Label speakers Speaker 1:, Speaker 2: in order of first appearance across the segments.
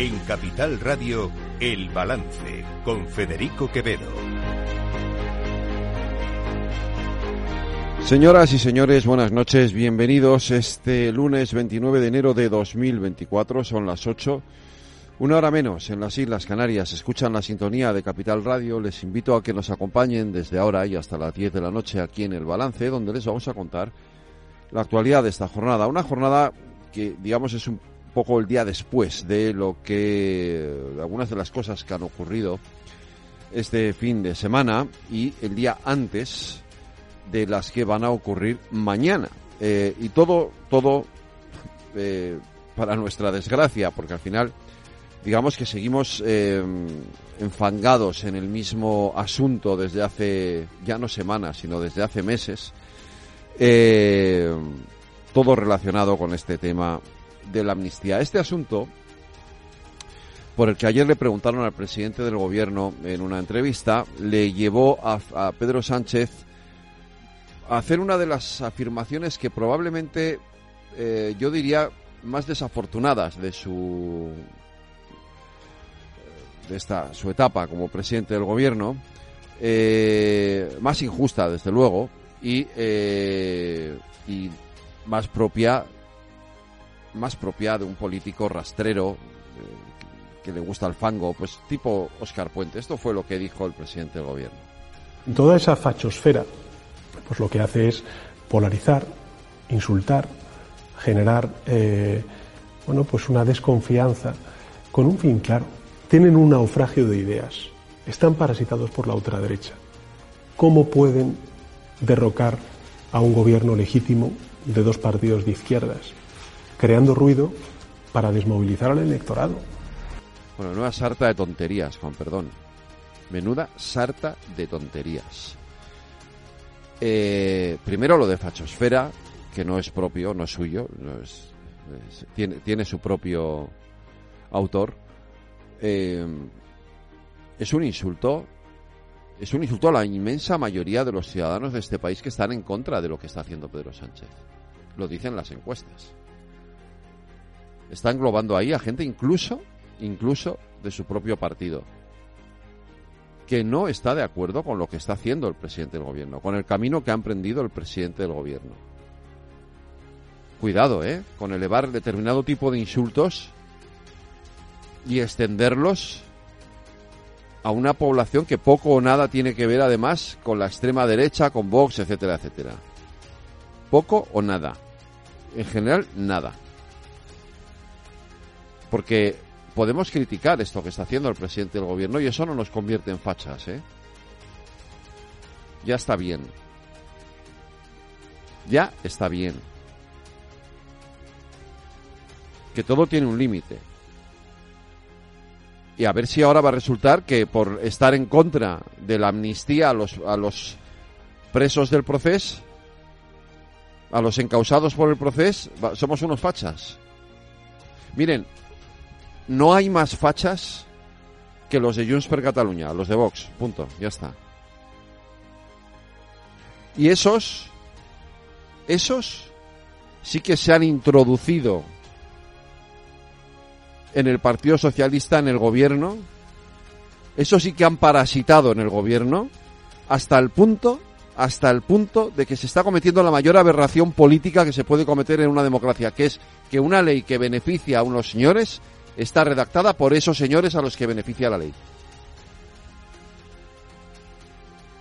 Speaker 1: En Capital Radio, El Balance, con Federico Quevedo.
Speaker 2: Señoras y señores, buenas noches, bienvenidos este lunes 29 de enero de 2024, son las 8. Una hora menos en las Islas Canarias. Escuchan la sintonía de Capital Radio. Les invito a que nos acompañen desde ahora y hasta las 10 de la noche aquí en el Balance, donde les vamos a contar la actualidad de esta jornada. Una jornada que, digamos, es un poco el día después de lo que. de algunas de las cosas que han ocurrido este fin de semana y el día antes de las que van a ocurrir mañana. Eh, y todo, todo eh, para nuestra desgracia, porque al final digamos que seguimos eh, enfangados en el mismo asunto desde hace ya no semanas, sino desde hace meses, todo relacionado con este tema de la amnistía. Este asunto, por el que ayer le preguntaron al presidente del gobierno en una entrevista, le llevó a, Pedro Sánchez a hacer una de las afirmaciones que probablemente eh, yo diría más desafortunadas de su de esta su etapa como presidente del gobierno, eh, más injusta desde luego y, eh, y más propia más propia de un político rastrero eh, que le gusta el fango, pues tipo Oscar Puente. Esto fue lo que dijo el presidente del gobierno.
Speaker 3: Toda esa fachosfera, pues lo que hace es polarizar, insultar, generar, bueno, pues una desconfianza con un fin claro, tienen un naufragio de ideas, están parasitados por la ultraderecha. ¿Cómo pueden derrocar a un gobierno legítimo de dos partidos de izquierdas, creando ruido para desmovilizar al electorado?
Speaker 2: Bueno, nueva sarta de tonterías, con perdón. Menuda sarta de tonterías. Eh, primero lo de fachosfera, que no es propio, no es suyo, tiene, tiene su propio autor eh, es un insulto, es un insulto a la inmensa mayoría de los ciudadanos de este país que están en contra de lo que está haciendo Pedro Sánchez. Lo dicen las encuestas. Está englobando ahí a gente incluso, incluso de su propio partido, que no está de acuerdo con lo que está haciendo el presidente del gobierno, con el camino que ha emprendido el presidente del gobierno. Cuidado, ¿eh? Con elevar determinado tipo de insultos y extenderlos a una población que poco o nada tiene que ver además con la extrema derecha, con Vox, etcétera, etcétera. Poco o nada. En general, nada. Porque podemos criticar esto que está haciendo el presidente del gobierno y eso no nos convierte en fachas, ¿eh? Ya está bien. Ya está bien. Que todo tiene un límite y a ver si ahora va a resultar que por estar en contra de la amnistía a los, a los presos del proceso, a los encausados por el proceso, somos unos fachas. Miren, no hay más fachas que los de Junts per Catalunya, los de Vox, punto, ya está. Y esos, esos sí que se han introducido en el Partido Socialista, en el gobierno, eso sí que han parasitado en el gobierno, hasta el punto, hasta el punto de que se está cometiendo la mayor aberración política que se puede cometer en una democracia, que es que una ley que beneficia a unos señores está redactada por esos señores a los que beneficia la ley.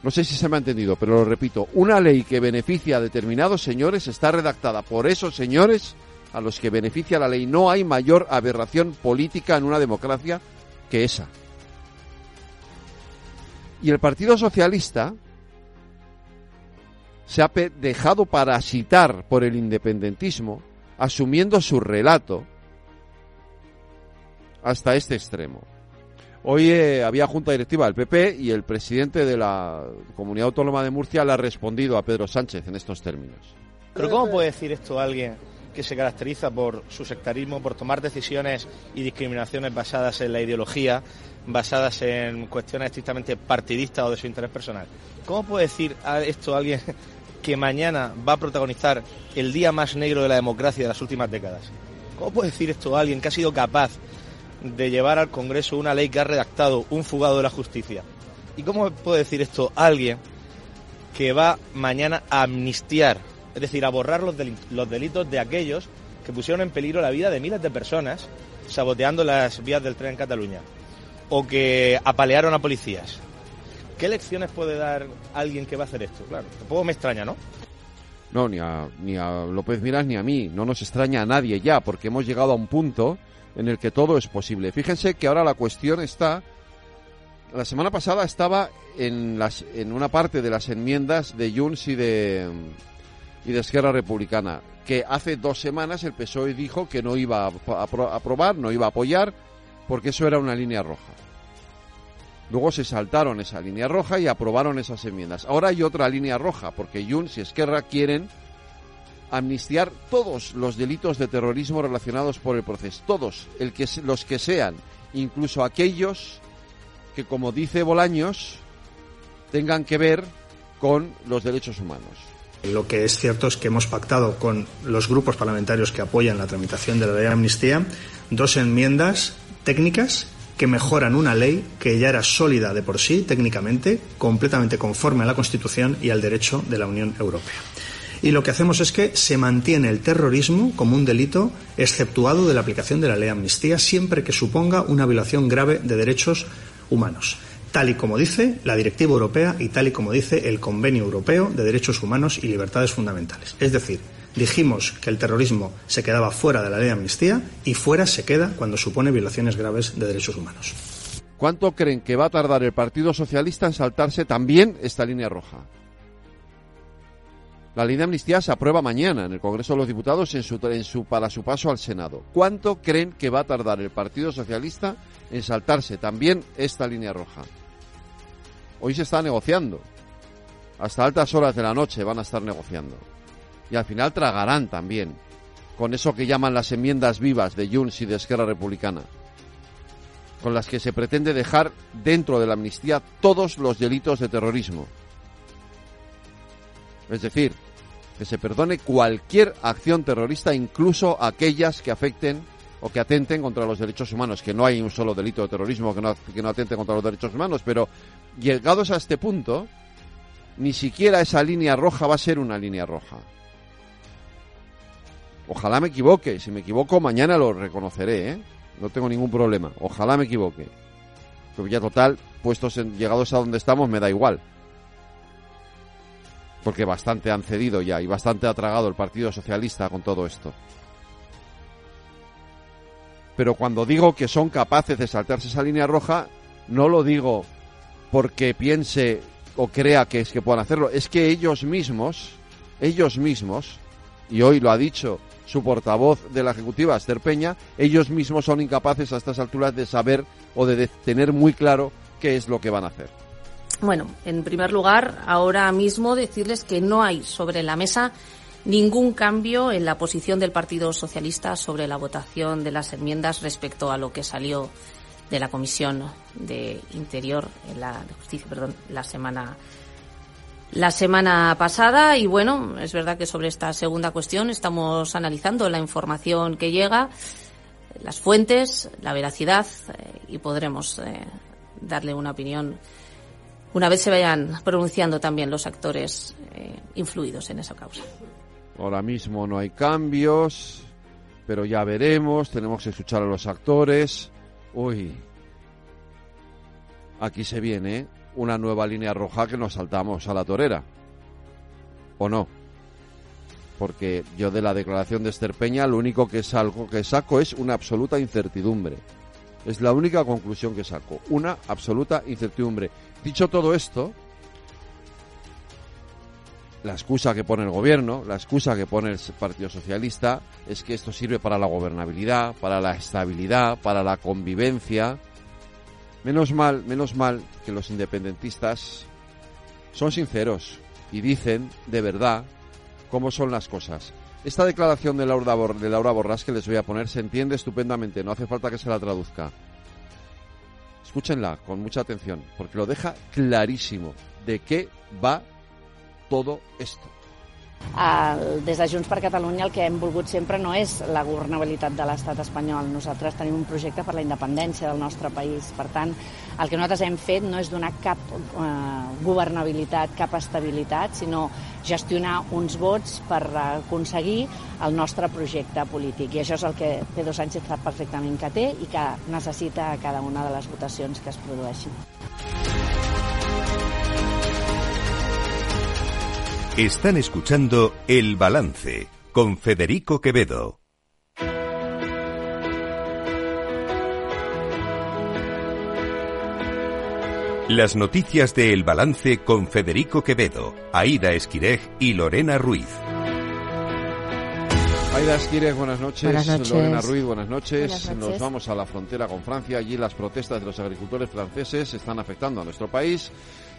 Speaker 2: No sé si se me ha entendido, pero lo repito, una ley que beneficia a determinados señores está redactada por esos señores a los que beneficia la ley. No hay mayor aberración política en una democracia que esa. Y el Partido Socialista se ha dejado parasitar por el independentismo, asumiendo su relato hasta este extremo. Hoy eh, había junta directiva del PP y el presidente de la Comunidad Autónoma de Murcia le ha respondido a Pedro Sánchez en estos términos.
Speaker 4: Pero ¿cómo puede decir esto alguien que se caracteriza por su sectarismo, por tomar decisiones y discriminaciones basadas en la ideología, basadas en cuestiones estrictamente partidistas o de su interés personal. ¿Cómo puede decir esto alguien que mañana va a protagonizar el día más negro de la democracia de las últimas décadas? ¿Cómo puede decir esto alguien que ha sido capaz de llevar al Congreso una ley que ha redactado un fugado de la justicia. ¿Y cómo puede decir esto alguien que va mañana a amnistiar, es decir, a borrar los, los delitos de aquellos que pusieron en peligro la vida de miles de personas saboteando las vías del tren en Cataluña o que apalearon a policías? ¿Qué lecciones puede dar alguien que va a hacer esto? Claro, tampoco me extraña, ¿no?
Speaker 2: No, ni a, ni a López Miras ni a mí. No nos extraña a nadie ya, porque hemos llegado a un punto en el que todo es posible. Fíjense que ahora la cuestión está. La semana pasada estaba en, las, en una parte de las enmiendas de Junts y de, y de Esquerra Republicana, que hace dos semanas el PSOE dijo que no iba a aprobar, no iba a apoyar, porque eso era una línea roja. Luego se saltaron esa línea roja y aprobaron esas enmiendas. Ahora hay otra línea roja, porque Junts y Esquerra quieren amnistiar todos los delitos de terrorismo relacionados por el proceso, todos, los que sean, incluso aquellos que, como dice Bolaños, tengan que ver con los derechos humanos.
Speaker 5: Lo que es cierto es que hemos pactado con los grupos parlamentarios que apoyan la tramitación de la ley de amnistía dos enmiendas técnicas que mejoran una ley que ya era sólida de por sí, técnicamente, completamente conforme a la Constitución y al derecho de la Unión Europea. Y lo que hacemos es que se mantiene el terrorismo como un delito exceptuado de la aplicación de la ley de amnistía siempre que suponga una violación grave de derechos humanos, tal y como dice la Directiva Europea y tal y como dice el Convenio Europeo de Derechos Humanos y Libertades Fundamentales. Es decir, dijimos que el terrorismo se quedaba fuera de la ley de amnistía y fuera se queda cuando supone violaciones graves de derechos humanos.
Speaker 2: ¿Cuánto creen que va a tardar el Partido Socialista en saltarse también esta línea roja? La ley de amnistía se aprueba mañana en el Congreso de los Diputados para su paso al Senado. ¿Cuánto creen que va a tardar el Partido Socialista en saltarse también esta línea roja? Hoy se está negociando. Hasta altas horas de la noche van a estar negociando y al final tragarán también con eso que llaman las enmiendas vivas de Junts y de Esquerra Republicana, con las que se pretende dejar dentro de la amnistía todos los delitos de terrorismo. Es decir, que se perdone cualquier acción terrorista, incluso aquellas que afecten o que atenten contra los derechos humanos, que no hay un solo delito de terrorismo que no, que atente contra los derechos humanos, pero llegados a este punto, ni siquiera esa línea roja va a ser una línea roja. Ojalá me equivoque. Si me equivoco, mañana lo reconoceré, ¿eh? No tengo ningún problema. Ojalá me equivoque. Pero ya total, puestos en, llegados a donde estamos, me da igual. Porque bastante han cedido ya y bastante ha tragado el Partido Socialista con todo esto. Pero cuando digo que son capaces de saltarse esa línea roja, no lo digo porque piense o crea que es que puedan hacerlo. Es que ellos mismos, ellos mismos, y hoy lo ha dicho su portavoz de la Ejecutiva, Esther Peña, ellos mismos son incapaces a estas alturas de saber o de tener muy claro qué es lo que van a hacer.
Speaker 6: Bueno, en primer lugar, ahora mismo decirles que no hay sobre la mesa ningún cambio en la posición del Partido Socialista sobre la votación de las enmiendas respecto a lo que salió de la Comisión de Interior, en la de Justicia, perdón, la semana la semana pasada. Y bueno, es verdad que sobre esta segunda cuestión estamos analizando la información que llega, las fuentes, la veracidad eh, y podremos eh, darle una opinión una vez se vayan pronunciando también los actores eh, influidos en esa causa.
Speaker 2: Ahora mismo no hay cambios, pero ya veremos, tenemos que escuchar a los actores. Uy, aquí se viene, una nueva línea roja que nos saltamos a la torera. ¿O no? Porque yo de la declaración de Esther Peña lo único que salgo que saco es una absoluta incertidumbre. Es la única conclusión que saco, una absoluta incertidumbre. Dicho todo esto, la excusa que pone el gobierno, la excusa que pone el Partido Socialista es que esto sirve para la gobernabilidad, para la estabilidad, para la convivencia, Menos mal, menos mal que los independentistas son sinceros y dicen de verdad cómo son las cosas. Esta declaración de Laura, Borrás que les voy a poner se entiende estupendamente, no hace falta que se la traduzca. Escúchenla con mucha atención, porque lo deja clarísimo de qué va todo esto.
Speaker 7: El, des de Junts per Catalunya el que hem volgut sempre no és la governabilitat de l'estat espanyol. Nosaltres tenim un projecte per la independència del nostre país. Per tant, el que nosaltres hem fet no és donar cap eh, governabilitat, cap estabilitat, sinó gestionar uns vots per aconseguir el nostre projecte polític. I això és el que Pedro Sánchez sap perfectament que té i que necessita a cada una de les votacions que es produeixin.
Speaker 1: Están escuchando El Balance con Federico Quevedo. Las noticias de El Balance con Federico Quevedo, Aida Esquirej y Lorena Ruiz.
Speaker 2: Aida Esquirej, buenas noches.
Speaker 6: Buenas noches.
Speaker 2: Lorena Ruiz, buenas noches.
Speaker 6: Buenas noches.
Speaker 2: Nos vamos a la frontera con Francia. Allí las protestas de los agricultores franceses están afectando a nuestro país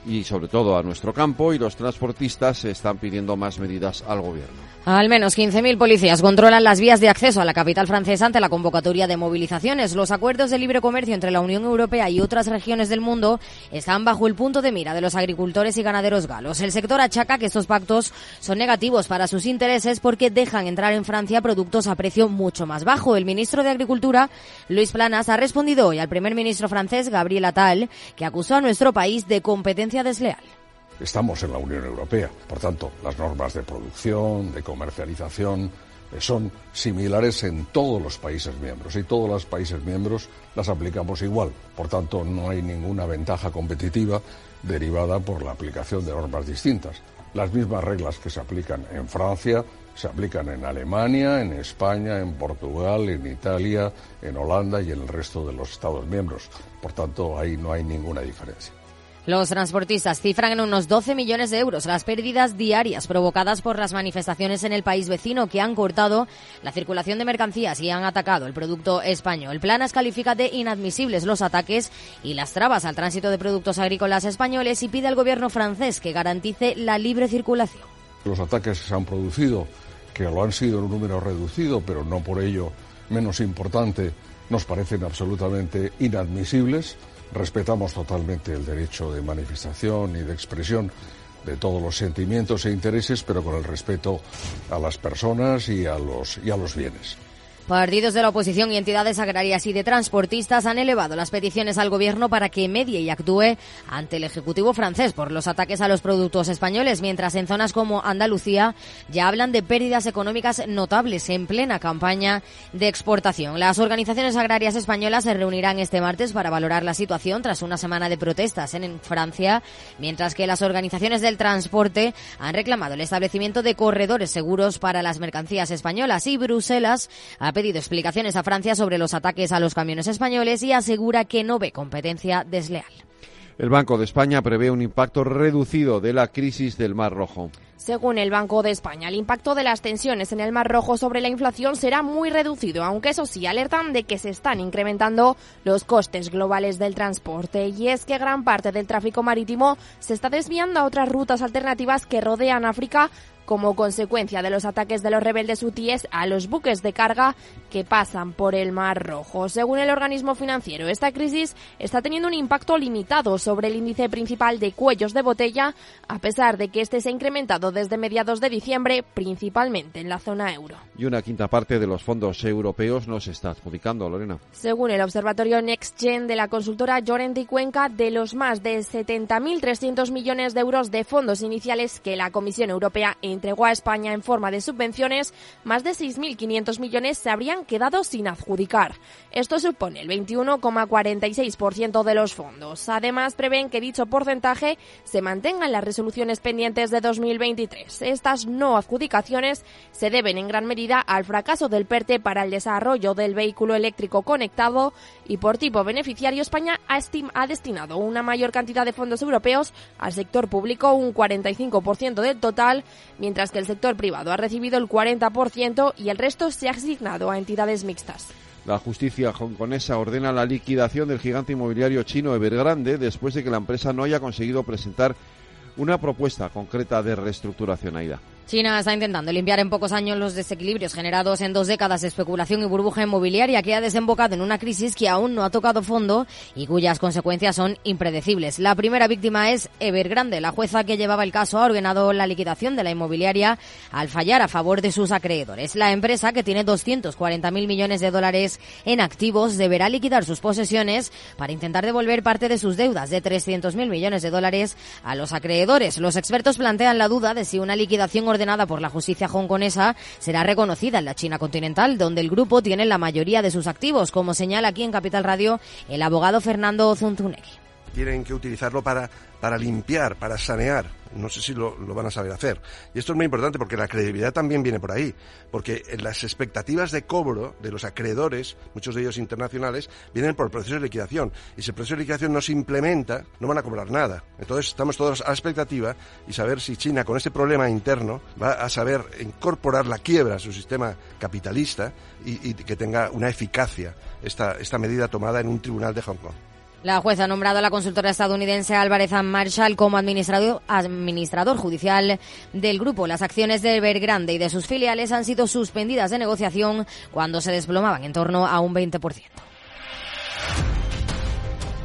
Speaker 2: y sobre todo a nuestro campo y los transportistas están pidiendo más medidas al gobierno.
Speaker 8: Al menos 15.000 policías controlan las vías de acceso a la capital francesa ante la convocatoria de movilizaciones. Los acuerdos de libre comercio entre la Unión Europea y otras regiones del mundo están bajo el punto de mira de los agricultores y ganaderos galos. El sector achaca que estos pactos son negativos para sus intereses porque dejan entrar en Francia productos a precio mucho más bajo. El ministro de Agricultura, Luis Planas, ha respondido hoy al primer ministro francés, Gabriel Attal, que acusó a nuestro país de competencia desleal.
Speaker 9: Estamos en la Unión Europea, por tanto, las normas de producción, de comercialización, eh, son similares en todos los países miembros y todos los países miembros las aplicamos igual. Por tanto, no hay ninguna ventaja competitiva derivada por la aplicación de normas distintas. Las mismas reglas que se aplican en Francia se aplican en Alemania, en España, en Portugal, en Italia, en Holanda y en el resto de los Estados miembros. Por tanto, ahí no hay ninguna diferencia.
Speaker 8: Los transportistas cifran en unos 12 millones de euros las pérdidas diarias provocadas por las manifestaciones en el país vecino que han cortado la circulación de mercancías y han atacado el producto español. Planas califica de inadmisibles los ataques y las trabas al tránsito de productos agrícolas españoles y pide al gobierno francés que garantice la libre circulación.
Speaker 9: Los ataques que se han producido, que lo han sido en un número reducido, pero no por ello menos importante, nos parecen absolutamente inadmisibles. Respetamos totalmente el derecho de manifestación y de expresión de todos los sentimientos e intereses, pero con el respeto a las personas y a los, y a los bienes.
Speaker 8: Partidos de la oposición y entidades agrarias y de transportistas han elevado las peticiones al gobierno para que medie y actúe ante el Ejecutivo francés por los ataques a los productos españoles, mientras en zonas como Andalucía ya hablan de pérdidas económicas notables en plena campaña de exportación. Las organizaciones agrarias españolas se reunirán este martes para valorar la situación tras una semana de protestas en Francia, mientras que las organizaciones del transporte han reclamado el establecimiento de corredores seguros para las mercancías españolas y Bruselas ha pedido explicaciones a Francia sobre los ataques a los camiones españoles y asegura que no ve competencia desleal.
Speaker 2: El Banco de España prevé un impacto reducido de la crisis del Mar Rojo.
Speaker 10: Según el Banco de España, el impacto de las tensiones en el Mar Rojo sobre la inflación será muy reducido, aunque eso sí, alertan de que se están incrementando los costes globales del transporte. Y es que gran parte del tráfico marítimo se está desviando a otras rutas alternativas que rodean África como consecuencia de los ataques de los rebeldes hutíes a los buques de carga que pasan por el Mar Rojo. Según el organismo financiero, esta crisis está teniendo un impacto limitado sobre el índice principal de cuellos de botella, a pesar de que este se ha incrementado desde mediados de diciembre, principalmente en la zona euro.
Speaker 2: Y una quinta parte de los fondos europeos no se está adjudicando, Lorena.
Speaker 10: Según el observatorio NextGen de la consultora Llorent y Cuenca, de los más de 70.300 millones de euros de fondos iniciales que la Comisión Europea entregó a España en forma de subvenciones, más de 6.500 millones se habrían quedado sin adjudicar. Esto supone el 21,46% de los fondos. Además, prevén que dicho porcentaje se mantenga en las resoluciones pendientes de 2023. Estas no adjudicaciones se deben en gran medida al fracaso del PERTE para el desarrollo del vehículo eléctrico conectado y por tipo beneficiario España ha, destinado una mayor cantidad de fondos europeos al sector público, un 45% del total, mientras que el sector privado ha recibido el 40% y el resto se ha asignado a entidades mixtas.
Speaker 2: La justicia hongkonesa ordena la liquidación del gigante inmobiliario chino Evergrande después de que la empresa no haya conseguido presentar una propuesta concreta de reestructuración AIDA.
Speaker 8: China está intentando limpiar en pocos años los desequilibrios generados en dos décadas de especulación y burbuja inmobiliaria que ha desembocado en una crisis que aún no ha tocado fondo y cuyas consecuencias son impredecibles. La primera víctima es Evergrande. La jueza que llevaba el caso ha ordenado la liquidación de la inmobiliaria al fallar a favor de sus acreedores. La empresa, que tiene 240.000 millones de dólares en activos, deberá liquidar sus posesiones para intentar devolver parte de sus deudas de 300.000 millones de dólares a los acreedores. Los expertos plantean la duda de si una liquidación por la justicia hongkonesa será reconocida en la China continental, donde el grupo tiene la mayoría de sus activos, como señala aquí en Capital Radio el abogado Fernando Zuntunegui.
Speaker 11: Tienen que utilizarlo para, para limpiar, para sanear no sé si lo, van a saber hacer. Y esto es muy importante porque la credibilidad también viene por ahí, porque las expectativas de cobro de los acreedores, muchos de ellos internacionales, vienen por el proceso de liquidación. Y si el proceso de liquidación no se implementa, no van a cobrar nada. Entonces estamos todos a la expectativa y saber si China con este problema interno va a saber incorporar la quiebra a su sistema capitalista y, y que tenga una eficacia esta, esta medida tomada en un tribunal de Hong Kong.
Speaker 8: La jueza ha nombrado a la consultora estadounidense Álvarez Marshall como administrador, administrador judicial del grupo. Las acciones de Evergrande y de sus filiales han sido suspendidas de negociación cuando se desplomaban en torno a un 20%.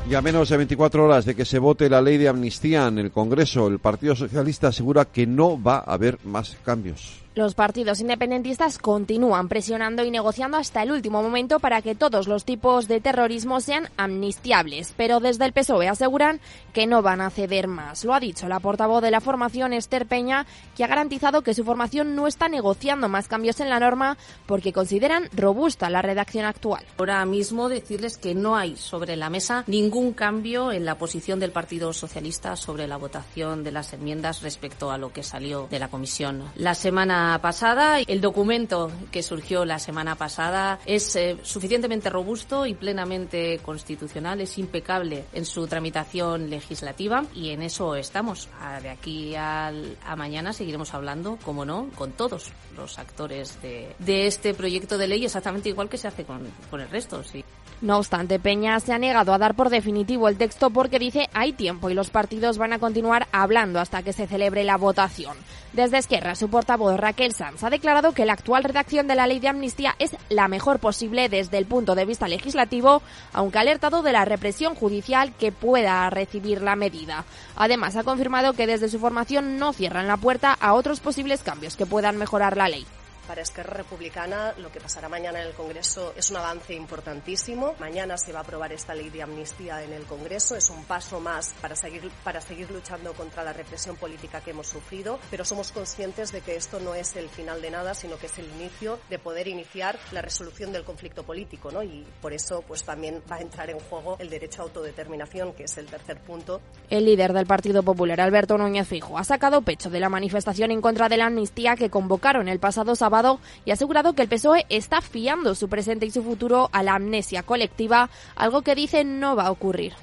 Speaker 2: Y a menos de 24 horas de que se vote la ley de amnistía en el Congreso, el Partido Socialista asegura que no va a haber más cambios.
Speaker 10: Los partidos independentistas continúan presionando y negociando hasta el último momento para que todos los tipos de terrorismo sean amnistiables, pero desde el PSOE aseguran que no van a ceder más. Lo ha dicho la portavoz de la formación Esther Peña, que ha garantizado que su formación no está negociando más cambios en la norma porque consideran robusta la redacción actual.
Speaker 6: Ahora mismo decirles que no hay sobre la mesa ningún cambio en la posición del Partido Socialista sobre la votación de las enmiendas respecto a lo que salió de la comisión la semana pasada. El documento que surgió la semana pasada es eh, suficientemente robusto y plenamente constitucional, es impecable en su tramitación legislativa y en eso estamos. De aquí a mañana seguiremos hablando, como no, con todos los actores de, de, este proyecto de ley, exactamente igual que se hace con, con el resto. Sí.
Speaker 10: No obstante, Peña se ha negado a dar por definitivo el texto porque dice hay tiempo y los partidos van a continuar hablando hasta que se celebre la votación. Desde Esquerra, su portavoz Raquel Sanz ha declarado que la actual redacción de la ley de amnistía es la mejor posible desde el punto de vista legislativo, aunque ha alertado de la represión judicial que pueda recibir la medida. Además, ha confirmado que desde su formación no cierran la puerta a otros posibles cambios que puedan mejorar la ley.
Speaker 12: Para Esquerra Republicana, lo que pasará mañana en el Congreso es un avance importantísimo. Mañana se va a aprobar esta ley de amnistía en el Congreso. Es un paso más para seguir, para seguir luchando contra la represión política que hemos sufrido, pero somos conscientes de que esto no es el final de nada, sino que es el inicio de poder iniciar la resolución del conflicto político, ¿no? Y por eso, pues también va a entrar en juego el derecho a autodeterminación, que es el tercer punto.
Speaker 10: El líder del Partido Popular, Alberto Núñez Fijo, ha sacado pecho de la manifestación en contra de la amnistía que convocaron el pasado sábado y ha asegurado que el PSOE está fiando su presente y su futuro a la amnesia colectiva, algo que dice no va a ocurrir.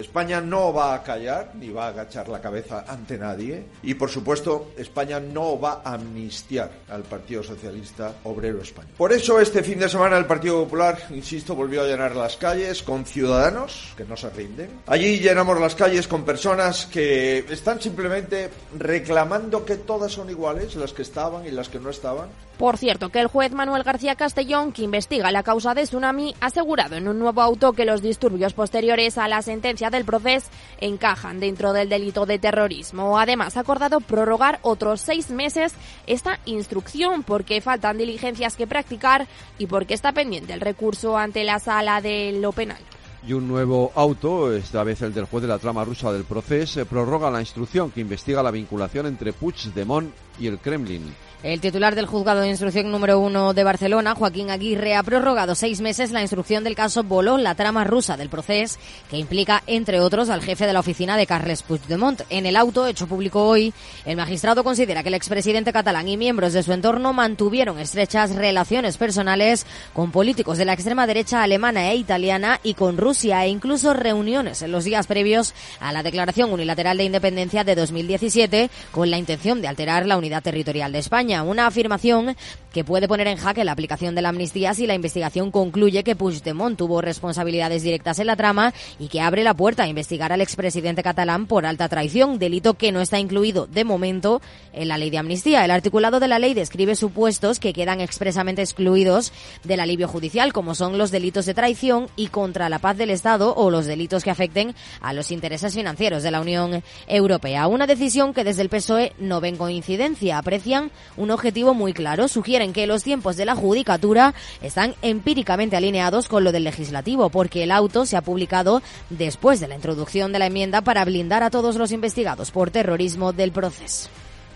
Speaker 13: España no va a callar ni va a agachar la cabeza ante nadie y por supuesto España no va a amnistiar al Partido Socialista Obrero Español. Por eso este fin de semana el Partido Popular, insisto, volvió a llenar las calles con ciudadanos que no se rinden. Allí llenamos las calles con personas que están simplemente reclamando que todas son iguales, las que estaban y las que no estaban,
Speaker 10: por cierto, que el juez Manuel García Castellón, que investiga la causa de Tsunami, ha asegurado en un nuevo auto que los disturbios posteriores a la sentencia del proceso encajan dentro del delito de terrorismo. Además, ha acordado prorrogar otros seis meses esta instrucción porque faltan diligencias que practicar y porque está pendiente el recurso ante la sala de lo penal.
Speaker 2: Y un nuevo auto, esta vez el del juez de la trama rusa del proceso, prorroga la instrucción que investiga la vinculación entre Puigdemont y el Kremlin.
Speaker 8: El titular del juzgado de instrucción número uno de Barcelona, Joaquín Aguirre, ha prorrogado seis meses la instrucción del caso Boló, la trama rusa del proceso, que implica, entre otros, al jefe de la oficina de Carles Puigdemont. En el auto, hecho público hoy, el magistrado considera que el expresidente catalán y miembros de su entorno mantuvieron estrechas relaciones personales con políticos de la extrema derecha alemana e italiana y con Rusia e incluso reuniones en los días previos a la declaración unilateral de independencia de 2017 con la intención de alterar la unidad territorial de España. Una afirmación que puede poner en jaque la aplicación de la amnistía si la investigación concluye que Puigdemont tuvo responsabilidades directas en la trama y que abre la puerta a investigar al expresidente catalán por alta traición, delito que no está incluido de momento en la ley de amnistía. El articulado de la ley describe supuestos que quedan expresamente excluidos del alivio judicial, como son los delitos de traición y contra la paz del Estado o los delitos que afecten a los intereses financieros de la Unión Europea. Una decisión que desde el PSOE no ven coincidencia. Aprecian un objetivo muy claro. Sugieren que los tiempos de la judicatura están empíricamente alineados con lo del legislativo, porque el auto se ha publicado después de la introducción de la enmienda para blindar a todos los investigados por terrorismo del proceso.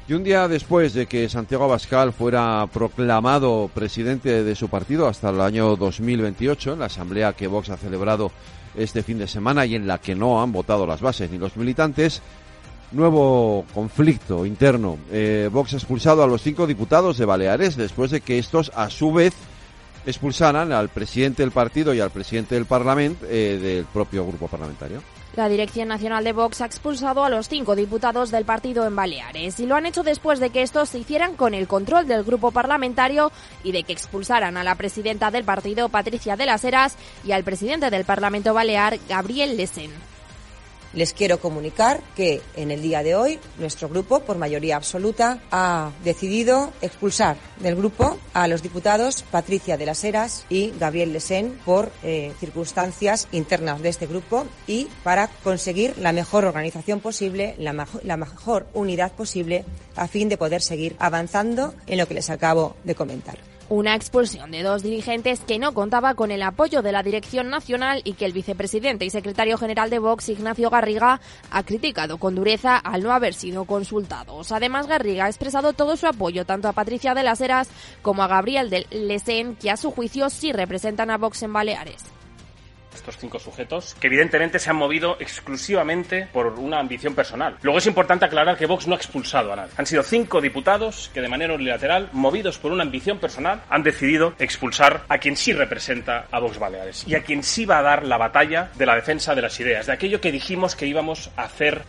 Speaker 2: Y un día después de que Santiago Abascal fuera proclamado presidente de su partido hasta el año 2028, en la asamblea que Vox ha celebrado este fin de semana y en la que no han votado las bases ni los militantes, nuevo conflicto interno. Eh, Vox ha expulsado a los cinco diputados de Baleares después de que estos, a su vez, expulsaran al presidente del partido y al presidente del Parlamento eh, del propio grupo parlamentario.
Speaker 10: La Dirección Nacional de Vox ha expulsado a los cinco diputados del partido en Baleares y lo han hecho después de que estos se hicieran con el control del grupo parlamentario y de que expulsaran a la presidenta del partido, Patricia de las Heras, y al presidente del Parlamento Balear, Gabriel Lesen.
Speaker 14: Les quiero comunicar que en el día de hoy nuestro grupo, por mayoría absoluta, ha decidido expulsar del grupo a los diputados Patricia de las Heras y Gabriel Lesen por eh, circunstancias internas de este grupo y para conseguir la mejor organización posible, la, la mejor unidad posible a fin de poder seguir avanzando en lo que les acabo de comentar.
Speaker 10: Una expulsión de dos dirigentes que no contaba con el apoyo de la Dirección Nacional y que el vicepresidente y secretario general de Vox, Ignacio Garriga, ha criticado con dureza al no haber sido consultados. Además, Garriga ha expresado todo su apoyo tanto a Patricia de las Heras como a Gabriel del Lesen, que a su juicio sí representan a Vox en Baleares
Speaker 15: estos cinco sujetos, que evidentemente se han movido exclusivamente por una ambición personal. Luego es importante aclarar que Vox no ha expulsado a nadie. Han sido cinco diputados que de manera unilateral, movidos por una ambición personal, han decidido expulsar a quien sí representa a Vox Baleares y a quien sí va a dar la batalla de la defensa de las ideas, de aquello que dijimos que íbamos a hacer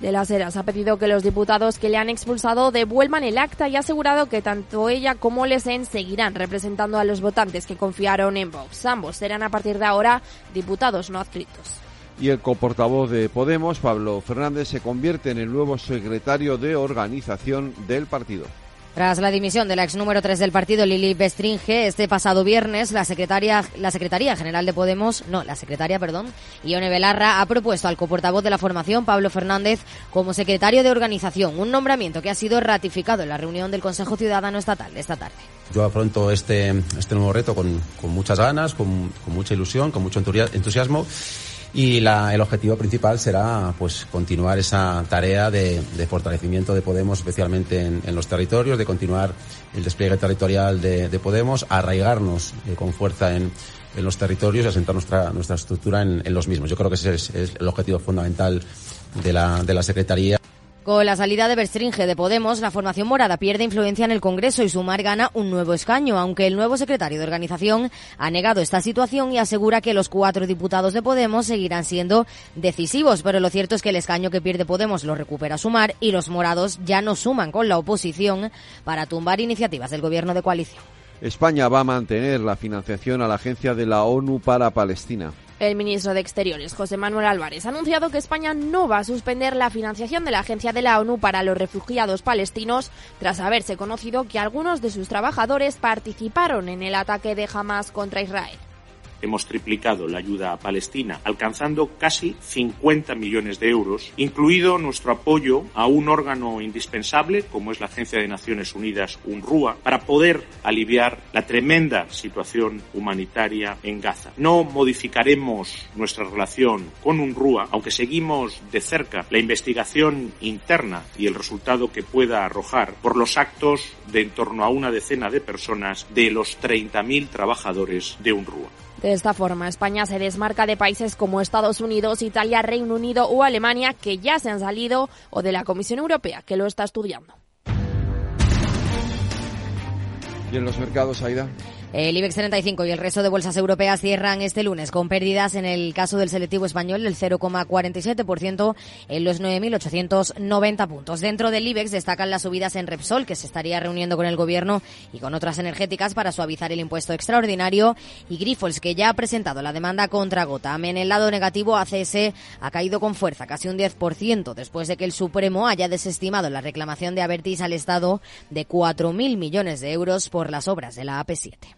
Speaker 10: de las Heras ha pedido que los diputados que le han expulsado devuelvan el acta y ha asegurado que tanto ella como Lesen seguirán representando a los votantes que confiaron en Vox. Ambos serán a partir de ahora diputados no adscritos.
Speaker 2: Y el coportavoz de Podemos, Pablo Fernández, se convierte en el nuevo secretario de organización del partido.
Speaker 8: Tras la dimisión de la ex número 3 del partido, Lili Bestringe, este pasado viernes, la secretaria, la Secretaría General de Podemos, no, la secretaria, perdón, Ione Belarra, ha propuesto al coportavoz de la formación, Pablo Fernández, como secretario de organización, un nombramiento que ha sido ratificado en la reunión del Consejo Ciudadano Estatal de esta tarde.
Speaker 16: Yo afronto este, este nuevo reto con, con muchas ganas, con, con mucha ilusión, con mucho entusiasmo y la, el objetivo principal será pues continuar esa tarea de, de fortalecimiento de Podemos, especialmente en, en, los territorios, de continuar el despliegue territorial de, de Podemos, arraigarnos eh, con fuerza en, en, los territorios y asentar nuestra, nuestra estructura en, en, los mismos. Yo creo que ese es, es el objetivo fundamental de la, de la Secretaría.
Speaker 8: Con la salida de Berstringe de Podemos, la formación morada pierde influencia en el Congreso y Sumar gana un nuevo escaño, aunque el nuevo secretario de organización ha negado esta situación y asegura que los cuatro diputados de Podemos seguirán siendo decisivos. Pero lo cierto es que el escaño que pierde Podemos lo recupera Sumar y los morados ya no suman con la oposición para tumbar iniciativas del gobierno de coalición.
Speaker 2: España va a mantener la financiación a la Agencia de la ONU para Palestina.
Speaker 10: El ministro de Exteriores, José Manuel Álvarez, ha anunciado que España no va a suspender la financiación de la Agencia de la ONU para los Refugiados Palestinos tras haberse conocido que algunos de sus trabajadores participaron en el ataque de Hamas contra Israel.
Speaker 17: Hemos triplicado la ayuda a Palestina, alcanzando casi 50 millones de euros, incluido nuestro apoyo a un órgano indispensable como es la Agencia de Naciones Unidas, UNRWA, para poder aliviar la tremenda situación humanitaria en Gaza. No modificaremos nuestra relación con UNRWA, aunque seguimos de cerca la investigación interna y el resultado que pueda arrojar por los actos de en torno a una decena de personas de los 30.000 trabajadores de UNRWA.
Speaker 10: De esta forma, España se desmarca de países como Estados Unidos, Italia, Reino Unido o Alemania que ya se han salido o de la Comisión Europea que lo está estudiando.
Speaker 2: ¿Y en los mercados, Aida?
Speaker 8: El IBEX 35 y el resto de bolsas europeas cierran este lunes con pérdidas en el caso del selectivo español del 0,47% en los 9.890 puntos. Dentro del IBEX destacan las subidas en Repsol, que se estaría reuniendo con el gobierno y con otras energéticas para suavizar el impuesto extraordinario, y Grifols, que ya ha presentado la demanda contra Gotham. En el lado negativo, ACS ha caído con fuerza, casi un 10%, después de que el Supremo haya desestimado la reclamación de Avertis al Estado de 4.000 millones de euros por las obras de la AP7.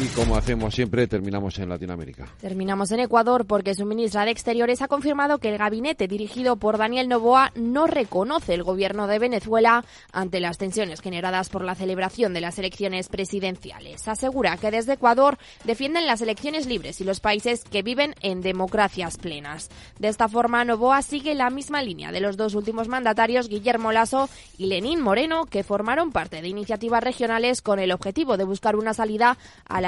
Speaker 2: Y como hacemos siempre, terminamos en Latinoamérica.
Speaker 10: Terminamos en Ecuador porque su ministra de Exteriores ha confirmado que el gabinete dirigido por Daniel Novoa no reconoce el gobierno de Venezuela ante las tensiones generadas por la celebración de las elecciones presidenciales. Asegura que desde Ecuador defienden las elecciones libres y los países que viven en democracias plenas. De esta forma, Novoa sigue la misma línea de los dos últimos mandatarios, Guillermo Lasso y Lenín Moreno, que formaron parte de iniciativas regionales con el objetivo de buscar una salida a la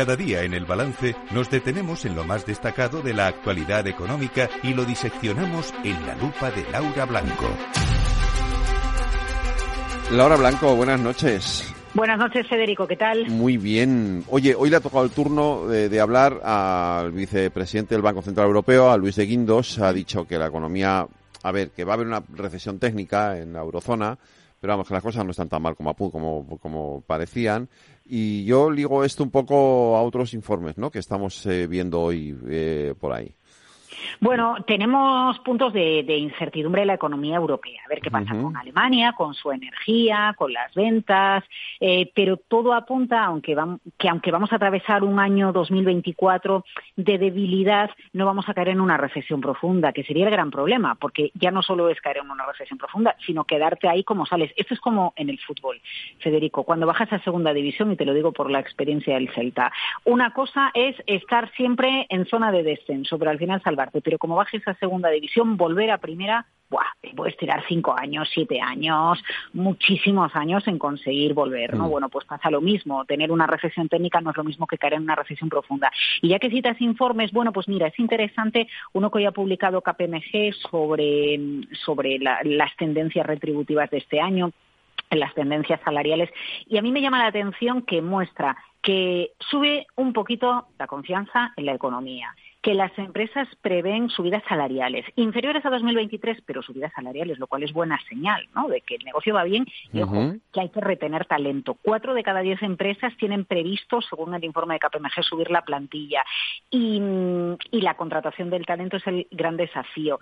Speaker 1: Cada día en el balance nos detenemos en lo más destacado de la actualidad económica y lo diseccionamos en la lupa de Laura Blanco.
Speaker 2: Laura Blanco, buenas noches.
Speaker 18: Buenas noches, Federico, ¿qué tal?
Speaker 2: Muy bien. Oye, hoy le ha tocado el turno de, hablar al vicepresidente del Banco Central Europeo, a Luis de Guindos. Ha dicho que la economía, a ver, que va a haber una recesión técnica en la eurozona, pero vamos, que las cosas no están tan mal como, como, como parecían. Y yo ligo esto un poco a otros informes ¿no? que estamos eh, viendo hoy eh, por ahí.
Speaker 18: Bueno, tenemos puntos de, incertidumbre en la economía europea. A ver qué pasa con Alemania, con su energía, con las ventas, eh, pero todo apunta, aunque que aunque vamos a atravesar un año 2024 de debilidad, no vamos a caer en una recesión profunda, que sería el gran problema, porque ya no solo es caer en una recesión profunda, sino quedarte ahí como sales. Esto es como en el fútbol, Federico, cuando bajas a segunda división, y te lo digo por la experiencia del Celta, una cosa es estar siempre en zona de descenso, pero al final salvar pero como bajes a segunda división, volver a primera, ¡buah! te puedes tirar cinco años, siete años, muchísimos años en conseguir volver, ¿no? Mm. Bueno, pues pasa lo mismo. Tener una recesión técnica no es lo mismo que caer en una recesión profunda. Y ya que citas informes, bueno, pues mira, es interesante uno que hoy ha publicado KPMG sobre, sobre las tendencias retributivas de este año las tendencias salariales y a mí me llama la atención que muestra que sube un poquito la confianza en la economía que las empresas prevén subidas salariales inferiores a 2023, pero subidas salariales, lo cual es buena señal, ¿no? De que el negocio va bien y ojo, que hay que retener talento. Cuatro de cada diez empresas tienen previsto, según el informe de KPMG, subir la plantilla y, y la contratación del talento es el gran desafío.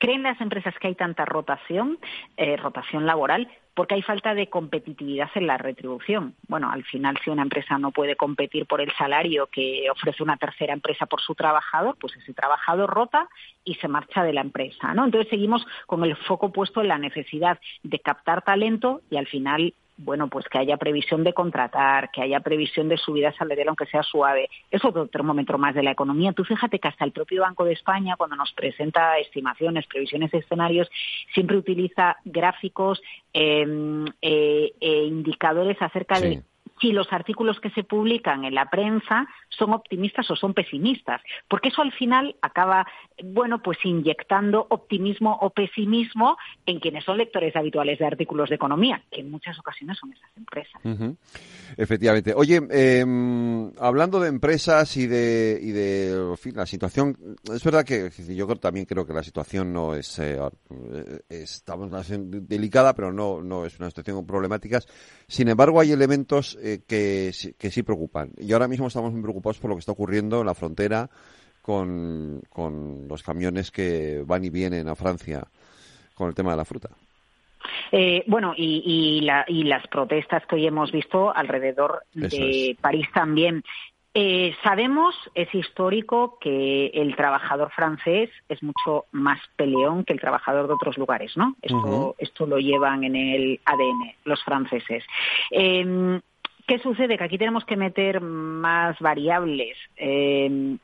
Speaker 18: ¿Creen las empresas que hay tanta rotación, eh, rotación laboral? porque hay falta de competitividad en la retribución. Bueno, al final, si una empresa no puede competir por el salario que ofrece una tercera empresa por su trabajador, pues ese trabajador rota y se marcha de la empresa, ¿no? Entonces seguimos con el foco puesto en la necesidad de captar talento y al final bueno, pues que haya previsión de contratar, que haya previsión de subida salarial, aunque sea suave. Es otro termómetro más de la economía. Tú fíjate que hasta el propio Banco de España, cuando nos presenta estimaciones, previsiones escenarios, siempre utiliza gráficos, eh, eh, eh indicadores acerca de si los artículos que se publican en la prensa son optimistas o son pesimistas, porque eso al final acaba, bueno, pues inyectando optimismo o pesimismo en quienes son lectores habituales de artículos de economía, que en muchas ocasiones son esas empresas.
Speaker 2: Efectivamente. Oye, em, hablando de empresas y de, y de la situación, es verdad que yo también creo que la situación no es, eh, estamos en delicada, pero no, no es una situación con problemáticas. Sin embargo, hay elementos eh, que, que sí preocupan. Y ahora mismo estamos muy preocupados por lo que está ocurriendo en la frontera con, con los camiones que van y vienen a Francia con el tema de la fruta.
Speaker 18: Eh, bueno, y, las protestas que hoy hemos visto alrededor de París también. Eh, sabemos, es histórico, que el trabajador francés es mucho más peleón que el trabajador de otros lugares, ¿no? Esto, esto lo llevan en el ADN los franceses. Em, ¿Qué sucede? Que aquí tenemos que meter más variables. Em,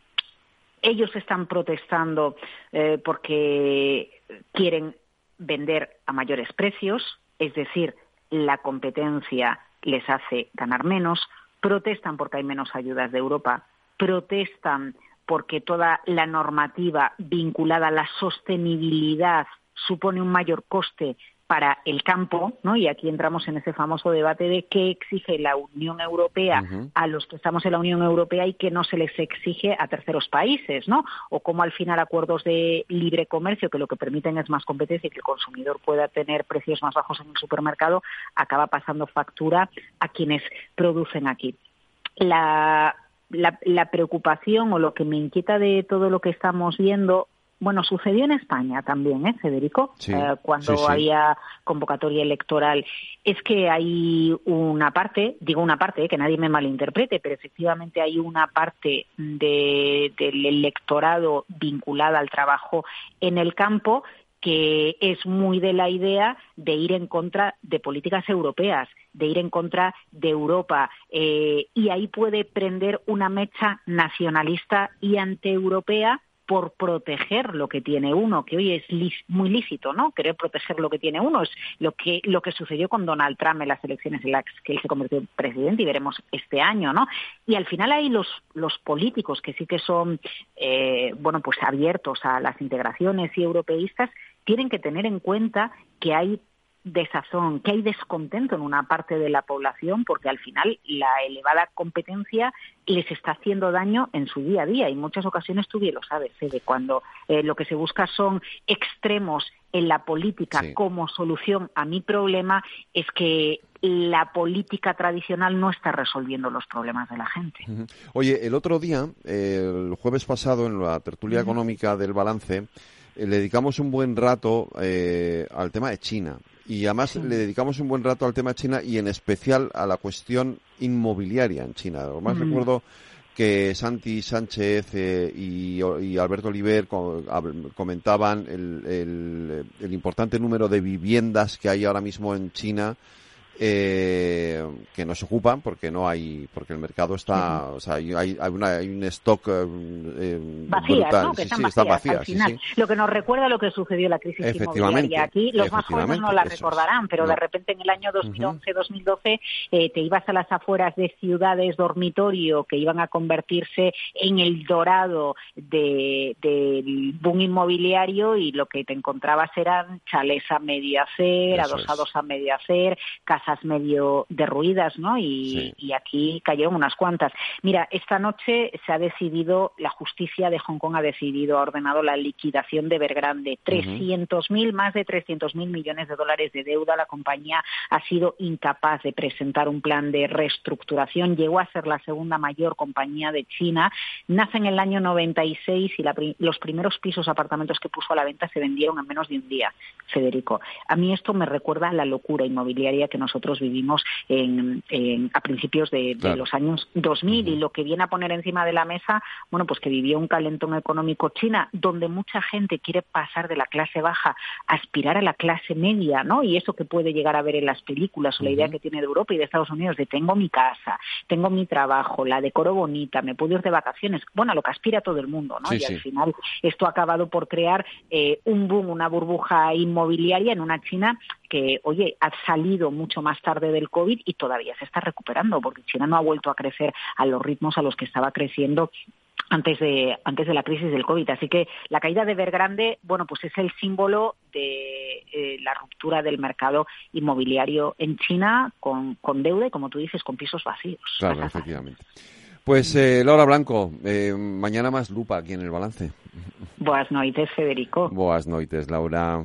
Speaker 18: ellos están protestando eh, porque quieren vender a mayores precios, es decir, la competencia les hace ganar menos, protestan porque hay menos ayudas de Europa, protestan porque toda la normativa vinculada a la sostenibilidad supone un mayor coste para el campo, ¿no? Y aquí entramos en ese famoso debate de qué exige la Unión Europea a los que estamos en la Unión Europea y qué no se les exige a terceros países, ¿no? O cómo al final acuerdos de libre comercio que lo que permiten es más competencia y que el consumidor pueda tener precios más bajos en el supermercado acaba pasando factura a quienes producen aquí. La la, preocupación o lo que me inquieta de todo lo que estamos viendo bueno, sucedió en España también, ¿eh, Federico? Eh, cuando había convocatoria electoral. Es que hay una parte, digo una parte, eh, que nadie me malinterprete, pero efectivamente hay una parte del electorado vinculada al trabajo en el campo que es muy de la idea de ir en contra de políticas europeas, de ir en contra de Europa. Eh, y ahí puede prender una mecha nacionalista y antieuropea por proteger lo que tiene uno, que hoy es muy lícito, ¿no? Querer proteger lo que tiene uno es lo que lo que sucedió con Donald Trump en las elecciones en las que él se convirtió en presidente y veremos este año, ¿no? Y al final hay los los políticos que sí que son eh, bueno pues abiertos a las integraciones y europeístas tienen que tener en cuenta que hay desazón, que hay descontento en una parte de la población porque al final la elevada competencia les está haciendo daño en su día a día. Y en muchas ocasiones tú bien lo sabes, de cuando eh, lo que se busca son extremos en la política como solución a mi problema, es que la política tradicional no está resolviendo los problemas de la gente.
Speaker 2: Oye, el otro día, el jueves pasado, en la tertulia económica del balance, eh, le dedicamos un buen rato eh, al tema de China. Y además le dedicamos un buen rato al tema China y en especial a la cuestión inmobiliaria en China. Lo más recuerdo que Santi Sánchez eh, y, Alberto Oliver comentaban el, el, importante número de viviendas que hay ahora mismo en China eh, que no se ocupan porque no hay porque el mercado está o sea hay, hay, hay un stock eh,
Speaker 18: eh brutal. Que sí, están vacías, al final. lo que nos recuerda lo que sucedió en la crisis inmobiliaria. Aquí los más jóvenes no la recordarán pero de repente en el año 2011-2012 eh, te ibas a las afueras de ciudades dormitorio que iban a convertirse en el dorado del de, boom inmobiliario y lo que te encontrabas eran chales a media hacer adosados a media hacer medio derruidas, ¿no? Y, aquí cayeron unas cuantas. Mira, esta noche se ha decidido, la justicia de Hong Kong ha decidido, ha ordenado la liquidación de Evergrande. 300.000, más de 300.000 millones de dólares de deuda. La compañía ha sido incapaz de presentar un plan de reestructuración. Llegó a ser la segunda mayor compañía de China. Nace en el año 96 y los primeros pisos, apartamentos que puso a la venta se vendieron en menos de un día, Federico. A mí esto me recuerda a la locura inmobiliaria que nos nosotros vivimos en, a principios de, los años 2000 y lo que viene a poner encima de la mesa, bueno, pues que vivió un calentón económico China donde mucha gente quiere pasar de la clase baja a aspirar a la clase media, ¿no? Y eso que puede llegar a ver en las películas o la idea que tiene de Europa y de Estados Unidos de tengo mi casa, tengo mi trabajo, la decoro bonita, me puedo ir de vacaciones, bueno, lo que aspira todo el mundo, ¿no? y al final esto ha acabado por crear eh, un boom, una burbuja inmobiliaria en una China que, oye, ha salido mucho más tarde del COVID y todavía se está recuperando, porque China no ha vuelto a crecer a los ritmos a los que estaba creciendo antes de antes de la crisis del COVID. Así que la caída de Evergrande, bueno, pues es el símbolo de eh, la ruptura del mercado inmobiliario en China con, con deuda y, como tú dices, con pisos vacíos.
Speaker 2: Claro, efectivamente. Pues eh, Laura Blanco, eh, mañana más lupa aquí en el balance.
Speaker 18: Buenas noches, Federico.
Speaker 2: Buenas noches, Laura.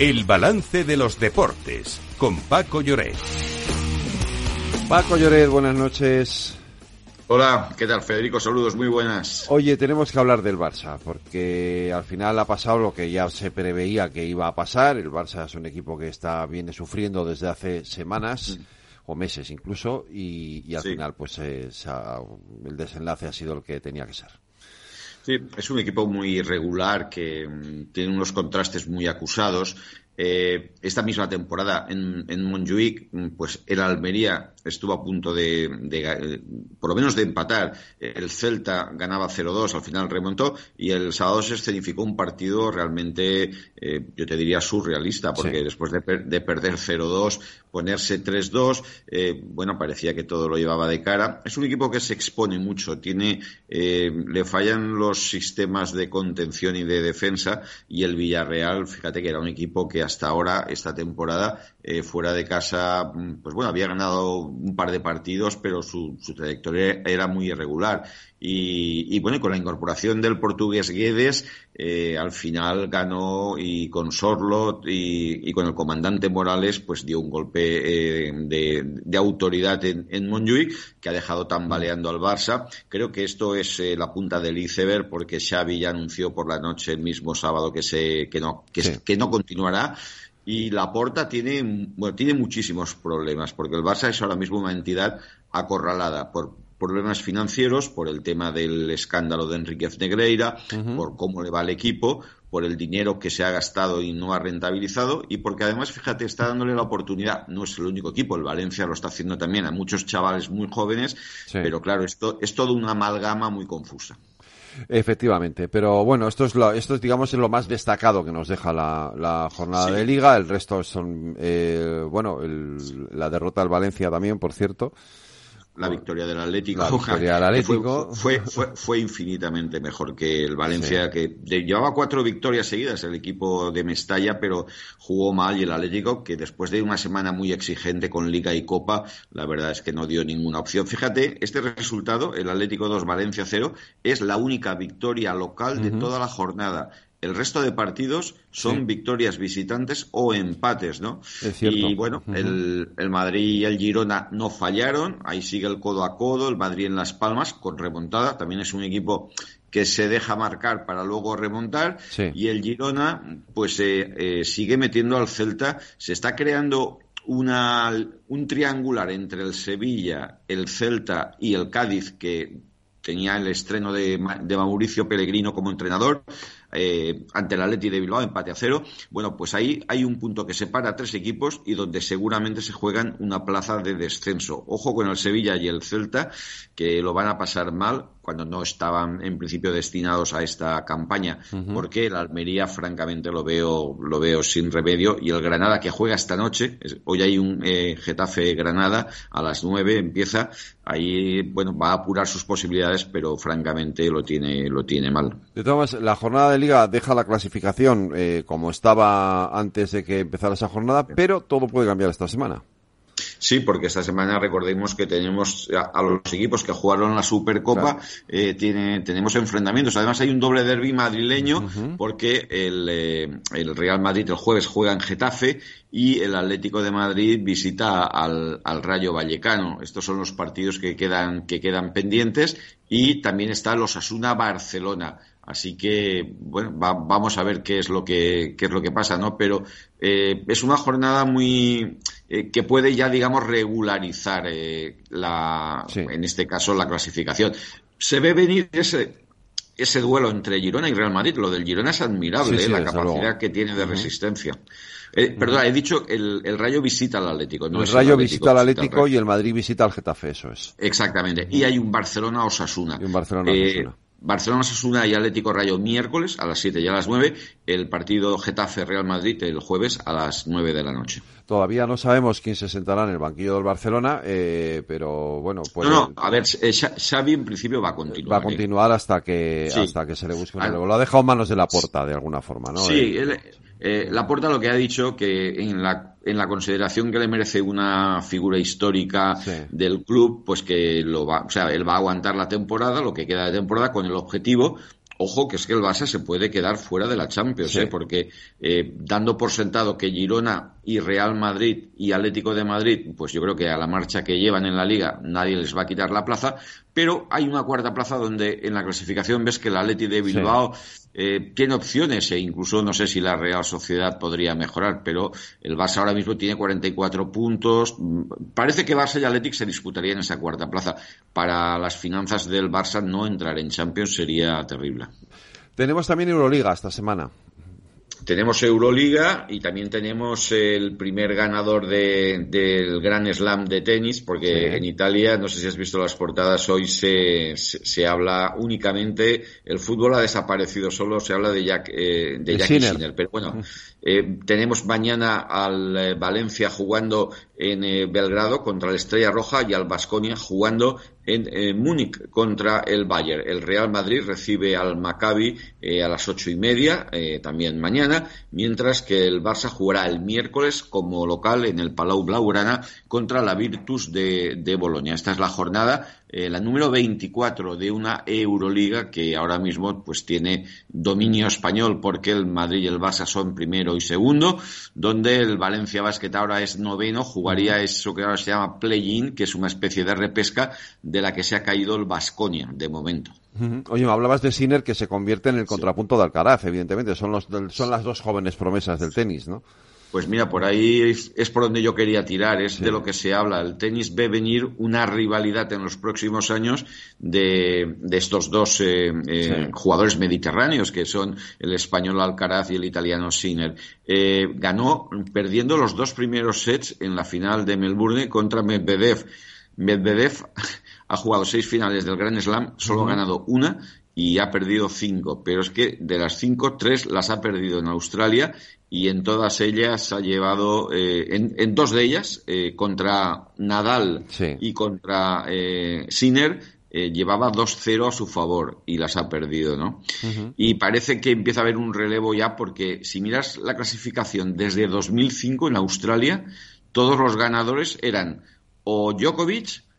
Speaker 1: El balance de los deportes con Paco Lloret.
Speaker 2: Paco Lloret, buenas noches.
Speaker 19: Hola, ¿qué tal Federico? Saludos, muy buenas.
Speaker 2: Oye, tenemos que hablar del Barça, porque al final ha pasado lo que ya se preveía que iba a pasar. El Barça es un equipo que está viene sufriendo desde hace semanas mm. o meses incluso, y, al final pues eh, el desenlace ha sido el que tenía que ser.
Speaker 19: Sí, es un equipo muy irregular que mm, tiene unos contrastes muy acusados. Eh, esta misma temporada en, en Montjuic, mm, pues el Almería estuvo a punto de, de, por lo menos de empatar. El Celta ganaba 0-2, al final remontó y el sábado se escenificó un partido realmente, eh, yo te diría, surrealista, porque después de, de perder 0-2, ponerse 3-2, eh, bueno, parecía que todo lo llevaba de cara. Es un equipo que se expone mucho, tiene, eh, le fallan los sistemas de contención y de defensa y el Villarreal, fíjate que era un equipo que hasta ahora, esta temporada, eh, fuera de casa, mm, pues bueno, había ganado un par de partidos, pero su, trayectoria era muy irregular. Y, y, bueno, con la incorporación del portugués Guedes, eh, al final ganó y con Sorlot y, con el comandante Morales, pues dio un golpe eh, de, autoridad en, en Montjuic que ha dejado tambaleando al Barça. Creo que esto es la punta del iceberg porque Xavi ya anunció por la noche el mismo sábado que se que no que, que no continuará y la Porta tiene, bueno, tiene muchísimos problemas, porque el Barça es ahora mismo una entidad acorralada por problemas financieros, por el tema del escándalo de Enriquez Negreira, por cómo le va al equipo, por el dinero que se ha gastado y no ha rentabilizado, y porque además, fíjate, está dándole la oportunidad, no es el único equipo, el Valencia lo está haciendo también a muchos chavales muy jóvenes, pero claro, esto es todo una amalgama muy confusa.
Speaker 2: Efectivamente, pero bueno, esto es, lo, esto es digamos lo más destacado que nos deja la, jornada de liga. El resto son, eh, bueno, la derrota del Valencia también, por cierto
Speaker 19: la victoria del Atlético.
Speaker 2: La victoria del Atlético.
Speaker 19: Fue, fue, fue, infinitamente mejor que el Valencia, que llevaba cuatro victorias seguidas el equipo de Mestalla, pero jugó mal y el Atlético, que después de una semana muy exigente con Liga y Copa, la verdad es que no dio ninguna opción. Fíjate, este resultado, el Atlético 2, Valencia 0, es la única victoria local de toda la jornada. El resto de partidos son victorias visitantes o empates, ¿no? Y bueno, el, el, Madrid y el Girona no fallaron, ahí sigue el codo a codo, el Madrid en Las Palmas con remontada, también es un equipo que se deja marcar para luego remontar. Y el Girona pues eh, eh, sigue metiendo al Celta, se está creando una, un triangular entre el Sevilla, el Celta y el Cádiz que tenía el estreno de, de Mauricio Pellegrino como entrenador eh, ante el Atleti de Bilbao, empate a cero. Bueno, pues ahí hay un punto que separa tres equipos y donde seguramente se juegan una plaza de descenso. Ojo con el Sevilla y el Celta, que lo van a pasar mal cuando no estaban en principio destinados a esta campaña, porque el Almería francamente lo veo lo veo sin remedio y el Granada que juega esta noche, hoy hay un eh, Getafe Granada a las nueve empieza, ahí bueno va a apurar sus posibilidades, pero francamente lo tiene lo tiene mal.
Speaker 2: De todas la jornada de liga deja la clasificación eh, como estaba antes de que empezara esa jornada, pero todo puede cambiar esta semana.
Speaker 19: Sí, porque esta semana recordemos que tenemos a, los equipos que jugaron la Supercopa, eh, tiene, tenemos enfrentamientos. Además hay un doble derby madrileño porque el, eh, el, Real Madrid el jueves juega en Getafe y el Atlético de Madrid visita al, al, Rayo Vallecano. Estos son los partidos que quedan, que quedan pendientes y también está los Asuna Barcelona. Así que, bueno, vamos a ver qué es lo que, qué es lo que pasa, ¿no? Pero eh, es una jornada muy eh, que puede ya, digamos, regularizar eh, la, en este caso, la clasificación. Se ve venir ese, ese duelo entre Girona y Real Madrid. Lo del Girona es admirable, ¿eh? la capacidad que tiene de resistencia. Eh, perdón, he dicho el, el Rayo visita al Atlético. No
Speaker 2: el Rayo visita al Atlético y el Madrid visita al Getafe, eso es.
Speaker 19: Exactamente. Y hay un Barcelona-Osasuna.
Speaker 2: Y un Barcelona-Osasuna.
Speaker 19: Barcelona Sasuna y Atlético Rayo miércoles a las 7 y a las 9, el partido Getafe Real Madrid el jueves a las 9 de la noche.
Speaker 2: Todavía no sabemos quién se sentará en el banquillo del Barcelona, eh, pero bueno, pues
Speaker 19: No, no, a ver, eh, Xavi en principio va a continuar.
Speaker 2: Va a continuar hasta que hasta que se le busque un relevo. Lo ha dejado en manos de la porta de alguna forma, ¿no?
Speaker 19: Sí, él, eh, Laporta lo que ha dicho que en la, en la consideración que le merece una figura histórica del club, pues que lo va, o sea, él va a aguantar la temporada, lo que queda de temporada, con el objetivo Ojo que es que el Barça se puede quedar fuera de la Champions, ¿eh? porque eh, dando por sentado que Girona y Real Madrid y Atlético de Madrid, pues yo creo que a la marcha que llevan en la liga nadie les va a quitar la plaza, pero hay una cuarta plaza donde en la clasificación ves que el Atleti de Bilbao eh, tiene opciones e incluso no sé si la Real Sociedad podría mejorar, pero el Barça ahora mismo tiene 44 puntos. Parece que Barça y Atlético se disputarían esa cuarta plaza. Para las finanzas del Barça no entrar en Champions sería terrible.
Speaker 2: Tenemos también Euroliga esta semana.
Speaker 19: Tenemos Euroliga y también tenemos el primer ganador del Gran Slam de tenis, porque en Italia, no sé si has visto las portadas, hoy se, se, habla únicamente, el fútbol ha desaparecido, solo se habla de Jack, eh, de, Sinner. Pero bueno, eh, tenemos mañana al eh, Valencia jugando en eh, Belgrado contra la Estrella Roja y al Basconia jugando en eh, Múnich contra el Bayern. El Real Madrid recibe al Maccabi eh, a las ocho y media, también mañana, mientras que el Barça jugará el miércoles como local en el Palau Blaugrana contra la Virtus de, de Bolonia. Esta es la jornada eh, la número 24 de una Euroliga que ahora mismo pues tiene dominio español porque el Madrid y el Barça son primero y segundo, donde el Valencia Basket ahora es noveno, jugaría eso que ahora se llama play-in, que es una especie de repesca de la que se ha caído el Basconia de momento.
Speaker 2: Oye, hablabas de Sinner que se convierte en el contrapunto de Alcaraz, evidentemente, son, los, son las dos jóvenes promesas del tenis, ¿no?
Speaker 19: Pues mira, por ahí es, por donde yo quería tirar, es de lo que se habla. El tenis ve venir una rivalidad en los próximos años de, estos dos eh, eh, jugadores mediterráneos, que son el español Alcaraz y el italiano Sinner. Eh, ganó perdiendo los dos primeros sets en la final de Melbourne contra Medvedev. Medvedev ha jugado seis finales del Grand Slam, solo ha ganado una y ha perdido cinco, pero es que de las cinco, tres las ha perdido en Australia y en todas ellas ha llevado, eh, en, dos de ellas, eh, contra Nadal y contra eh, Sinner, eh, llevaba 2-0 a su favor y las ha perdido, ¿no? Y parece que empieza a haber un relevo ya porque si miras la clasificación desde 2005 en Australia, todos los ganadores eran o Djokovic,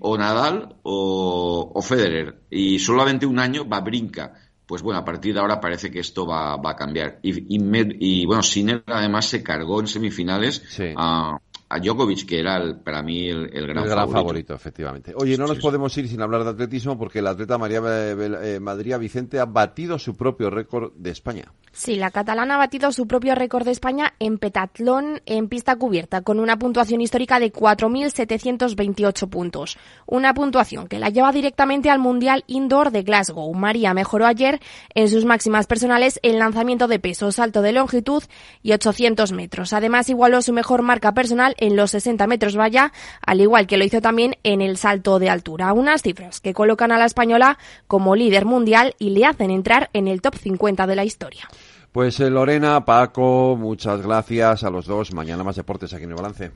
Speaker 19: o Nadal o, o, Federer. Y solamente un año va Brinca pues bueno, a partir de ahora parece que esto va, va a cambiar. Y, y, bueno, Sinner además se cargó en semifinales a a Djokovic, que era para mí el, gran, favorito.
Speaker 2: efectivamente. Oye, no nos podemos ir sin hablar de atletismo porque el atleta María eh, Madrid Vicente ha batido su propio récord de España.
Speaker 10: Sí, la catalana ha batido su propio récord de España en petatlón en pista cubierta, con una puntuación histórica de 4.728 puntos. Una puntuación que la lleva directamente al Mundial Indoor de Glasgow. María mejoró ayer en sus máximas personales el lanzamiento de peso, salto de longitud y 800 metros. Además, igualó su mejor marca personal en los 60 metros valla, al igual que lo hizo también en el salto de altura. Unas cifras que colocan a la española como líder mundial y le hacen entrar en el top 50 de la historia.
Speaker 2: Pues eh, Lorena, Paco, muchas gracias a los dos. Mañana más deportes aquí en el balance.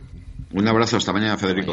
Speaker 19: Un abrazo, hasta mañana, Federico.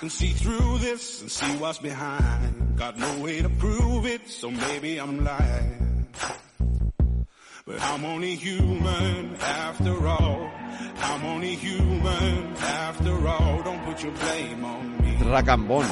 Speaker 20: Can see through this and see what's behind. Got no way to prove it, so maybe I'm lying. But I'm only human after all. I'm only human after all. Don't put your blame on me.
Speaker 2: Racambón.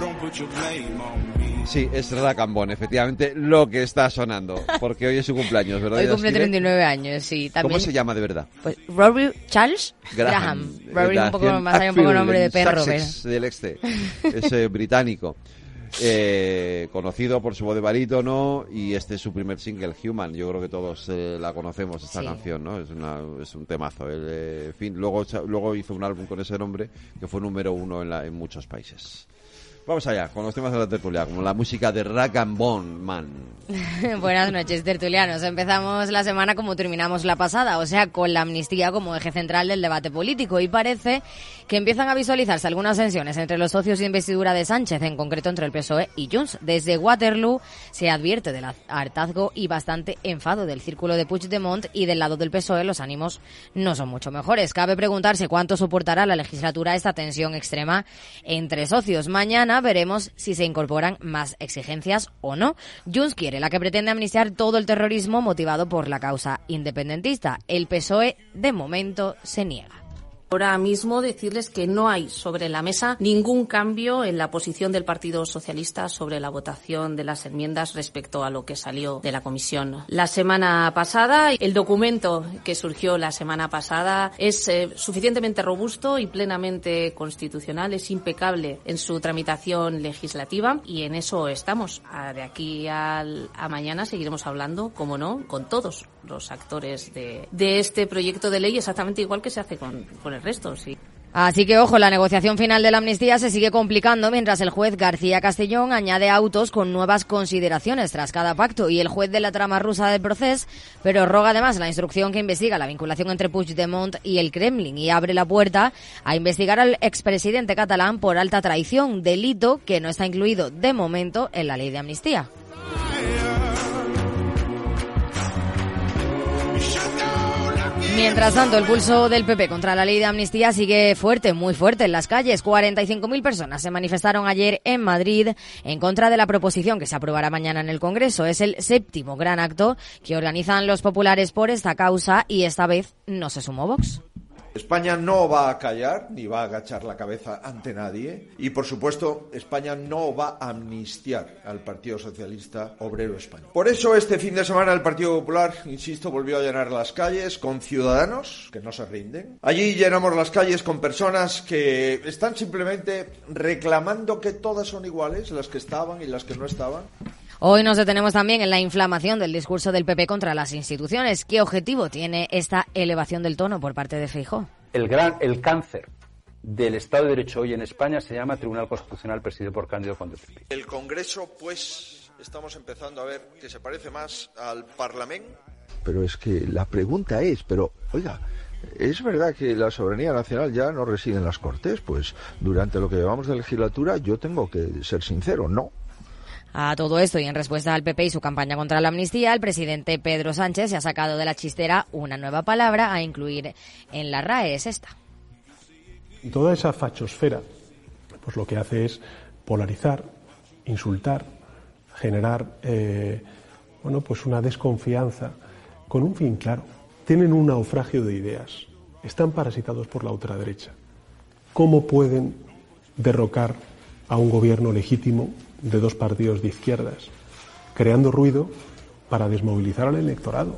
Speaker 20: Don't put your blame on me.
Speaker 2: Sí, es Racambón, efectivamente, lo que está sonando. Porque hoy es su cumpleaños, ¿verdad?
Speaker 8: Hoy cumple
Speaker 2: Steven?
Speaker 8: 39 años, sí. También,
Speaker 2: ¿Cómo se llama de verdad?
Speaker 8: Pues Rory Charles Graham. Rory un poco, más allá un poco nombre de perro, pero...
Speaker 2: del este. Es eh, británico. Eh, conocido por su voz de barítono y este es su primer single, Human. Yo creo que todos eh, la conocemos, esta
Speaker 8: Sí.
Speaker 2: canción, ¿no? Es, una, es un temazo. Él, eh, en fin, luego, luego hizo un álbum con ese nombre que fue número uno en, la- en muchos países. Vamos allá, con los temas de la tertulia, como la música de Rack and Bone Man.
Speaker 8: Buenas noches, tertulianos. Empezamos la semana como terminamos la pasada, o sea, con la amnistía como eje central del debate político. Y parece que empiezan a visualizarse algunas tensiones entre los socios de investidura de Sánchez, en concreto entre el PSOE y Junts. Desde Waterloo se advierte del hartazgo y bastante enfado del círculo de Puigdemont y del lado del PSOE los ánimos no son mucho mejores. Cabe preguntarse cuánto soportará la legislatura esta tensión extrema entre socios. Mañana veremos si se incorporan más exigencias o no. Junts quiere la que pretende amnistiar todo el terrorismo motivado por la causa independentista. El PSOE de momento se niega.
Speaker 6: Ahora mismo decirles que no hay sobre la mesa ningún cambio en la posición del Partido Socialista sobre la votación de las enmiendas respecto a lo que salió de la comisión la semana pasada. El documento que surgió la semana pasada es eh, suficientemente robusto y plenamente constitucional, es impecable en su tramitación legislativa y en eso estamos. Ah, De aquí a mañana seguiremos hablando, como no, con todos los actores de, de este proyecto de ley, exactamente igual que se hace con, con el resto. Sí.
Speaker 8: Así que ojo, la negociación final de la amnistía se sigue complicando mientras el juez García Castellón añade autos con nuevas consideraciones tras cada pacto y el juez de la trama rusa del proceso, pero roga además la instrucción que investiga la vinculación entre Puigdemont y el Kremlin y abre la puerta a investigar al expresidente catalán por alta traición, delito que no está incluido de momento en la ley de amnistía. Mientras tanto, el pulso del PP contra la ley de amnistía sigue fuerte, muy fuerte en las calles. 45.000 personas se manifestaron ayer en Madrid en contra de la proposición que se aprobará mañana en el Congreso. Es el séptimo gran acto que organizan los populares por esta causa y esta vez no se sumó Vox.
Speaker 13: España no va a callar ni va a agachar la cabeza ante nadie y por supuesto España no va a amnistiar al Partido Socialista Obrero Español. Por eso este fin de semana el Partido Popular, insisto, volvió a llenar las calles con ciudadanos que no se rinden. Allí llenamos las calles con personas que están simplemente reclamando que todas son iguales, las que estaban y las que no estaban.
Speaker 8: Hoy nos detenemos también en la inflamación del discurso del PP contra las instituciones. ¿Qué objetivo tiene esta elevación del tono por parte de Feijóo?
Speaker 21: El gran, el cáncer del Estado de Derecho hoy en España se llama Tribunal Constitucional presidido por Cándido Conde
Speaker 13: El Congreso, pues, estamos empezando a ver que se parece más al Parlamento.
Speaker 22: Pero es que la pregunta es, pero, oiga, ¿es verdad que la soberanía nacional ya no reside en las Cortes? Pues durante lo que llevamos de legislatura yo tengo que ser sincero, no.
Speaker 8: A todo esto y en respuesta al PP y su campaña contra la amnistía, el presidente Pedro Sánchez se ha sacado de la chistera una nueva palabra a incluir en la RAE, es esta.
Speaker 3: Y toda esa fachosfera, pues lo que hace es polarizar, insultar, generar, eh, bueno, pues una desconfianza con un fin claro. Tienen un naufragio de ideas, están parasitados por la ultraderecha. ¿Cómo pueden derrocar a un gobierno legítimo de dos partidos de izquierdas, creando ruido para desmovilizar al electorado?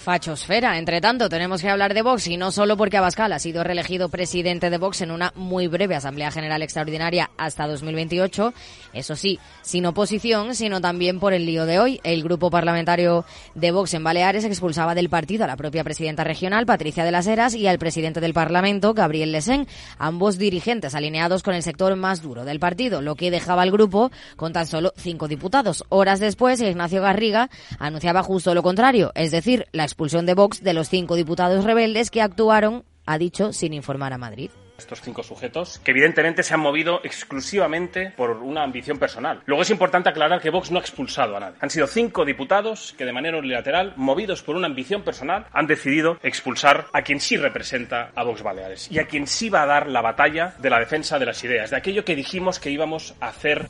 Speaker 8: Fachosfera. Entre tanto, tenemos que hablar de Vox y no solo porque Abascal ha sido reelegido presidente de Vox en una muy breve Asamblea General Extraordinaria hasta 2028. Eso sí, sin oposición, sino también por el lío de hoy. El grupo parlamentario de Vox en Baleares expulsaba del partido a la propia presidenta regional, Patricia de las Heras, y al presidente del Parlamento, Gabriel Lesén, ambos dirigentes alineados con el sector más duro del partido, lo que dejaba al grupo con tan solo cinco diputados. Horas después, Ignacio Garriga anunciaba justo lo contrario, es decir, la expulsión de Vox de los cinco diputados rebeldes que actuaron, ha dicho, sin informar a Madrid
Speaker 15: estos cinco sujetos, que evidentemente se han movido exclusivamente por una ambición personal. Luego es importante aclarar que Vox no ha expulsado a nadie. Han sido cinco diputados que de manera unilateral, movidos por una ambición personal, han decidido expulsar a quien sí representa a Vox Baleares y a quien sí va a dar la batalla de la defensa de las ideas, de aquello que dijimos que íbamos a hacer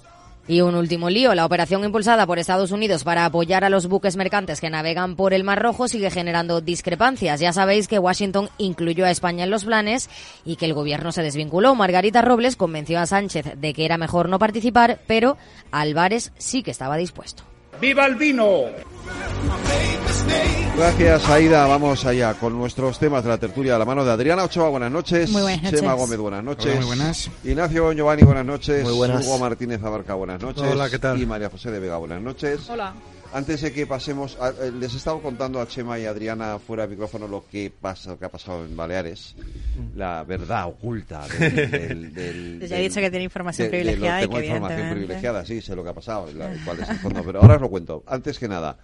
Speaker 8: y un último lío, la operación impulsada por Estados Unidos para apoyar a los buques mercantes que navegan por el Mar Rojo sigue generando discrepancias. Ya sabéis que Washington incluyó a España en los planes y que el gobierno se desvinculó. Margarita Robles convenció a Sánchez de que era mejor no participar, pero Álvarez sí que estaba dispuesto.
Speaker 23: ¡Viva el vino!
Speaker 2: Gracias, Aida. Vamos allá con nuestros temas de la tertulia de la mano de Adriana Ochoa. Buenas noches.
Speaker 24: Muy buenas noches.
Speaker 2: Chema Gómez, buenas noches.
Speaker 24: muy buenas.
Speaker 2: Ignacio Giovanni, buenas noches.
Speaker 24: Muy buenas.
Speaker 2: Hugo Martínez Abarca, buenas noches.
Speaker 24: Hola, ¿qué tal?
Speaker 2: Y María José de Vega, buenas noches.
Speaker 24: Hola.
Speaker 2: Antes de que pasemos, a- eh, les he estado contando a Chema y Adriana fuera de micrófono lo que pasa, lo que ha pasado en Baleares, la verdad oculta del, del- del-
Speaker 24: Ya he dicho que tiene información
Speaker 2: de- de lo-
Speaker 24: privilegiada y
Speaker 2: tengo
Speaker 24: que
Speaker 2: información privilegiada, sí, sé lo que ha pasado, la- cuál es el fondo, pero ahora os lo cuento. Antes que nada,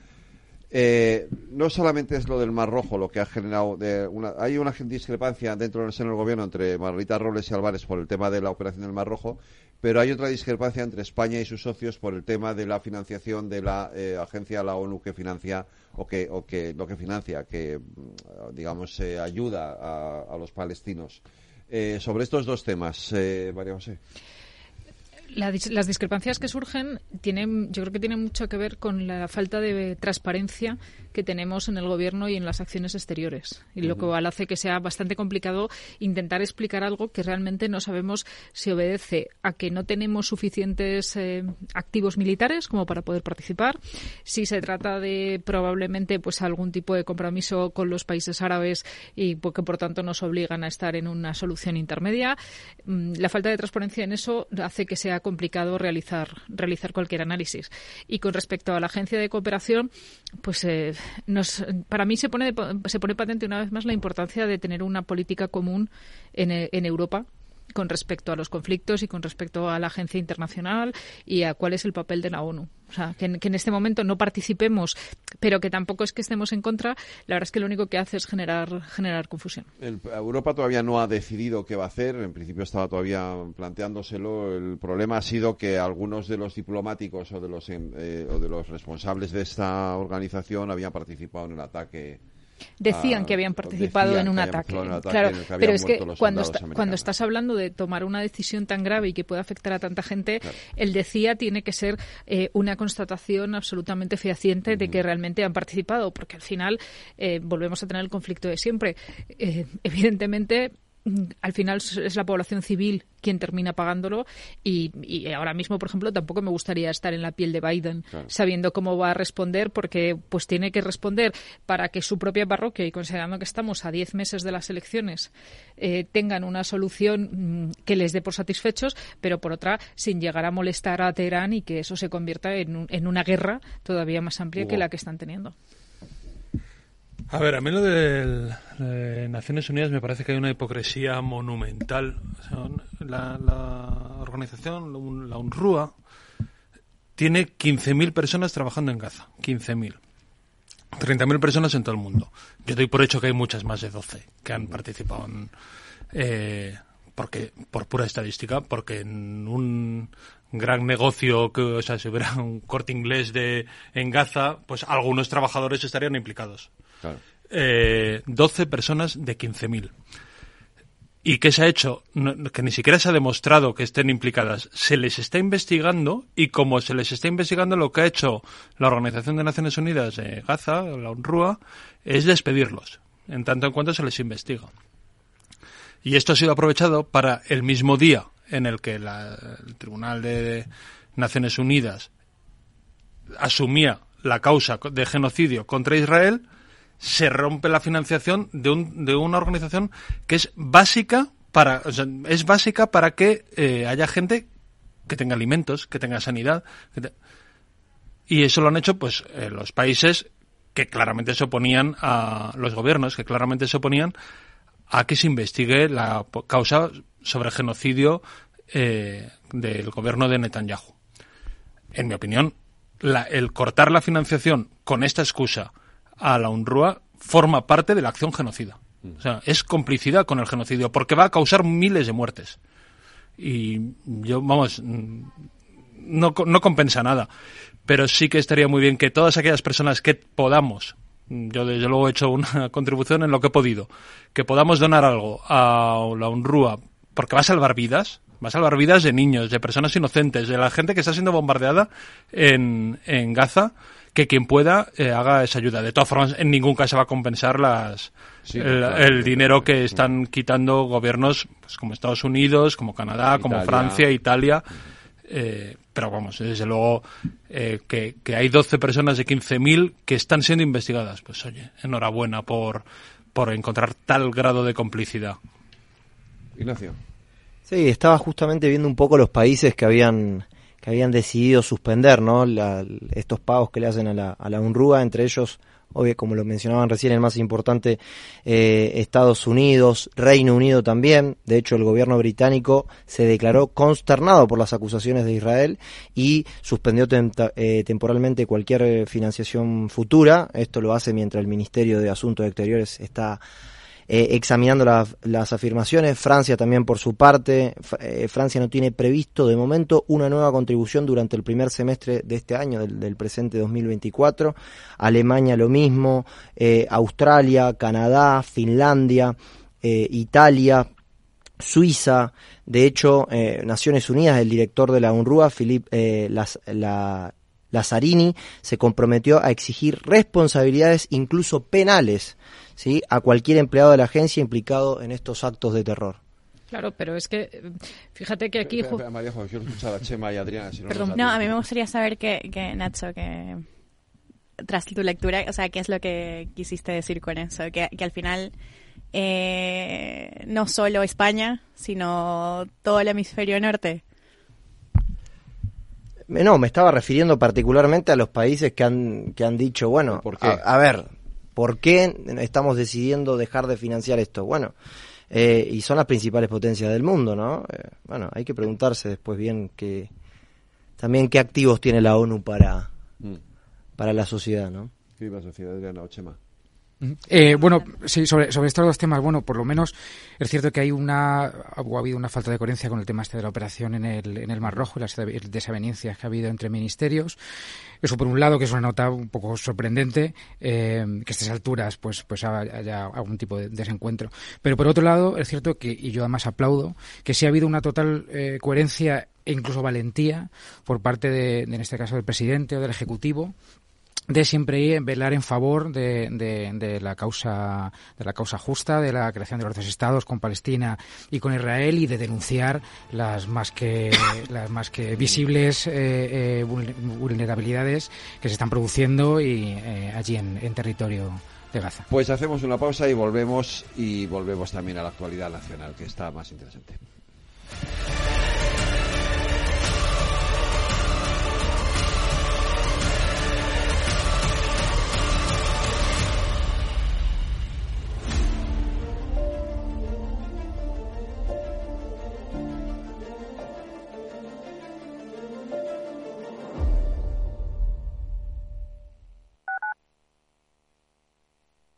Speaker 2: eh, no solamente es lo del Mar Rojo lo que ha generado de una, hay una discrepancia dentro del seno del gobierno entre Margarita Robles y Álvarez por el tema de la operación del Mar Rojo, pero hay otra discrepancia entre España y sus socios por el tema de la financiación de la eh, agencia de la ONU que financia o que, o que lo que financia, que mm, digamos eh, ayuda a, a los palestinos. Eh, sobre estos dos temas, eh, María José.
Speaker 25: La las discrepancias que surgen tienen, yo creo que tienen mucho que ver con la falta de transparencia que tenemos en el gobierno y en las acciones exteriores. Y lo cual hace que sea bastante complicado intentar explicar algo que realmente no sabemos si obedece a que no tenemos suficientes eh, activos militares como para poder participar, si se trata de probablemente pues algún tipo de compromiso con los países árabes y por- que por tanto nos obligan a estar en una solución intermedia. Mm, La falta de transparencia en eso hace que sea complicado realizar, realizar cualquier análisis. Y con respecto a la agencia de cooperación, pues eh, nos, para mí se pone, se pone patente una vez más la importancia de tener una política común eh, en Europa con respecto a los conflictos y con respecto a la agencia internacional y a cuál es el papel de la ONU. O sea, que en, que en este momento no participemos, pero que tampoco es que estemos en contra, la verdad es que lo único que hace es generar, generar confusión.
Speaker 2: Europa todavía no ha decidido qué va a hacer. En principio estaba todavía planteándoselo. El problema ha sido que algunos de los diplomáticos o de los eh, o de los responsables de esta organización habían participado en el ataque.
Speaker 25: Decían
Speaker 2: a-
Speaker 25: que habían participado en un ataque.
Speaker 2: participado en un ataque
Speaker 25: Claro,
Speaker 2: en
Speaker 25: pero es que cuando, está- cuando estás hablando de tomar una decisión tan grave y que puede afectar a tanta gente, el decía tiene que ser eh, una constatación absolutamente fehaciente de que realmente han participado, porque al final eh, volvemos a tener el conflicto de siempre. Eh, evidentemente al final es- la población civil quien termina pagándolo y, y ahora mismo, por ejemplo, tampoco me gustaría estar en la piel de Biden
Speaker 26: Claro.
Speaker 25: sabiendo cómo va a responder porque pues tiene que responder para que su propia parroquia y considerando que estamos a 10 meses de las elecciones eh, tengan una solución mm, que les dé por satisfechos, pero por otra sin llegar a molestar a Teherán y que eso se convierta en, un- en una guerra todavía más amplia que la que están teniendo.
Speaker 27: A ver, a mí lo de Naciones Unidas me parece que hay una hipocresía monumental. O sea, la, organización, la UNRWA, tiene 15.000 personas trabajando en Gaza. 15.000. 30.000 personas en todo el mundo. Yo doy por hecho que hay muchas más de 12 que han participado en, eh, porque por pura estadística, porque en un gran negocio que, o sea, si hubiera un corte inglés de en Gaza, pues algunos trabajadores estarían implicados. Eh, 12 personas de 15.000. ¿Y qué se ha hecho? Que ni siquiera se ha demostrado que estén implicadas. Se les está investigando y como se les está investigando, lo que ha hecho la Organización de Naciones Unidas de Gaza, la UNRWA, es despedirlos, en tanto en cuanto se les investiga. Y esto ha sido aprovechado para el mismo día en el que la- el Tribunal de Naciones Unidas asumía la causa de genocidio contra Israel, se rompe la financiación de, un, de una organización que es básica para, o sea, es básica para que eh, haya gente que tenga alimentos, que tenga sanidad. Y eso lo han hecho, pues, eh, los países que claramente se oponían a los gobiernos, que claramente se oponían a que se investigue la causa sobre genocidio eh, del gobierno de Netanyahu. En mi opinión, la- el cortar la financiación con esta excusa a la UNRWA forma parte de la acción genocida. O sea, es complicidad con el genocidio porque va a causar miles de muertes. Y yo, vamos, mm, no, no compensa nada. Pero sí que estaría muy bien que todas aquellas personas que podamos, mm, yo desde luego he hecho una contribución en lo que he podido, que podamos donar algo a la UNRWA porque va a salvar vidas, va a salvar vidas de niños, de personas inocentes, de la gente que está siendo bombardeada en, en Gaza, que quien pueda eh, haga esa ayuda. De todas formas, en ningún caso va a compensar las,
Speaker 2: Sí,
Speaker 27: el,
Speaker 2: claro.
Speaker 27: el dinero que están quitando gobiernos pues, como Estados Unidos, como Canadá, como. Francia, Italia. Eh, pero vamos, desde luego eh, que, que hay 12 personas de 15.000 que están siendo investigadas. Pues oye, enhorabuena por, por encontrar tal grado de complicidad.
Speaker 2: Ignacio.
Speaker 23: Sí, estaba justamente viendo un poco los países que habían habían decidido suspender, ¿no? La- estos pagos que le hacen a la, a la UNRWA, entre ellos, obvio, como lo mencionaban recién, el más importante, eh, Estados Unidos, Reino Unido también. De hecho, el gobierno británico se declaró consternado por las acusaciones de Israel y suspendió eh, temporalmente cualquier financiación futura. Esto lo hace mientras el Ministerio de Asuntos Exteriores está eh, examinando las- afirmaciones. Francia también por su parte. Eh, Francia no tiene previsto de momento una nueva contribución durante el primer semestre de este año, del, presente 2024. Alemania lo mismo. eh, Australia, Canadá, Finlandia, Italia. Suiza, de hecho, Naciones Unidas, el director de la UNRWA, Philippe eh, la- Lazzarini, se comprometió a exigir responsabilidades, incluso penales, ¿sí? a cualquier empleado de la agencia implicado en estos actos de terror.
Speaker 25: Claro, pero es que eh, fíjate que aquí...
Speaker 2: Espera, espera, María José, quiero escuchar a Chema y a Adriana. Si no
Speaker 25: Perdón.
Speaker 24: No, a mí me gustaría saber que, que Nacho, que tras tu lectura, o sea, qué es lo que quisiste decir con eso, que, que al final eh, no solo España, sino todo el hemisferio norte.
Speaker 23: No, me estaba refiriendo particularmente a los países que han, que han dicho, bueno,
Speaker 2: qué?
Speaker 23: A, a ver, ¿por qué estamos decidiendo dejar de financiar esto? Bueno, eh, y son las principales potencias del mundo, ¿no? Eh, bueno, hay que preguntarse después bien que también qué activos tiene la ONU para,
Speaker 2: Mm.
Speaker 23: para la sociedad, ¿no?
Speaker 2: ¿Qué ibas a decir, Adriana o Chema?
Speaker 28: Eh, bueno, sí, sobre, sobre estos dos temas, bueno, por lo menos es cierto que hay una, ha habido una falta de coherencia con el tema este de la operación en el, en el Mar Rojo y las desavenencias que ha habido entre ministerios. Eso por un lado, que es una nota un poco sorprendente, eh, que a estas alturas pues, pues haya algún tipo de desencuentro. Pero por otro lado, es cierto que, y yo además aplaudo, que sí ha habido una total eh, coherencia e incluso valentía por parte de, en este caso, del presidente o del ejecutivo de siempre velar en favor de, de, de, la causa de la causa justa de la creación de los dos estados con Palestina y con Israel y de denunciar las más que las más que visibles eh, eh, vulnerabilidades que se están produciendo y eh, allí en, en territorio de Gaza.
Speaker 2: Pues hacemos una pausa y volvemos y volvemos también a la actualidad nacional que está más interesante.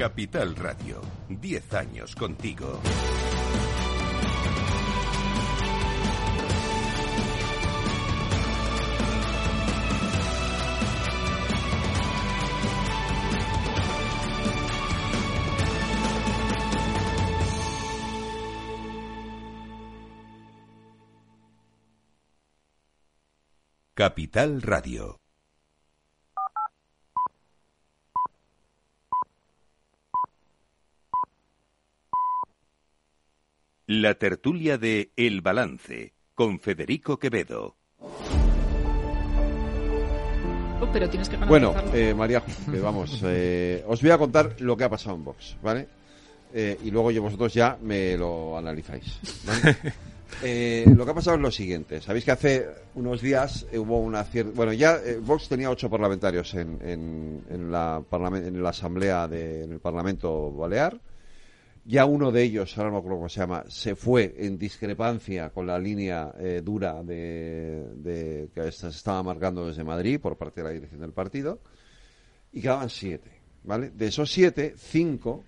Speaker 1: Capital Radio, 10 años contigo. Capital Radio La tertulia de El Balance con Federico Quevedo.
Speaker 25: Pero tienes que
Speaker 2: Bueno, eh, María, que vamos, eh, os voy a contar lo que ha pasado en Vox, ¿vale? Eh, y luego yo vosotros ya me lo analizáis. ¿vale? Eh, lo que ha pasado es lo siguiente. Sabéis que hace unos días eh, hubo una cierta... Bueno, ya eh, Vox tenía ocho parlamentarios en, en, en la, en la Asamblea del Parlamento Balear. Ya uno de ellos, ahora no me cómo se llama, se fue en discrepancia con la línea eh, dura de, de- que se estaba marcando desde Madrid por parte de la dirección del partido. Y quedaban siete, ¿vale? De esos siete, cinco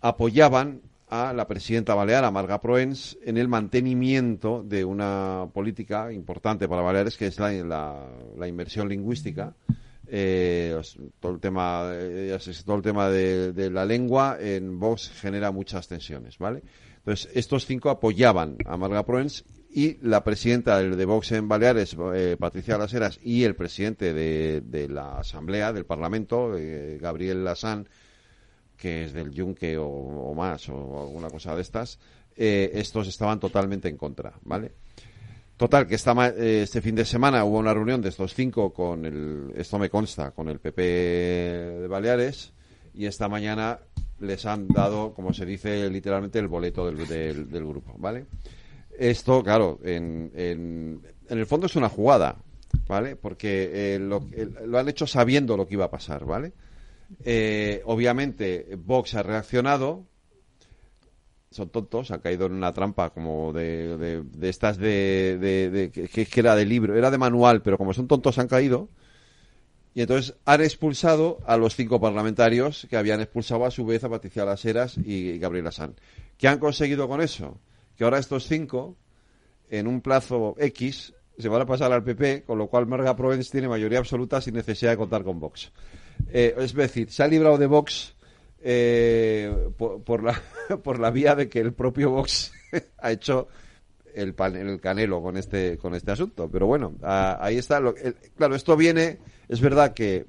Speaker 2: apoyaban a la presidenta balear, a Marga Proens, en el mantenimiento de una política importante para Baleares, que es la, la- la inversión lingüística. Eh, todo el tema, eh, todo el tema de, la lengua en Vox genera muchas tensiones, ¿vale? Entonces, estos cinco apoyaban a Marga Proens y la presidenta de Vox en Baleares, eh, Patricia Las Heras, y el presidente de, la Asamblea, del Parlamento, eh, Gabriel Lasán, que es del Yunque o, o más, o alguna cosa de estas, eh, estos estaban totalmente en contra, ¿vale? Total, que esta eh, este fin de semana hubo una reunión de estos cinco con el, esto me consta, con el PP de Baleares, y esta mañana les han dado, como se dice literalmente, el boleto del, del- grupo, ¿vale? Esto, claro, en, en, en el fondo es una jugada, ¿vale? Porque eh, lo, lo han hecho sabiendo lo que iba a pasar, ¿vale? Eh, obviamente, Vox ha reaccionado. Son tontos, han caído en una trampa como de, estas de, que era de libro, era de manual, pero como son tontos han caído. Y entonces han expulsado a los cinco parlamentarios que habían expulsado a su vez a Patricia Las Heras y Gabriela San. ¿Qué han conseguido con eso? Que ahora estos cinco, en un plazo X, se van a pasar al PP, con lo cual Marga Provence tiene mayoría absoluta sin necesidad de contar con Vox. Eh, es decir, se ha librado de Vox eh, por, por la, por la vía de que el propio Vox ha hecho el, pan- el canelo con este, con este asunto. Pero bueno, ahí está. Lo- el- claro, esto viene, es verdad que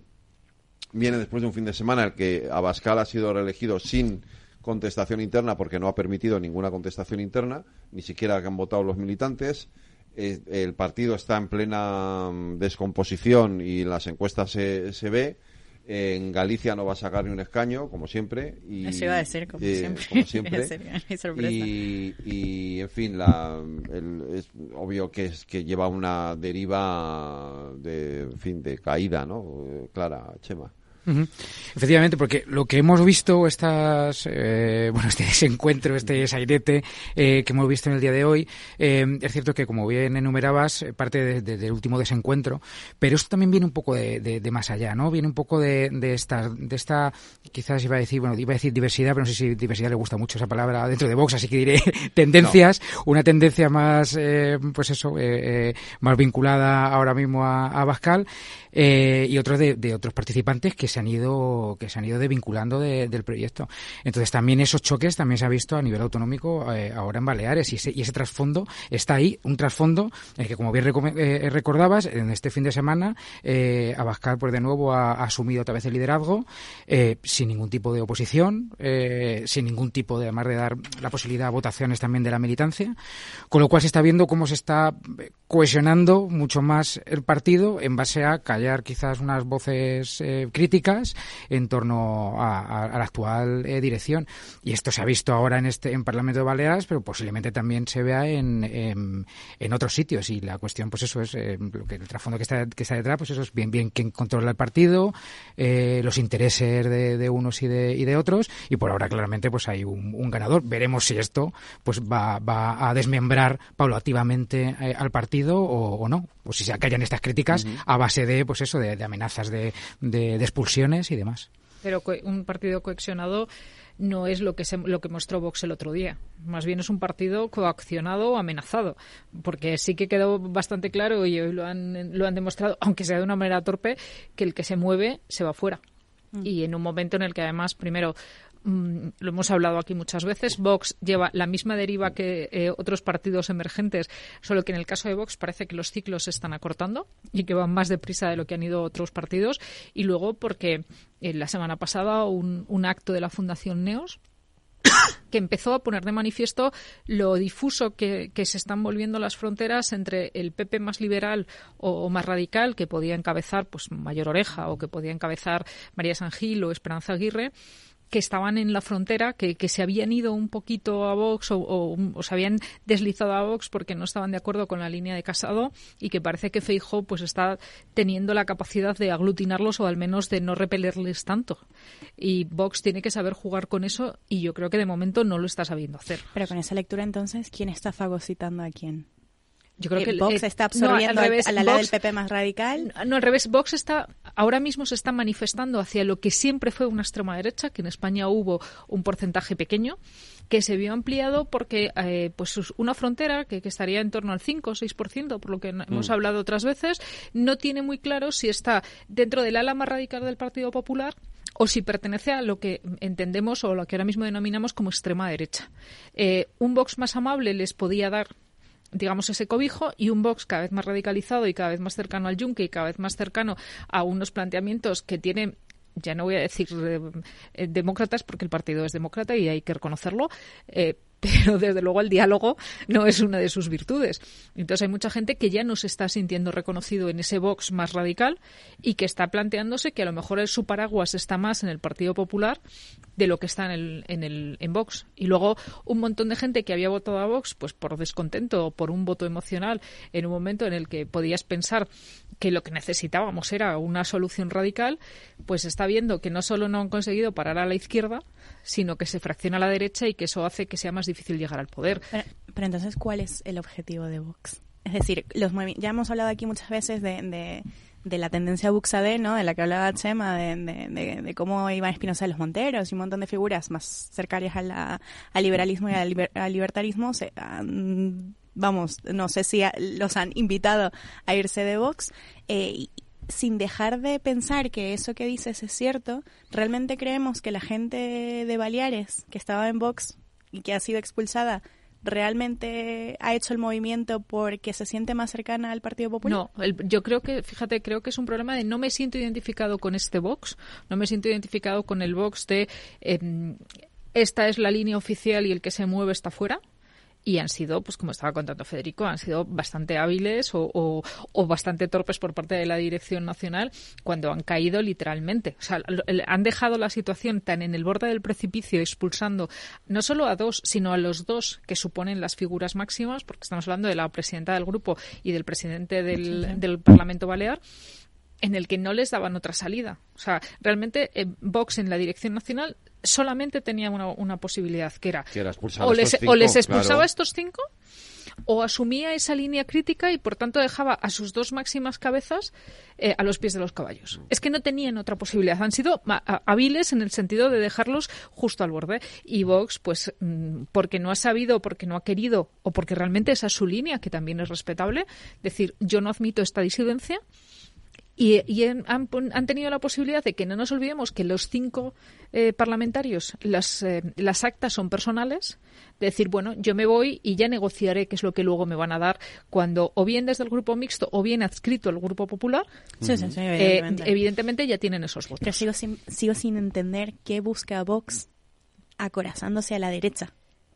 Speaker 2: viene después de un fin de semana el que Abascal ha sido reelegido sin contestación interna porque no ha permitido ninguna contestación interna, ni siquiera que han votado los militantes. Eh, el partido está en plena mm, descomposición y las encuestas se ve. En Galicia no va a sacar ni un escaño, como siempre. Y,
Speaker 24: Eso iba a decir, como
Speaker 2: eh,
Speaker 24: siempre.
Speaker 2: como siempre.
Speaker 24: Sorpresa.
Speaker 2: Y, y, en fin, la, el- es obvio que, es, que lleva una deriva de, en fin, de caída, ¿no? Eh, Clara, Chema.
Speaker 28: Efectivamente, porque lo que hemos visto, estas, eh, bueno, este desencuentro, este sairete eh, que hemos visto en el día de hoy, eh, es cierto que, como bien enumerabas, eh, parte de- de- del último desencuentro, pero esto también viene un poco de, de- más allá, ¿no? Viene un poco de, de esta, de esta, quizás iba a decir, bueno, iba a decir diversidad, pero no sé si diversidad le gusta mucho esa palabra dentro de Vox, así que diré tendencias, una tendencia más, eh, pues eso, más vinculada ahora mismo a, a Bascal, eh, y otros de, de otros participantes que se han ido que se han ido desvinculando de- del proyecto. Entonces también esos choques también se ha visto a nivel autonómico eh, ahora en Baleares y ese, y ese trasfondo está ahí, un trasfondo el que como bien eh, recordabas en este fin de semana eh, Abascal pues de nuevo ha, ha asumido otra vez el liderazgo eh, sin ningún tipo de oposición, eh, sin ningún tipo de además de dar la posibilidad a votaciones también de la militancia, con lo cual se está viendo cómo se está eh, cohesionando mucho más el partido en base a callar quizás unas voces eh, críticas en torno a, a- a la actual eh, dirección. Y esto se ha visto ahora en este en Parlamento de Baleares, pero posiblemente también se vea en, en, en otros sitios. Y la cuestión, pues eso es eh, lo que el trasfondo que está, que está detrás, pues eso es bien bien quién controla el partido, eh, los intereses de, de unos y de, y de otros. Y por ahora claramente pues hay un, un ganador. Veremos si esto pues va, va a desmembrar paulativamente eh, al partido o, o no. O si se callan estas críticas a base de pues eso de, de amenazas de, de- de y demás.
Speaker 25: Pero co- un partido coaccionado no es lo que se, lo que mostró Vox el otro día. Más bien es un partido coaccionado o amenazado. Porque sí que quedó bastante claro y hoy lo han, lo han demostrado, aunque sea de una manera torpe, que el que se mueve se va fuera. Y en un momento en el que además, primero, mm, lo hemos hablado aquí muchas veces, Vox lleva la misma deriva que eh, otros partidos emergentes, solo que en el caso de Vox parece que los ciclos se están acortando y que van más deprisa de lo que han ido otros partidos. Y luego porque eh, la semana pasada un, un acto de la Fundación Neos que empezó a poner de manifiesto lo difuso que, se están volviendo las fronteras entre el PP más liberal o, más radical, que podía encabezar pues Mayor Oreja o que podía encabezar María San Gil o Esperanza Aguirre, que estaban en la frontera, que, que se habían ido un poquito a Vox o, o, se habían deslizado a Vox porque no estaban de acuerdo con la línea de Casado y que parece que Feijóo pues está teniendo la capacidad de aglutinarlos o al menos de no repelerles tanto. Y Vox tiene que saber jugar con eso y yo creo que de momento no lo está sabiendo hacer.
Speaker 24: Pero con esa lectura entonces, ¿quién está fagocitando a quién?
Speaker 25: Yo creo
Speaker 24: Eh,
Speaker 25: que
Speaker 24: Vox
Speaker 25: eh,
Speaker 24: está absorbiendo
Speaker 25: no, al revés,
Speaker 24: a la lado del
Speaker 25: Vox-
Speaker 24: PP más radical.
Speaker 25: No, al revés, Vox está ahora mismo se está manifestando hacia lo que siempre fue una extrema derecha, que en España hubo un porcentaje pequeño, que se vio ampliado porque eh, pues una frontera que, que estaría en torno al 5 o 6%, por lo que hemos
Speaker 29: Mm.
Speaker 25: hablado otras veces, no tiene muy claro si está dentro del ala más radical del Partido Popular o si pertenece a lo que entendemos o lo que ahora mismo denominamos como extrema derecha. Eh, un Vox más amable les podía dar digamos, ese cobijo y un Vox cada vez más radicalizado y cada vez más cercano al yunque y cada vez más cercano a unos planteamientos que tienen ya no voy a decir eh, eh, demócratas porque el partido es demócrata y hay que reconocerlo, eh, pero desde luego el diálogo no es una de sus virtudes. Entonces hay mucha gente que ya no se está sintiendo reconocido en ese Vox más radical y que está planteándose que a lo mejor su paraguas está más en el Partido Popular de lo que está en el, en el en Vox. Y luego un montón de gente que había votado a Vox pues por descontento o por un voto emocional en un momento en el que podías pensar que lo que necesitábamos era una solución radical, pues está viendo que no solo no han conseguido parar a la izquierda, sino que se fracciona a la derecha y que eso hace que sea más difícil llegar al poder.
Speaker 24: Pero, entonces, ¿cuál es el objetivo de Vox? Es decir, los ya hemos hablado aquí muchas veces de, de, la tendencia Buxade, ¿no? De la que hablaba Chema, de, de, cómo Iván Espinosa de los Monteros y un montón de figuras más cercanas al liberalismo y al, al libertarismo se han- vamos, no sé si a- los han invitado a irse de Vox. eh, sin dejar de pensar que eso que dices es cierto, realmente creemos que la gente de Baleares que estaba en Vox y que ha sido expulsada realmente ha hecho el movimiento porque se siente más cercana al Partido Popular?
Speaker 25: No, el- yo creo que, fíjate, creo que es un problema de no me siento identificado con este Vox, no me siento identificado con el Vox de em, esta es la línea oficial y el que se mueve está fuera. Y han sido, pues como estaba contando Federico, han sido bastante hábiles o, o- o bastante torpes por parte de la dirección nacional cuando han caído literalmente. O sea, han dejado la situación tan en el borde del precipicio, expulsando no solo a dos, sino a los dos que suponen las figuras máximas, porque estamos hablando de la presidenta del grupo y del presidente del, del Parlamento Balear en el que no les daban otra salida. O sea, realmente eh, Vox en la dirección nacional solamente tenía una, una posibilidad, que era,
Speaker 2: Que era
Speaker 25: o, les,
Speaker 2: cinco,
Speaker 25: o les expulsaba
Speaker 2: claro.
Speaker 25: a estos cinco o asumía esa línea crítica y por tanto dejaba a sus dos máximas cabezas eh, a los pies de los caballos. Es que no tenían otra posibilidad. Han sido hábiles en el sentido de dejarlos justo al borde. Y Vox, pues mm, porque no ha sabido, porque no ha querido o porque realmente esa es su línea, que también es respetable, decir yo no admito esta disidencia, y, han, tenido la posibilidad de que no nos olvidemos que los cinco eh, parlamentarios, las, eh, las actas son personales, de decir, bueno, yo me voy y ya negociaré qué es lo que luego me van a dar cuando, o bien desde el grupo mixto o bien adscrito al grupo popular,
Speaker 24: Sí, sí, sí,
Speaker 25: eh,
Speaker 24: evidentemente.
Speaker 25: evidentemente ya tienen esos votos.
Speaker 24: Pero sigo sin, sigo sin entender qué busca Vox acorazándose a la derecha.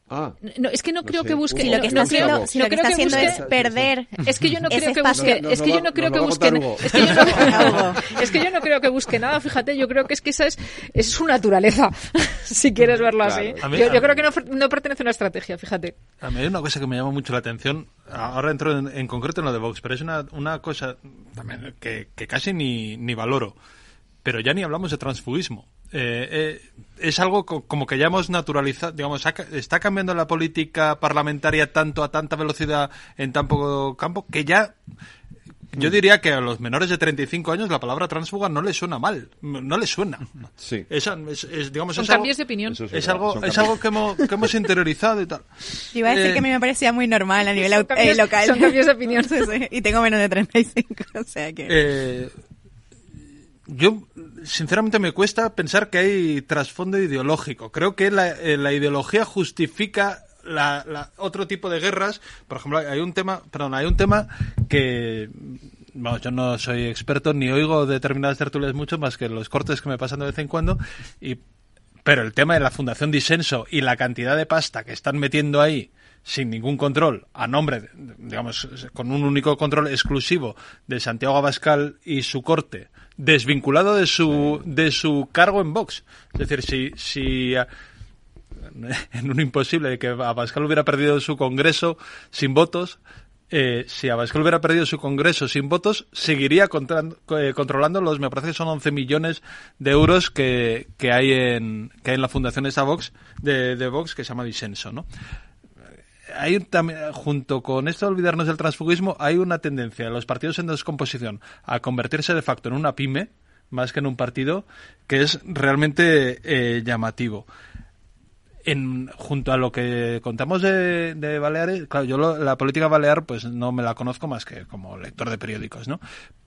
Speaker 2: Ah.
Speaker 25: No, es que no,
Speaker 24: No
Speaker 25: creo
Speaker 24: sé.
Speaker 25: que busque.
Speaker 24: Si lo que está
Speaker 25: no creo-
Speaker 24: haciendo- si
Speaker 25: no
Speaker 24: lo que
Speaker 25: creo
Speaker 24: está haciendo
Speaker 25: busque-
Speaker 24: es perder
Speaker 25: Es que yo no
Speaker 24: ese
Speaker 25: creo que
Speaker 24: espacio.
Speaker 25: busque. Es que yo
Speaker 24: va-
Speaker 25: no creo que busque. Es que yo no, es que yo no creo que busque nada. Fíjate, yo creo que es que esa es, es su naturaleza, si quieres verlo así.
Speaker 27: Mí-
Speaker 25: yo, creo que no, no pertenece a una estrategia, fíjate.
Speaker 27: A mí hay una cosa que me llama mucho la atención, ahora entro en, en concreto en lo de Vox, pero es una, una cosa también que, que casi ni, ni valoro, pero ya ni hablamos de transfugismo. Eh, eh, es algo co- como que ya hemos naturalizado, digamos, ha ca- está cambiando la política parlamentaria tanto a tanta velocidad en tan poco campo que ya yo diría que a los menores de 35 años la palabra transfuga no les suena mal, no les suena.
Speaker 2: Sí.
Speaker 27: Es, es- es, digamos,
Speaker 25: Son
Speaker 27: es algo-
Speaker 25: cambios de opinión.
Speaker 27: Es, algo, es
Speaker 25: cambios.
Speaker 27: algo que hemos, que hemos interiorizado y tal.
Speaker 24: Iba a decir
Speaker 27: Eh,
Speaker 24: que a mí me parecía muy normal a nivel
Speaker 25: Son
Speaker 24: eh,
Speaker 25: cambios-
Speaker 24: local.
Speaker 25: son cambios de opinión.
Speaker 24: Sí, sí, y tengo menos de 35, o sea que...
Speaker 27: Eh, yo sinceramente me cuesta pensar que hay trasfondo ideológico. Creo que la, eh, la ideología justifica la, la, otro tipo de guerras. Por ejemplo, hay un tema, perdón, hay un tema que vamos, yo no soy experto ni oigo determinadas tertulias mucho más que los cortes que me pasan de vez en cuando y pero el tema de la Fundación Disenso y la cantidad de pasta que están metiendo ahí sin ningún control, a nombre, digamos, con un único control exclusivo de Santiago Abascal y su corte, desvinculado de su, de su cargo en Vox. Es decir, si, si en un imposible que Abascal hubiera perdido su congreso sin votos, eh, si Abascal hubiera perdido su congreso sin votos, seguiría eh, controlando los, me parece que son 11 millones de euros que, que hay en que hay en la fundación esa Vox de, de Vox que se llama Disenso, ¿no? Hay junto con esto de olvidarnos del transfugismo, hay una tendencia de los partidos en descomposición a convertirse de facto en una pyme, más que en un partido, que es realmente eh, llamativo junto a lo que contamos de, de Baleares, claro, yo lo, la política balear pues no me la conozco más que como lector de periódicos, ¿no?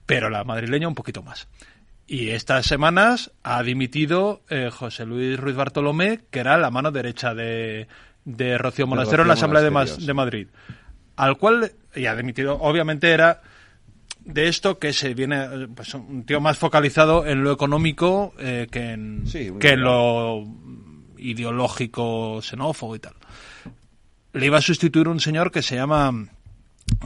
Speaker 27: Pero la madrileña un poquito más. Y estas semanas ha dimitido eh, José Luis Ruiz Bartolomé, que era la mano derecha de, de Rocío Monastero en la Asamblea de, de, Madrid. Al cual, y ha dimitido, obviamente era de esto que se viene, pues un tío más focalizado en lo económico eh, que en, que en lo ideológico xenófobo y tal. Le iba a sustituir un señor que se llama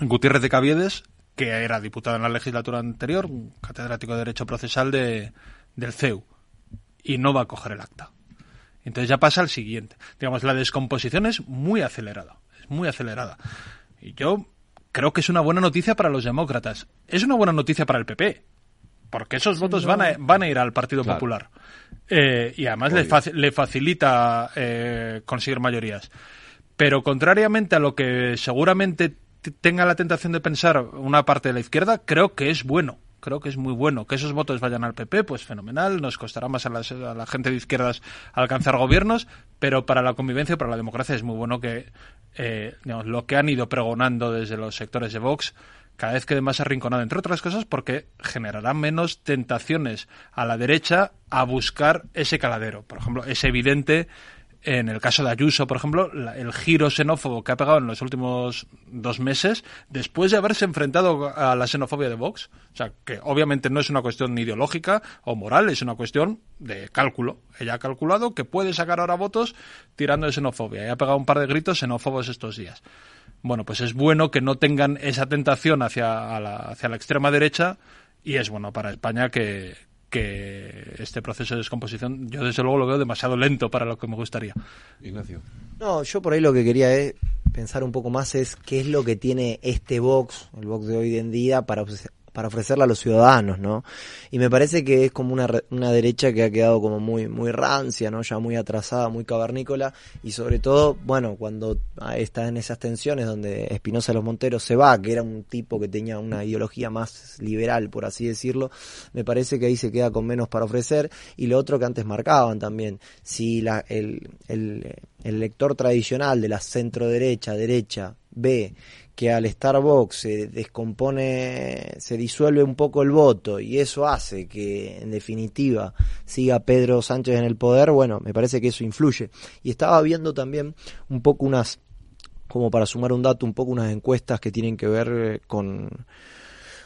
Speaker 27: Gutiérrez de Caviedes, que era diputado en la legislatura anterior, catedrático de Derecho Procesal de, del CEU, y no va a coger el acta. Entonces ya pasa al siguiente. Digamos, la descomposición es muy acelerada, es muy acelerada. Y yo creo que es una buena noticia para los demócratas. Es una buena noticia para el PP, porque esos votos van a, van a ir al Partido Popular. Eh, y además le, le, facilita eh, conseguir mayorías. Pero contrariamente a lo que seguramente tenga la tentación de pensar una parte de la izquierda, creo que es bueno. Creo que es muy bueno que esos votos vayan al PP, pues fenomenal. Nos costará más a, las, a la gente de izquierdas alcanzar gobiernos, pero para la convivencia, para la democracia es muy bueno que eh, lo que han ido pregonando desde los sectores de Vox cada vez quede más arrinconado, entre otras cosas porque generará menos tentaciones a la derecha a buscar ese caladero. Por ejemplo, es evidente en el caso de Ayuso, por ejemplo, el giro xenófobo que ha pegado en los últimos dos meses, después de haberse enfrentado a la xenofobia de Vox, o sea, que obviamente no es una cuestión ideológica o moral, es una cuestión de cálculo. Ella ha calculado que puede sacar ahora votos tirando de xenofobia. Y ha pegado un par de gritos xenófobos estos días. Bueno, pues es bueno que no tengan esa tentación hacia hacia la extrema derecha y es bueno para España que, que este proceso de descomposición yo desde luego lo veo demasiado lento para lo que me gustaría.
Speaker 2: Ignacio.
Speaker 23: No, yo por ahí lo que quería es pensar un poco más es qué es lo que tiene este Vox, el Vox de hoy en día, para para ofrecerla a los ciudadanos, ¿no? Y me parece que es como una, una derecha que ha quedado como muy, muy rancia, ¿no? Ya muy atrasada, muy cavernícola, y sobre todo, bueno, cuando está en esas tensiones donde Espinosa los Monteros se va, que era un tipo que tenía una ideología más liberal, por así decirlo, me parece que ahí se queda con menos para ofrecer, y lo otro que antes marcaban también, si la, el, el, el lector tradicional de la centro derecha, derecha, ve que al Starbucks se descompone, se disuelve un poco el voto y eso hace que en definitiva siga Pedro Sánchez en el poder, bueno, me parece que eso influye. Y estaba viendo también un poco unas, como para sumar un dato, un poco unas encuestas que tienen que ver eh, con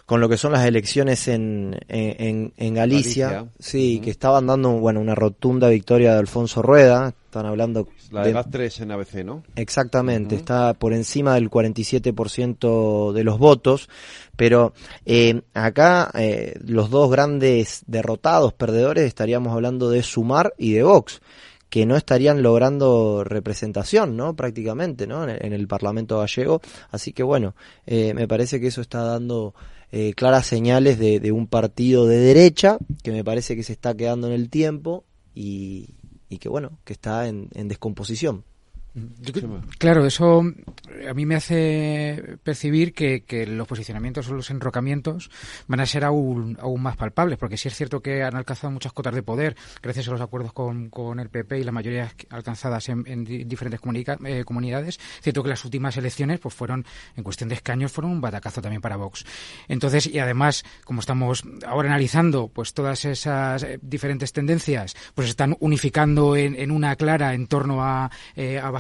Speaker 23: con lo que son las elecciones en, en, en Galicia, sí, que estaban dando bueno una rotunda victoria de Alfonso Rueda, están hablando...
Speaker 2: La de, las tres en ABC, ¿no?
Speaker 23: Exactamente, está por encima del 47% de los votos, pero eh, acá eh, los dos grandes derrotados, perdedores, estaríamos hablando de Sumar y de Vox que no estarían logrando representación, ¿no? Prácticamente, ¿no? En, el Parlamento gallego. Así que bueno, eh, me parece que eso está dando claras señales de, de, un partido de derecha que me parece que se está quedando en el tiempo y, y que bueno, que está en, en descomposición.
Speaker 28: Claro, eso a mí me hace percibir que, los posicionamientos o los enrocamientos van a ser aún, aún más palpables, porque sí es cierto que han alcanzado muchas cotas de poder gracias a los acuerdos con, con el PP y las mayorías alcanzadas en, diferentes eh, comunidades. Es cierto que las últimas elecciones pues fueron, en cuestión de escaños, fueron un batacazo también para Vox. Entonces, y además, como estamos ahora analizando pues todas esas eh, diferentes tendencias, pues están unificando en, una clara en torno a, eh, a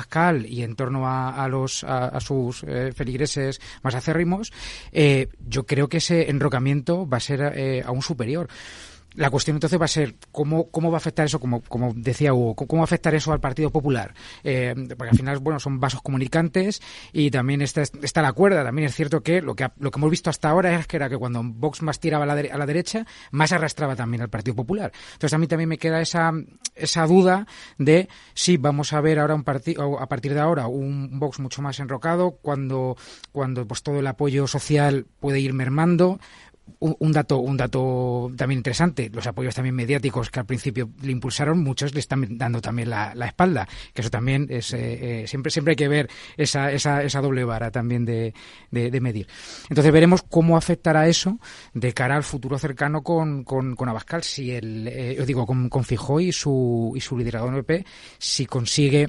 Speaker 28: y en torno a, los a, sus eh, feligreses más acérrimos, eh, yo creo que ese enrocamiento va a ser eh, aún superior. La cuestión entonces va a ser cómo, cómo va a afectar eso, como, como decía Hugo, cómo va a afectar eso al Partido Popular. Eh, porque al final, bueno, son vasos comunicantes y también está, está la cuerda. También es cierto que lo que lo que hemos visto hasta ahora es que era que cuando Vox más tiraba a la, a la derecha, más arrastraba también al Partido Popular. Entonces a mí también me queda esa, esa duda de si vamos a ver ahora un partido, a partir de ahora, un Vox mucho más enrocado, cuando, cuando pues todo el apoyo social puede ir mermando un, dato un dato también interesante los apoyos también mediáticos que al principio le impulsaron muchos le están dando también la, espalda que eso también es eh, eh, siempre siempre hay que ver esa, esa, esa doble vara también de, de, medir. Entonces veremos cómo afectará eso de cara al futuro cercano con, con, con Abascal si el eh, yo digo con, con Fijó y su y su liderazgo en el PP si consigue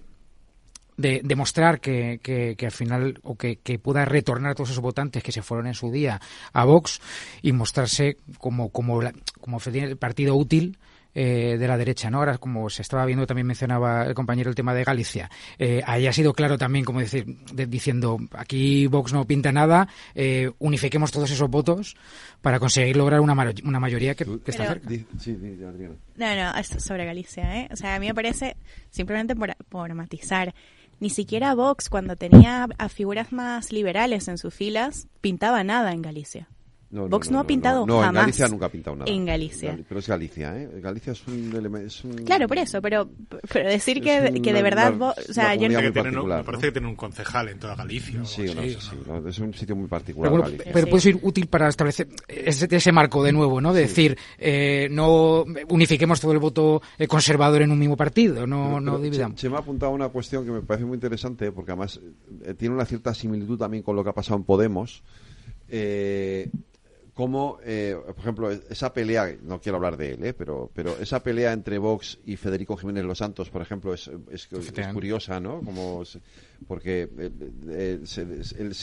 Speaker 28: de demostrar que, que, al final o que, que, pueda retornar todos esos votantes que se fueron en su día a Vox y mostrarse como como como el partido útil eh, de la derecha, ¿no? Ahora, como se estaba viendo, también mencionaba el compañero el tema de Galicia. Eh, ahí ha sido claro también, como decir, diciendo, aquí Vox no pinta nada, eh, unifiquemos todos esos votos para conseguir lograr una, una mayoría que, está cerca.
Speaker 24: No, no, sobre Galicia, ¿eh? O sea, a mí me parece, simplemente por, por matizar, ni siquiera Vox, cuando tenía a figuras más liberales en sus filas, pintaba nada en Galicia. Vox no, ha pintado
Speaker 2: no,
Speaker 24: jamás.
Speaker 2: en Galicia nunca ha pintado nada.
Speaker 24: En Galicia.
Speaker 2: Pero es Galicia, ¿eh? Galicia es un... Es un...
Speaker 24: Claro, por eso, pero, pero decir que, que de verdad... o sea, yo
Speaker 27: no... me parece que tiene un concejal en toda Galicia.
Speaker 2: Sí, no, sí, sí, es un sitio muy particular.
Speaker 28: Pero, pero puede ser útil para establecer ese, ese, marco de nuevo, ¿no? De decir, eh, no unifiquemos todo el voto eh, conservador en un mismo partido, no, no dividamos.
Speaker 2: Se, me ha apuntado una cuestión que me parece muy interesante, porque además eh, tiene una cierta similitud también con lo que ha pasado en Podemos. Eh, cómo, eh, por ejemplo, esa pelea, no quiero hablar de él, eh, pero, pero esa pelea entre Vox y Federico Jiménez Los Santos, por ejemplo, es, es, curiosa, ¿no? Como porque eh,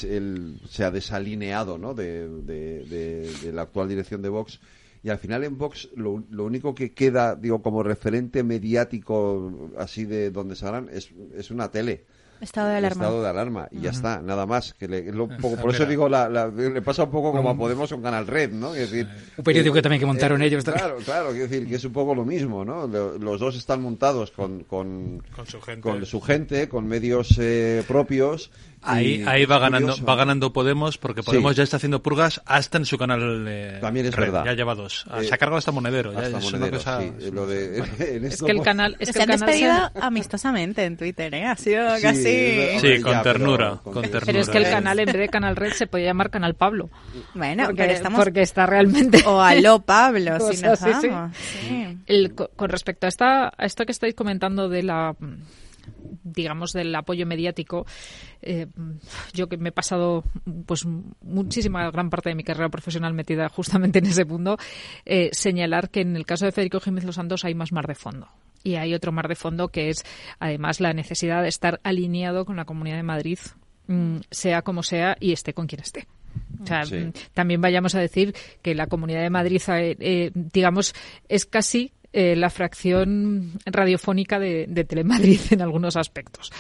Speaker 2: él, se ha desalineado ¿no? de, de, la actual dirección de Vox y al final en Vox lo, lo, único que queda, digo, como referente mediático así de donde se es, es una tele.
Speaker 24: Estado de alarma.
Speaker 2: Estado de alarma. Y ya está, nada más. Que le, por eso digo, le pasa un poco como a Podemos un Canal Red, ¿no? decir,
Speaker 28: un periódico que también que montaron
Speaker 2: eh,
Speaker 28: ellos.
Speaker 2: Claro, claro, quiero decir que es un poco lo mismo, ¿no? Los dos están montados con, con,
Speaker 27: con
Speaker 2: su gente, con, medios eh, propios
Speaker 27: Ahí, ahí va ganando, va ganando Podemos porque Podemos ya está haciendo purgas hasta en su canal. Eh,
Speaker 2: También es verdad.
Speaker 27: Ya lleva dos. Ah, se ha cargado hasta monedero.
Speaker 2: Hasta monedero sí. Lo de,
Speaker 25: es que el canal. Es
Speaker 24: que
Speaker 25: se
Speaker 24: han despedido amistosamente en Twitter, ¿eh? Ha sido casi.
Speaker 27: Sí, con, ternura, pero, con ternura.
Speaker 25: Pero es que el canal, en vez de Canal Red, se puede llamar Canal Pablo.
Speaker 24: Bueno,
Speaker 25: porque,
Speaker 24: pero estamos.
Speaker 25: Porque está realmente.
Speaker 24: O aló Pablo, si nos vamos.
Speaker 25: El, con respecto a, esta, a esto que estáis comentando de la digamos, del apoyo mediático, eh, yo que me he pasado pues muchísima gran parte de mi carrera profesional metida justamente en ese mundo, eh, señalar que en el caso de Federico Jiménez Los Santos hay más mar de fondo. Y hay otro mar de fondo que es, además, la necesidad de estar alineado con la Comunidad de Madrid, mm, sea como sea y esté con quien esté. O sea, también vayamos a decir que la Comunidad de Madrid, eh, digamos, es casi eh, la fracción radiofónica de, Telemadrid en algunos aspectos.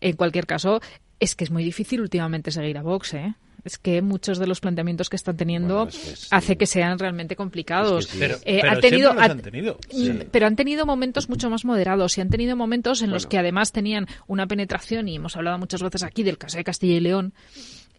Speaker 25: En cualquier caso, es que es muy difícil últimamente seguir a Vox, ¿eh? es que muchos de los planteamientos que están teniendo hace que sean realmente complicados.
Speaker 27: pero, eh, han tenido, han tenido.
Speaker 25: Mm, pero han tenido momentos mucho más moderados y han tenido momentos en los que además tenían una penetración y hemos hablado muchas veces aquí del caso de Castilla y León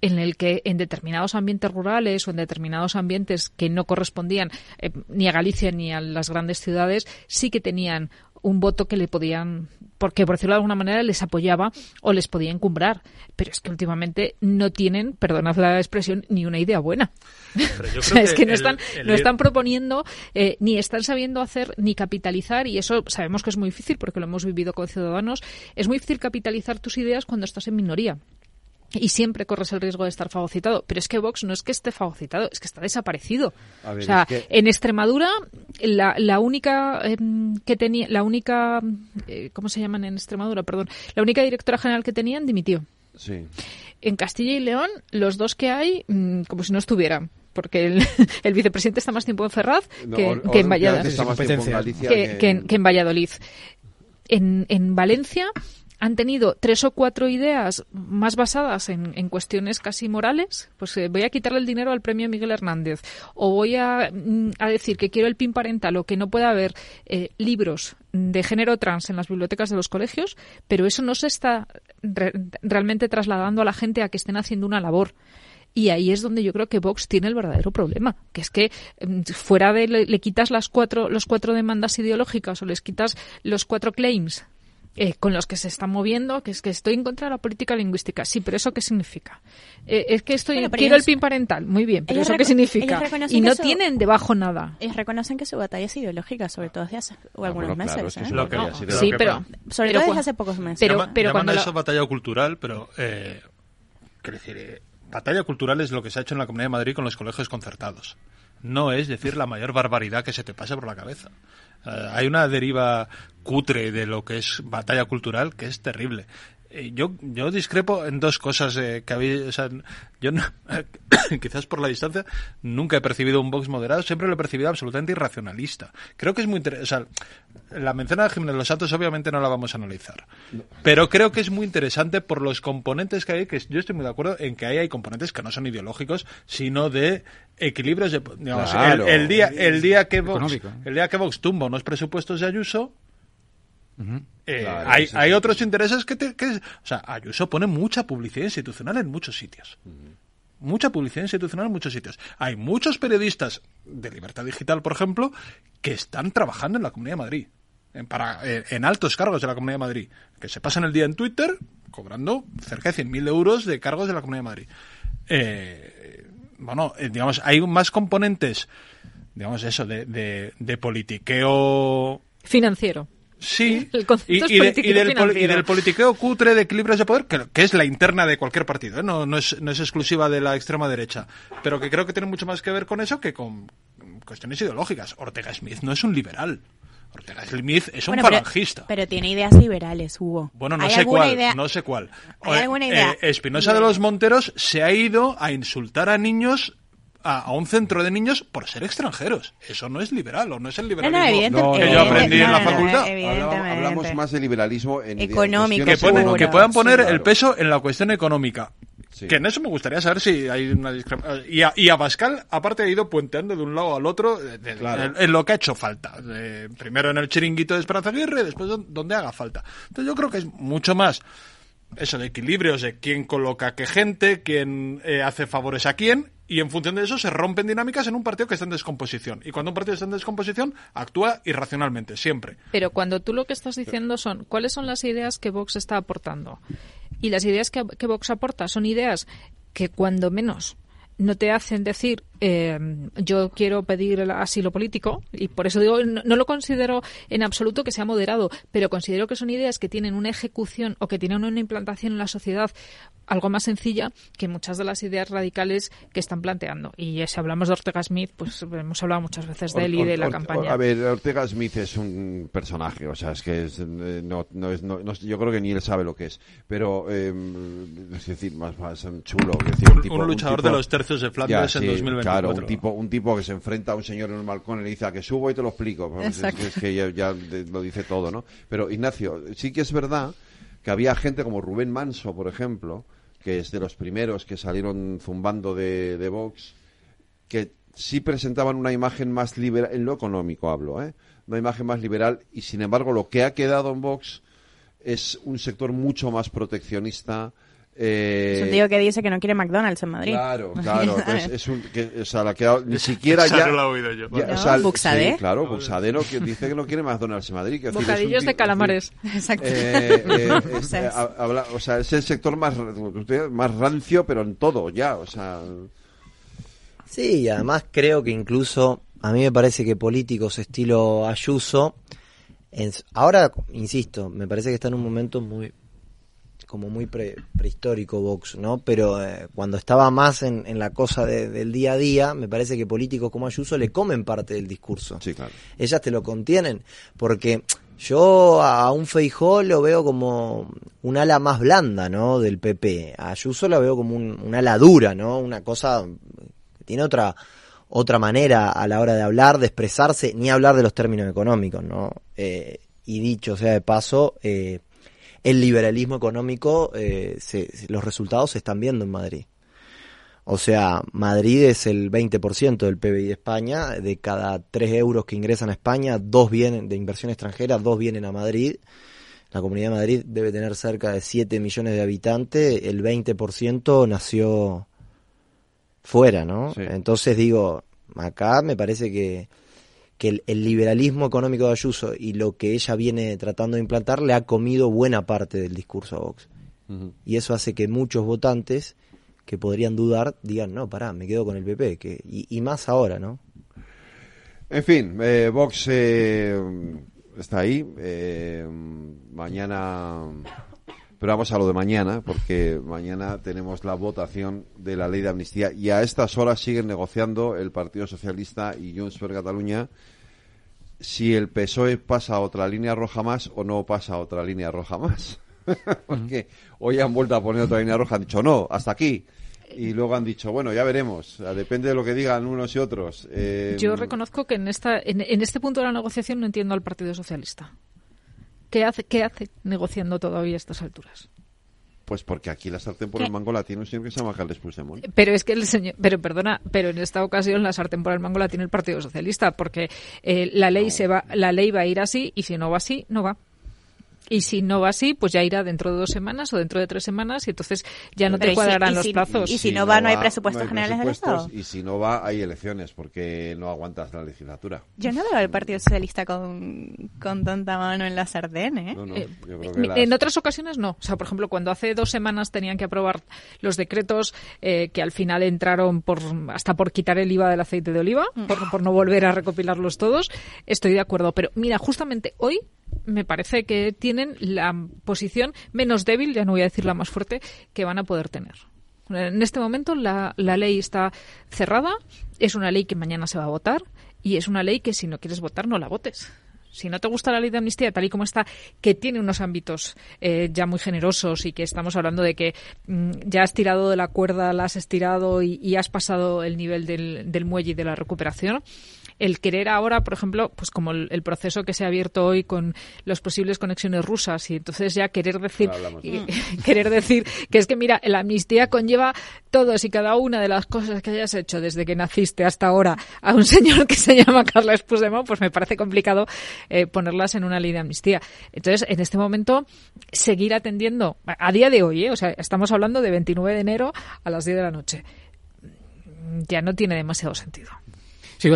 Speaker 25: en el que en determinados ambientes rurales o en determinados ambientes que no correspondían eh, ni a Galicia ni a las grandes ciudades sí que tenían un voto que le podían porque por decirlo de alguna manera les apoyaba o les podía encumbrar. Pero es que últimamente no tienen, perdonad la expresión, ni una idea buena. es que, no, están, no están proponiendo eh, ni están sabiendo hacer ni capitalizar y eso sabemos que es muy difícil porque lo hemos vivido con ciudadanos. Es muy difícil capitalizar tus ideas cuando estás en minoría y siempre corres el riesgo de estar fagocitado. Pero es que Vox no es que esté fagocitado, es que está desaparecido. o sea, en Extremadura la, la única em, que tenía, la única, eh, ¿cómo se llaman en Extremadura? Perdón, la única directora general que tenían dimitió.
Speaker 2: Sí.
Speaker 25: En Castilla y León, los dos que hay, mm, como si no estuvieran porque el, el, vicepresidente está más tiempo en Ferraz que, que, en Valladolid. Que, que, en, Valladolid. En, en Valencia han tenido tres o cuatro ideas más basadas en, cuestiones casi morales, pues eh, voy a quitarle el dinero al premio Miguel Hernández, o voy a, mm, a decir que quiero el PIN parental o que no pueda haber eh, libros de género trans en las bibliotecas de los colegios, pero eso no se está realmente trasladando a la gente a que estén haciendo una labor. Y ahí es donde yo creo que Vox tiene el verdadero problema, que es que mm, fuera de le, le, quitas las cuatro, los cuatro demandas ideológicas o les quitas los cuatro claims eh, con los que se están moviendo, que es que estoy en contra de la política lingüística. Sí, pero ¿eso qué significa? Eh, es que estoy quiero el PIN parental. Muy bien, pero ¿eso qué significa? Y no tienen debajo nada.
Speaker 24: Ellos reconocen que su batalla es ideológica, sobre todo desde hace algunos meses. ¿eh?
Speaker 25: sí, pero,
Speaker 24: sobre todo desde hace pocos meses.
Speaker 27: Pero, pero cuando eso batalla cultural, pero... Eh, quiero decir, batalla cultural es lo que se ha hecho en la Comunidad de Madrid con los colegios concertados. No es decir la mayor barbaridad que se te pasa por la cabeza. Eh, hay una deriva cutre de lo que es batalla cultural que es terrible. Eh, yo, yo discrepo en dos cosas eh, que había, o sea, yo quizás por la distancia nunca he percibido un Vox moderado, siempre lo he percibido absolutamente irracionalista. Creo que es muy interesante, la mención de Jiménez Los Santos obviamente no la vamos a analizar, pero creo que es muy interesante por los componentes que hay, que yo estoy muy de acuerdo en que ahí hay componentes que no son ideológicos, sino de equilibrios de, digamos, el, día, el día que Vox, el día que Vox tumba unos presupuestos de Ayuso, eh, hay, hay, otros intereses que, te, que, O sea, Ayuso pone mucha publicidad institucional en muchos sitios. Mucha publicidad institucional en muchos sitios. Hay muchos periodistas de Libertad Digital, por ejemplo, que están trabajando en la Comunidad de Madrid. En, para, eh, en altos cargos de la Comunidad de Madrid. Que se pasan el día en Twitter cobrando cerca de 100.000 euros de cargos de la Comunidad de Madrid. Eh, bueno, digamos, hay más componentes, digamos eso, de, de, de politiqueo
Speaker 25: financiero
Speaker 27: Sí, y, del, politiqueo cutre de equilibrios de poder, que, es la interna de cualquier partido, ¿eh? no, no, es, no es exclusiva de la extrema derecha, pero que creo que tiene mucho más que ver con eso que con cuestiones ideológicas. Ortega Smith no es un liberal. Ortega Smith es un falangista.
Speaker 24: Pero, tiene ideas liberales, Hugo.
Speaker 27: Bueno, no sé cuál, no sé cuál.
Speaker 24: ¿Hay alguna idea?
Speaker 27: Eh, Espinosa de los Monteros se ha ido a insultar a niños a, un centro de niños por ser extranjeros. Eso no es liberal o no es el liberalismo que yo aprendí en la facultad.
Speaker 2: Hablamos, más de liberalismo en
Speaker 24: económico.
Speaker 27: Que, que, puedan poner el peso en la cuestión económica. Que en eso me gustaría saber si hay una discrepancia. Y a, y a Pascal, aparte, ha ido puenteando de un lado al otro en, lo que ha hecho falta. primero en el chiringuito de Esperanza Aguirre, después donde haga falta. Entonces yo creo que es mucho más eso de equilibrios, de quién coloca qué gente, quién eh, hace favores a quién, y en función de eso se rompen dinámicas en un partido que está en descomposición. Y cuando un partido está en descomposición, actúa irracionalmente, siempre.
Speaker 25: Pero cuando tú lo que estás diciendo son, ¿cuáles son las ideas que Vox está aportando? Y las ideas que, que Vox aporta son ideas que cuando menos no te hacen decir eh, yo quiero pedir el asilo político y por eso digo no, lo considero en absoluto que sea moderado pero considero que son ideas que tienen una ejecución o que tienen una implantación en la sociedad algo más sencilla que muchas de las ideas radicales que están planteando. Y si hablamos de Ortega Smith pues hemos hablado muchas veces de él y de la campaña.
Speaker 2: a ver Ortega Smith es un personaje o sea es que es, eh, no, no es no, yo creo que ni él sabe lo que es pero eh, es decir más, más chulo decir,
Speaker 27: un, tipo, un luchador de los tercios de Flandes en 2024
Speaker 2: Claro, un tipo, un tipo que se enfrenta a un señor en un balcón y le dice a que subo y te lo explico. Es, que ya, lo dice todo, ¿no? Pero Ignacio, sí que es verdad que había gente como Rubén Manso, por ejemplo, que es de los primeros que salieron zumbando de, de Vox, que sí presentaban una imagen más liberal, en lo económico hablo, ¿eh? Una imagen más liberal y sin embargo lo que ha quedado en Vox es un sector mucho más proteccionista, Eh,
Speaker 24: es un tío que dice que no quiere McDonald's en Madrid.
Speaker 2: Claro, claro. es, es, un, que, o sea, la que ni siquiera ya.
Speaker 27: la he oído yo.
Speaker 2: ya,
Speaker 24: ¿No?
Speaker 2: o sea,
Speaker 24: Buxadé.
Speaker 2: Sí, claro, Buxadé no, que dice que no quiere McDonald's en Madrid. Que es decir, es un
Speaker 25: Bocadillos
Speaker 2: tío-
Speaker 25: de calamares.
Speaker 24: Exacto.
Speaker 2: Eh, eh,
Speaker 24: O
Speaker 2: es-
Speaker 24: sea,
Speaker 2: eh, habla- o sea, es el sector más, más rancio, pero en todo ya. O sea,
Speaker 23: Sí, y además creo que incluso a mí me parece que políticos estilo Ayuso, en- ahora, insisto, me parece que está en un momento muy como muy pre- prehistórico Vox, ¿no? Pero eh, cuando estaba más en, en la cosa de- del día a día, me parece que políticos como Ayuso le comen parte del discurso.
Speaker 2: sí, claro.
Speaker 23: Ellas te lo contienen, porque yo a un Feijó lo veo como un ala más blanda, ¿no? Del PP. A Ayuso la veo como un, un ala dura, ¿no? Una cosa que tiene otra otra manera a la hora de hablar, de expresarse, ni hablar de los términos económicos, ¿no? Eh, y dicho sea de paso, eh, el liberalismo económico, eh, se- los resultados se están viendo en Madrid. O sea, Madrid es el 20% del PBI de España. De cada 3 euros que ingresan a España, dos vienen de inversión extranjera, dos vienen a Madrid. La Comunidad de Madrid debe tener cerca de 7 millones de habitantes. El 20% nació fuera, ¿no?
Speaker 2: Sí.
Speaker 23: Entonces digo, acá me parece que, que el, el liberalismo económico de Ayuso y lo que ella viene tratando de implantar le ha comido buena parte del discurso a Vox. Y eso hace que muchos votantes que podrían dudar digan, no, pará, me quedo con el PP. Que, y, y más ahora, ¿no?
Speaker 2: En fin, eh, Vox eh, está ahí. eh, mañana. Pero vamos a lo de mañana, porque mañana tenemos la votación de la ley de amnistía y a estas horas siguen negociando el Partido Socialista y Junts per Cataluña si el PSOE pasa otra línea roja más o no pasa otra línea roja más. porque hoy han vuelto a poner otra línea roja, han dicho no, hasta aquí. Y luego han dicho, bueno, ya veremos, depende de lo que digan unos y otros. Eh,
Speaker 25: Yo reconozco que en, esta, en, en este punto de la negociación no entiendo al Partido Socialista. ¿Qué hace, qué hace negociando todavía a estas alturas?
Speaker 2: Pues porque aquí la sartén por
Speaker 25: ¿Qué?
Speaker 2: el mango la tiene un señor que se llama Carles Puigdemont.
Speaker 25: Pero es que el señor, pero perdona, pero en esta ocasión la sartén por el mango la tiene el Partido Socialista, porque eh, la ley se va, la ley va a ir así y si no va así, no va. Y si no va así, pues ya irá dentro de dos semanas o dentro de tres semanas y entonces ya no
Speaker 24: Pero
Speaker 25: te
Speaker 24: ¿y si-
Speaker 25: cuadrarán los
Speaker 24: si-
Speaker 25: plazos.
Speaker 24: y si no va, no hay presupuestos
Speaker 2: no hay
Speaker 24: generales del Estado?
Speaker 2: Y si no va, hay elecciones, porque no aguantas la legislatura.
Speaker 24: Yo no veo al Partido Socialista con, con tanta mano en la sartén, ¿eh?
Speaker 2: No, no,
Speaker 25: Eh,
Speaker 2: yo creo que
Speaker 25: Mi-
Speaker 2: las-
Speaker 25: En otras ocasiones no. O sea, por ejemplo, cuando hace dos semanas tenían que aprobar los decretos eh, que al final entraron por hasta por quitar el IVA del aceite de oliva, por, por no volver a recopilarlos todos, estoy de acuerdo. Pero mira, justamente hoy me parece que tienen la posición menos débil, ya no voy a decir la más fuerte, que van a poder tener. En este momento la, la ley está cerrada, es una ley que mañana se va a votar y es una ley que si no quieres votar no la votes. Si no te gusta la ley de amnistía tal y como está, que tiene unos ámbitos eh, ya muy generosos y que estamos hablando de que mm, ya has tirado de la cuerda, la has estirado y, y has pasado el nivel del, del muelle y de la recuperación, el querer ahora, por ejemplo, pues como el, el proceso que se ha abierto hoy con las posibles conexiones rusas y entonces ya querer decir y- querer decir que es que mira, la amnistía conlleva todos y cada una de las cosas que hayas hecho desde que naciste hasta ahora a un señor que se llama Carles Puigdemont, pues me parece complicado eh, ponerlas en una ley de amnistía. Entonces, en este momento, seguir atendiendo, a a día de hoy, ¿eh? o sea, estamos hablando de 29 de enero a las 10 de la noche, ya no tiene demasiado sentido.
Speaker 28: Sí,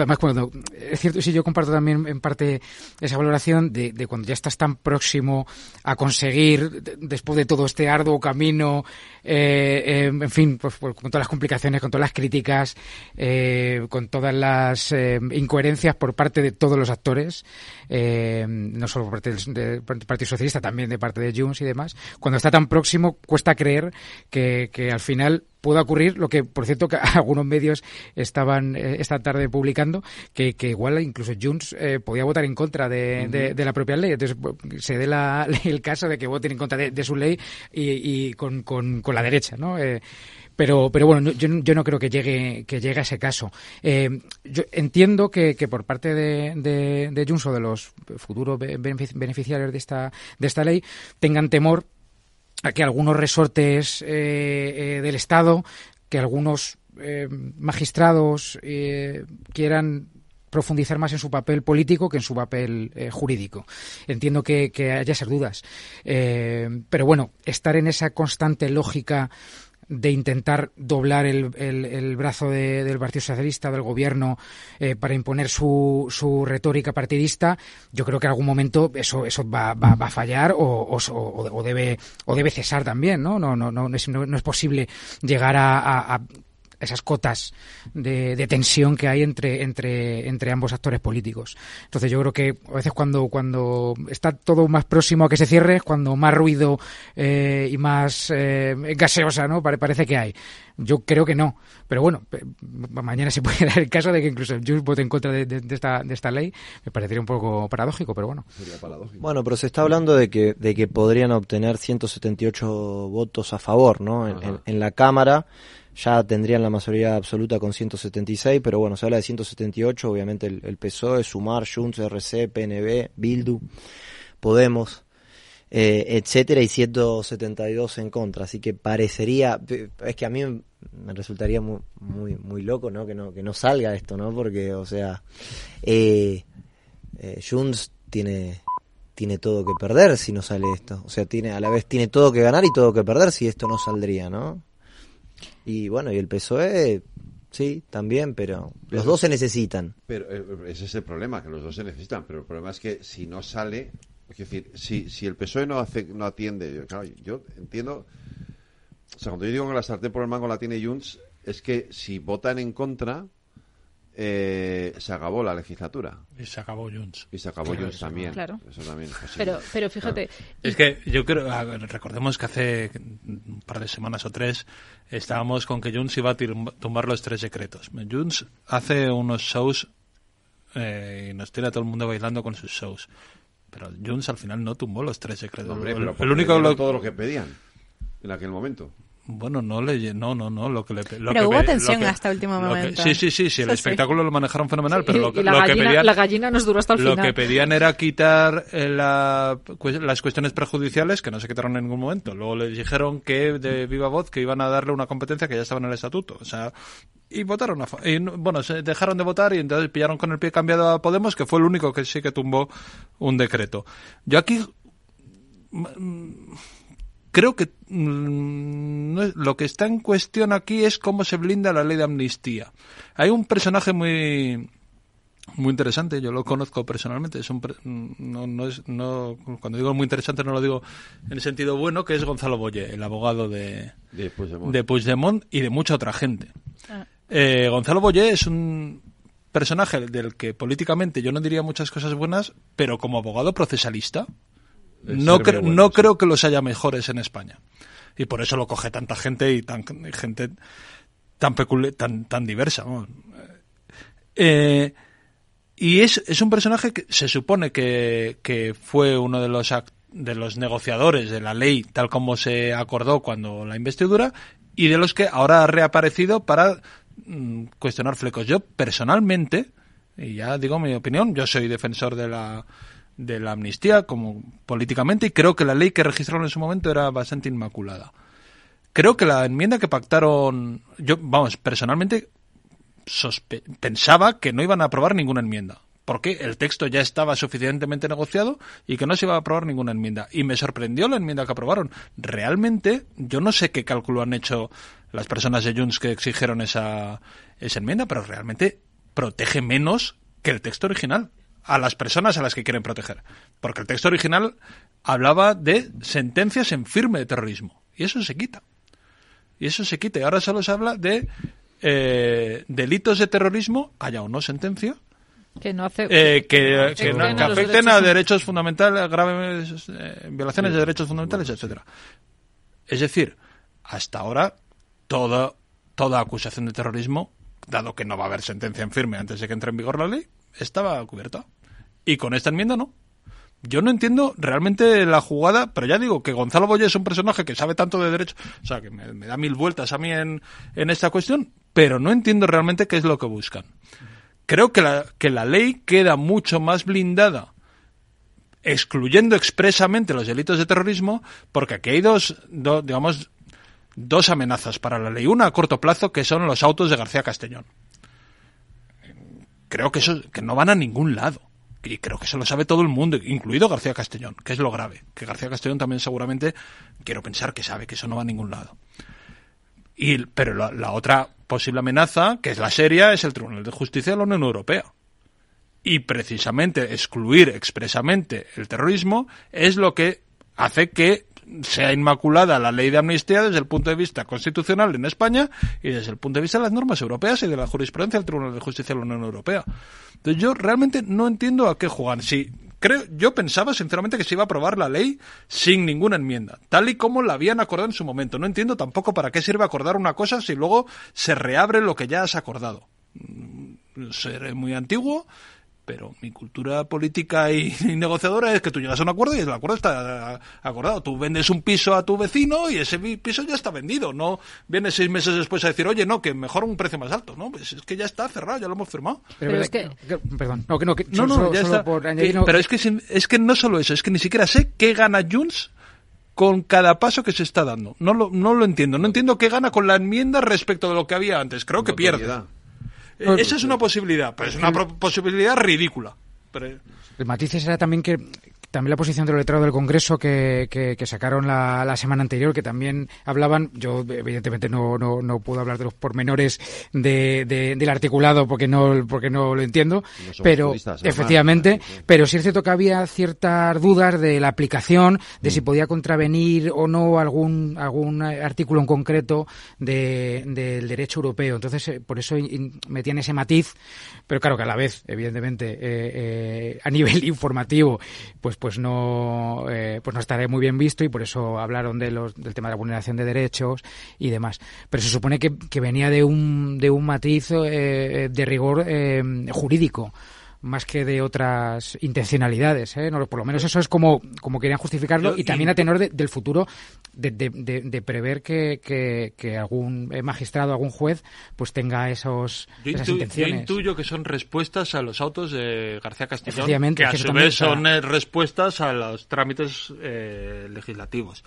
Speaker 28: es cierto, sí, yo comparto también en parte esa valoración de, de cuando ya estás tan próximo a conseguir, de- después de todo este arduo camino, eh, eh, en fin, pues, pues, con todas las complicaciones, con todas las críticas, eh, con todas las eh, incoherencias por parte de todos los actores, eh, no solo por parte del, del Partido Socialista, también de parte de Junts y demás, cuando está tan próximo cuesta creer que, que al final pueda ocurrir lo que, por cierto, que algunos medios estaban eh, esta tarde publicando, que, que igual incluso Junts eh, podía votar en contra de, de- de la propia ley. Entonces se dé la- el caso de que voten en contra de, de su ley y, y con, con, con la derecha, ¿no? Eh, pero, pero bueno, no- yo, no- yo no creo que llegue, que llegue a ese caso. Yo entiendo que, que por parte de, de, de Junts o de los futuros be- benefic- beneficiarios de esta, de esta ley tengan temor a que algunos resortes eh, eh, del Estado, que algunos eh, magistrados quieran profundizar más en su papel político que en su papel jurídico. Entiendo que, haya esas dudas. Pero bueno, estar en esa constante lógica de intentar doblar el, el, el brazo de, del Partido Socialista, del gobierno, eh, para imponer su, su retórica partidista, yo creo que en algún momento eso, eso va, va, va a fallar o, o, o, debe, o debe cesar también, ¿no? No, no, no, es, no, no es posible llegar a, a, a esas cotas de, de, tensión que hay entre, entre, entre ambos actores políticos. Entonces yo creo que a veces cuando, cuando está todo más próximo a que se cierre es cuando más ruido eh, y más eh, gaseosa ¿no? parece que hay. Yo creo que no. Pero bueno, mañana se puede dar el caso de que incluso yo vote en contra de, de, de, esta, de esta ley. Me parecería un poco paradójico, pero bueno.
Speaker 23: Bueno, pero se está hablando de que, de que podrían obtener 178 votos a favor ¿no? en, en, en la Cámara ya tendrían la mayoría absoluta con 176, pero bueno, se habla de 178, obviamente el, PSOE, Sumar, Junts, RC, PNB, Bildu, Podemos, eh, etcétera, y 172 en contra, así que parecería, es que a mí me resultaría muy, muy, muy loco, ¿no? Que no, que no salga esto, ¿no? Porque, o sea, eh, eh, Junts tiene tiene todo que perder si no sale esto. O sea, tiene a la vez tiene todo que ganar y todo que perder si esto no saldría, ¿no? Y bueno, y el PSOE, sí, también, pero los dos se necesitan.
Speaker 2: Pero eh, ese es el problema, que los dos se necesitan. Pero el problema es que si no sale, es decir, si, si el PSOE no, hace, no atiende, yo, claro, yo entiendo. O sea, cuando yo digo que la sartén por el mango la tiene Junts, es que si votan en contra, eh, se acabó la legislatura.
Speaker 27: Y se acabó Junts.
Speaker 2: Y se acabó claro, Junts también.
Speaker 25: Claro.
Speaker 2: Eso también
Speaker 25: pero, pero fíjate.
Speaker 27: Claro. Es que yo creo, recordemos que hace un par de semanas o tres estábamos con que Junts iba a tumbar los tres decretos. Junts hace unos shows eh, y nos tira a todo el mundo bailando con sus shows. Pero Junts al final no tumbó los tres decretos.
Speaker 2: Hombre, el, el único lo... todo lo que pedían en aquel momento.
Speaker 27: Bueno, no le, no, no, no, lo que le, lo
Speaker 24: pero
Speaker 27: que
Speaker 24: hubo tensión hasta último momento.
Speaker 27: Que, sí, sí, sí, sí, el espectáculo sí. lo manejaron fenomenal, pero lo, que,
Speaker 25: la,
Speaker 27: lo
Speaker 25: gallina,
Speaker 27: que pedían,
Speaker 25: la gallina nos duró hasta el
Speaker 27: lo
Speaker 25: final.
Speaker 27: que pedían era quitar eh, la, las cuestiones prejudiciales que no se quitaron en ningún momento. Luego les dijeron que de viva voz que iban a darle una competencia que ya estaba en el estatuto, o sea, y votaron a, y, bueno, se dejaron de votar y entonces pillaron con el pie cambiado a Podemos, que fue el único que sí que tumbó un decreto. Yo aquí creo que mmm, no es, lo que está en cuestión aquí es cómo se blinda la ley de amnistía. Hay un personaje muy muy interesante, yo lo conozco personalmente, es un no, no es no cuando digo muy interesante no lo digo en el sentido bueno, que es Gonzalo Boye, el abogado de
Speaker 2: de Puigdemont,
Speaker 27: de Puigdemont y de mucha otra gente. Ah. Eh, Gonzalo Boye es un personaje del que políticamente yo no diría muchas cosas buenas, pero como abogado procesalista, no, cre no creo que los haya mejores en España. Y por eso lo coge tanta gente y tan, gente tan, tan, tan diversa. ¿no? Eh, y es, es un personaje que se supone que, que fue uno de los, de los negociadores de la ley tal como se acordó cuando la investidura y de los que ahora ha reaparecido para mm, cuestionar flecos. Yo personalmente, y ya digo mi opinión, yo soy defensor de la de la amnistía como políticamente y creo que la ley que registraron en su momento era bastante inmaculada. Creo que la enmienda que pactaron, yo, vamos, personalmente pensaba que no iban a aprobar ninguna enmienda, porque el texto ya estaba suficientemente negociado y que no se iba a aprobar ninguna enmienda. Y me sorprendió la enmienda que aprobaron. Realmente, yo no sé qué cálculo han hecho las personas de Junts que exigieron esa, esa enmienda, pero realmente protege menos que el texto original a las personas a las que quieren proteger. Porque el texto original hablaba de sentencias en firme de terrorismo. Y eso se quita. Y eso se quita. Y ahora solo se habla de eh, delitos de terrorismo, haya o no sentencia,
Speaker 25: que no hace,
Speaker 27: eh, que, que, no, que, afecten a, derechos fundamentales, graves eh, violaciones sí. de derechos fundamentales, etcétera. Es decir, hasta ahora toda toda acusación de terrorismo, dado que no va a haber sentencia en firme antes de que entre en vigor la ley, estaba cubierta. Y con esta enmienda no. Yo no entiendo realmente la jugada, pero ya digo que Gonzalo Boye es un personaje que sabe tanto de derecho, o sea, que me, da mil vueltas a mí en, en, esta cuestión, pero no entiendo realmente qué es lo que buscan. Creo que la, que la ley queda mucho más blindada excluyendo expresamente los delitos de terrorismo, porque aquí hay dos, do, digamos, dos amenazas para la ley. Una a corto plazo, que son los autos de García Castellón creo que eso que no van a ningún lado. Y creo que eso lo sabe todo el mundo, incluido García Castellón, que es lo grave. Que García Castellón también seguramente, quiero pensar que sabe que eso no va a ningún lado. Y, pero la otra posible amenaza, que es la seria, es el Tribunal de Justicia de la Unión Europea. Y precisamente excluir expresamente el terrorismo es lo que hace que sea inmaculada la ley de amnistía desde el punto de vista constitucional en España y desde el punto de vista de las normas europeas y de la jurisprudencia del Tribunal de Justicia de la Unión Europea. Entonces yo realmente no entiendo a qué juegan. Si creo, yo pensaba sinceramente que se iba a aprobar la ley sin ninguna enmienda, tal y como la habían acordado en su momento. No entiendo tampoco para qué sirve acordar una cosa si luego se reabre lo que ya has acordado. Mm, Seré muy antiguo, pero mi cultura política y, y, negociadora es que tú llegas a un acuerdo y el acuerdo está acordado. Tú vendes un piso a tu vecino y ese piso ya está vendido. No vienes seis meses después a decir, oye, no, que mejor un precio más alto. No, pues es que ya está cerrado, ya lo hemos firmado.
Speaker 28: Pero, pero es que... Perdón, no, que no, que
Speaker 27: no, no,
Speaker 28: solo,
Speaker 27: ya
Speaker 28: solo
Speaker 27: está.
Speaker 28: por
Speaker 27: Que-
Speaker 28: añadir, no-
Speaker 27: pero es que, sin- es que no solo eso, es que ni siquiera sé qué gana Junts con cada paso que se está dando. No lo, no lo entiendo. No entiendo qué gana con la enmienda respecto de lo que había antes. Creo que pierde. Eh, Esa es una posibilidad, pero es una posibilidad ridícula. Pero-
Speaker 28: El matiz era también que también la posición de los letrados del Congreso que, que, que sacaron la, la semana anterior, que también hablaban, yo evidentemente no, no, no puedo hablar de los pormenores de, de- del articulado porque no, porque no lo entiendo,
Speaker 2: No
Speaker 28: pero efectivamente, pero sí es cierto que había ciertas dudas de la aplicación, de si podía contravenir o no algún, algún artículo en concreto de- del derecho europeo. Entonces, eh, por eso metían ese matiz, pero claro que a la vez, evidentemente, eh, eh, a nivel informativo, pues pues no eh, pues no estaré muy bien visto y por eso hablaron de los, del tema de la vulneración de derechos y demás. Pero se supone que, que venía de un de un matiz eh, de rigor eh, jurídico más que de otras intencionalidades, ¿eh? No, por lo menos eso es como, como querían justificarlo y también a tenor de- del futuro de, de- prever que, que, que algún eh, magistrado, algún juez, pues tenga esos,
Speaker 27: Yo,
Speaker 28: esas
Speaker 27: intu- yo
Speaker 28: intenciones.
Speaker 27: intuyo que son respuestas a los autos de García Castellón, que a su vez son eh, respuestas a los trámites eh, legislativos.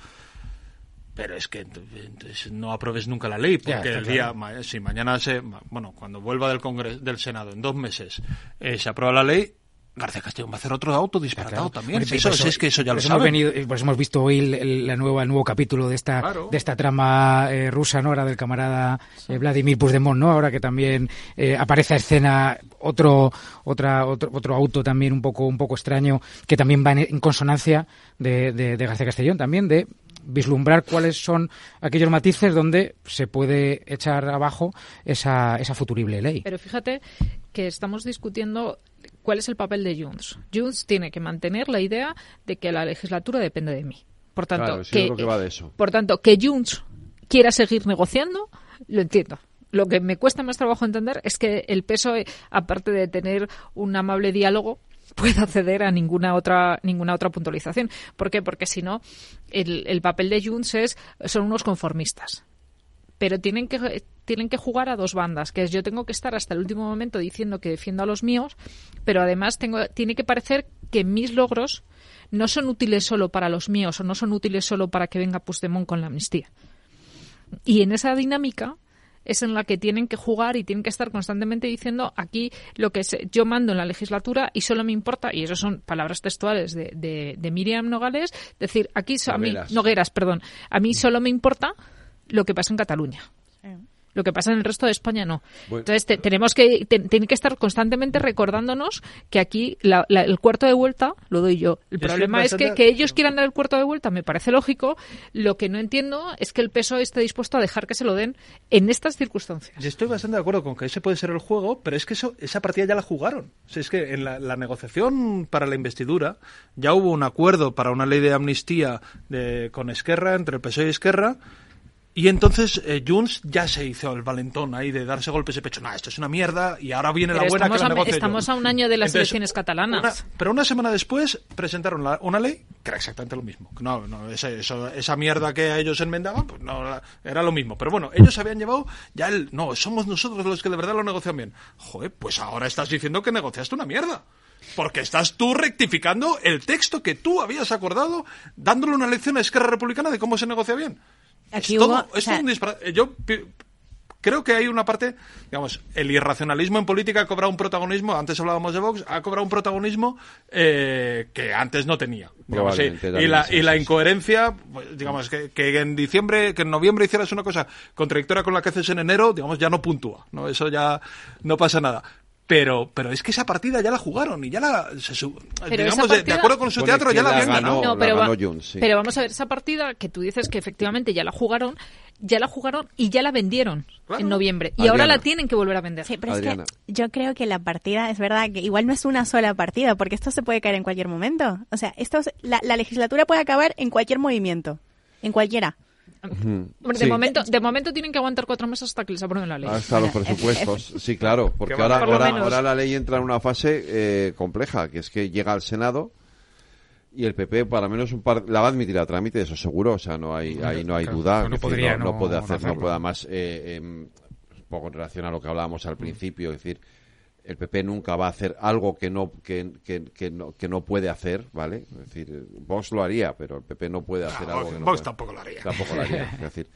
Speaker 27: Pero es que ent- entonces no apruebes nunca la ley, porque el
Speaker 28: claro.
Speaker 27: día, ma- si mañana se, ma- bueno, cuando vuelva del Congreso, del Senado en dos meses, eh, se aprueba la ley, García Castellón va a hacer otro auto disparatado también.
Speaker 28: Bueno,
Speaker 27: Si
Speaker 28: y
Speaker 27: eso, es que eso ya lo
Speaker 28: hemos
Speaker 27: saben.
Speaker 28: venido- hemos visto hoy el, el- la nueva, el nuevo capítulo de esta,
Speaker 27: Claro.
Speaker 28: de esta trama eh, rusa, ¿no? Ahora del camarada eh, Vladimir Puigdemont, ¿no? Ahora que también eh, aparece a escena otro, otra, otro, otro auto también un poco, un poco extraño, que también va en, en consonancia de, de, de García Castellón, también de vislumbrar cuáles son aquellos matices donde se puede echar abajo esa, esa futurible ley.
Speaker 25: Pero fíjate que estamos discutiendo cuál es el papel de Junts. Junts tiene que mantener la idea de que la legislatura depende de mí. Por tanto,
Speaker 2: Claro, sí,
Speaker 25: que,
Speaker 2: yo creo que va de eso.
Speaker 25: por tanto, que Junts quiera seguir negociando, lo entiendo. Lo que me cuesta más trabajo entender es que el PSOE, aparte de tener un amable diálogo, pueda acceder a ninguna otra ninguna otra puntualización. ¿Por qué? Porque si no, el, el papel de Junts es son unos conformistas pero tienen que tienen que jugar a dos bandas, que es yo tengo que estar hasta el último momento diciendo que defiendo a los míos, pero además tengo tiene que parecer que mis logros no son útiles solo para los míos o no son útiles solo para que venga Puigdemont con la amnistía. Y en esa dinámica es en la que tienen que jugar y tienen que estar constantemente diciendo aquí lo que se- yo mando en la legislatura y solo me importa, y eso son palabras textuales de, de, de Miriam Nogales, decir aquí so- a mí.
Speaker 2: Nogueras,
Speaker 25: perdón, a mí solo me importa lo que pasa en Cataluña. Lo que pasa en el resto de España no.
Speaker 2: Bueno.
Speaker 25: Entonces te- tenemos que te- tienen que estar constantemente recordándonos que aquí la- la- el cuarto de vuelta lo doy yo. El
Speaker 27: Yo
Speaker 25: problema es que, que ellos quieran dar el cuarto de vuelta me parece lógico. Lo que no entiendo es que el PSOE esté dispuesto a dejar que se lo den en estas circunstancias.
Speaker 27: Yo estoy bastante de acuerdo con que ese puede ser el juego, pero es que eso, esa partida ya la jugaron. O sea, es que en la, la negociación para la investidura ya hubo un acuerdo para una ley de amnistía de, con Esquerra, entre el PSOE y Esquerra, y entonces eh, Junts ya se hizo el valentón ahí de darse golpes de pecho. Nah, esto es una mierda y ahora viene
Speaker 25: Pero
Speaker 27: la buena
Speaker 25: estamos,
Speaker 27: que la
Speaker 25: a,
Speaker 27: negocio yo".
Speaker 25: estamos a un año de las
Speaker 27: Entonces,
Speaker 25: elecciones catalanas.
Speaker 27: una- pero una semana después presentaron la- una ley que era exactamente lo mismo. No, no, ese- eso- esa mierda que a ellos enmendaban, pues no, era- era lo mismo. Pero bueno, ellos habían llevado ya el... No, somos nosotros los que de verdad lo negocian bien. Joder, pues ahora estás diciendo que negociaste una mierda. Porque estás tú rectificando el texto que tú habías acordado, dándole una lección a Esquerra Republicana de cómo se negocia bien.
Speaker 24: Aquí
Speaker 27: es todo,
Speaker 24: hubo-
Speaker 27: es
Speaker 24: o sea-
Speaker 27: todo un disparate. Eh, Yo pi- creo que hay una parte, digamos, el irracionalismo en política ha cobrado un protagonismo, antes hablábamos de Vox, ha cobrado un protagonismo eh, que antes no tenía. Digamos, sí. Y la, y la incoherencia, pues, digamos, que, que en diciembre, que en noviembre hicieras una cosa contradictoria con la que haces en enero, digamos, ya no puntúa, ¿no? Eso ya no pasa nada. Pero, pero es que esa partida ya la jugaron y ya la. se su- digamos,
Speaker 25: esa
Speaker 27: de- de,
Speaker 25: partida-
Speaker 27: acuerdo con su teatro, ya la
Speaker 2: la
Speaker 27: habían
Speaker 2: ganó-
Speaker 27: ganado.
Speaker 25: No, pero,
Speaker 2: ganó sí.
Speaker 25: pero vamos a ver, esa partida que tú dices que efectivamente ya la jugaron, ya la jugaron y ya la vendieron en noviembre. Y ahora la tienen que volver a vender.
Speaker 24: Sí, pero es que yo creo que la partida, es verdad que igual no es una sola partida, porque esto se puede caer en cualquier momento. O sea, esto es- la, la legislatura puede acabar en cualquier movimiento, en cualquiera.
Speaker 25: Hombre, de,
Speaker 2: Sí.
Speaker 25: momento, de momento tienen que aguantar cuatro meses hasta que les aprueben la ley.
Speaker 2: Hasta los presupuestos, sí, claro, porque ahora,
Speaker 25: Por lo
Speaker 2: ahora,
Speaker 25: menos.
Speaker 2: ahora la ley entra en una fase eh, compleja, que es que llega al Senado y el PP, para menos un par, la va a admitir a trámite, eso seguro, o sea, no hay, ahí no hay
Speaker 28: Claro,
Speaker 2: duda,
Speaker 28: no
Speaker 2: es decir,
Speaker 28: podría
Speaker 2: no, no
Speaker 28: no-
Speaker 2: puede hacer, no puede además, eh, em, un poco en relación a lo que hablábamos al principio, es decir, el PP nunca va a hacer algo que no que, que, que no que no puede hacer, ¿vale? Es decir, Vox lo haría, pero el PP no puede hacer
Speaker 27: Ah,
Speaker 2: algo
Speaker 27: Vox-
Speaker 2: que no
Speaker 27: Vox
Speaker 2: puede-
Speaker 27: tampoco lo haría.
Speaker 2: Tampoco lo haría, es decir,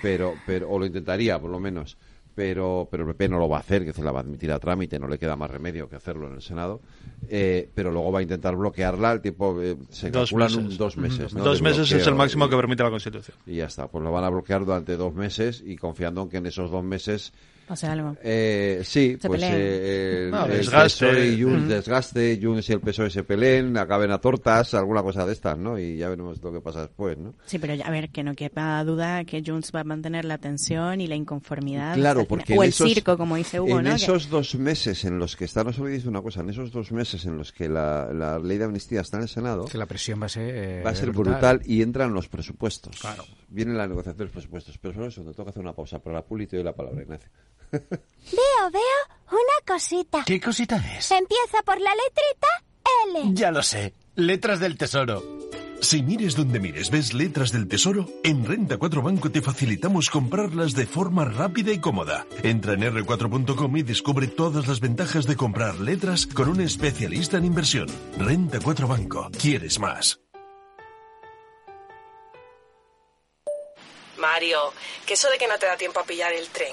Speaker 2: pero pero o lo intentaría por lo menos pero pero el PP no lo va a hacer que se la va a admitir a trámite no le queda más remedio que hacerlo en el Senado eh, pero luego va a intentar bloquearla el tiempo eh, se
Speaker 27: Dos
Speaker 2: calculan
Speaker 27: meses.
Speaker 2: un- dos meses ¿no?
Speaker 27: Dos
Speaker 2: de
Speaker 27: meses es el máximo
Speaker 2: y-
Speaker 27: que permite la Constitución.
Speaker 2: y ya está pues lo van a bloquear durante dos meses y confiando en que en esos dos meses
Speaker 24: O sea, algo.
Speaker 2: eh, sí,
Speaker 24: Se
Speaker 2: pues eh, el,
Speaker 27: No,
Speaker 2: el
Speaker 27: desgaste.
Speaker 2: PSOE y Junts
Speaker 27: Mm.
Speaker 2: desgaste, Junts y el PSOE se peleen, acaben a tortas, alguna cosa de estas, ¿no? Y ya veremos lo que pasa después, ¿no?
Speaker 24: Sí, pero ya, a ver, que no quepa duda que Junts va a mantener la tensión y la inconformidad.
Speaker 2: Claro,
Speaker 24: el
Speaker 2: porque
Speaker 24: O
Speaker 2: en
Speaker 24: el
Speaker 2: esos-
Speaker 24: circo, como dice Hugo,
Speaker 2: en
Speaker 24: ¿no? Que-
Speaker 2: esos dos meses en los que está, no se olvidéis una cosa, en esos dos meses en los que la, la ley de amnistía está en el Senado,
Speaker 28: Que la presión va a ser, eh,
Speaker 2: va a ser brutal. y entran los presupuestos. Claro. Vienen la negociación de los presupuestos. Pero solo eso, te toca hacer una pausa para la puli y te doy la palabra, Ignacio.
Speaker 29: Veo, veo una cosita.
Speaker 30: ¿Qué cosita es?
Speaker 29: Empieza por la letrita L.
Speaker 30: Ya lo sé. Letras del Tesoro.
Speaker 31: Si mires donde mires, ves letras del tesoro, en Renta 4 Banco te facilitamos comprarlas de forma rápida y cómoda. Entra en r4.com y descubre todas las ventajas de comprar letras con un especialista en inversión. Renta 4 Banco. ¿Quieres más?
Speaker 32: Mario, que eso de que no te da tiempo a pillar el tren.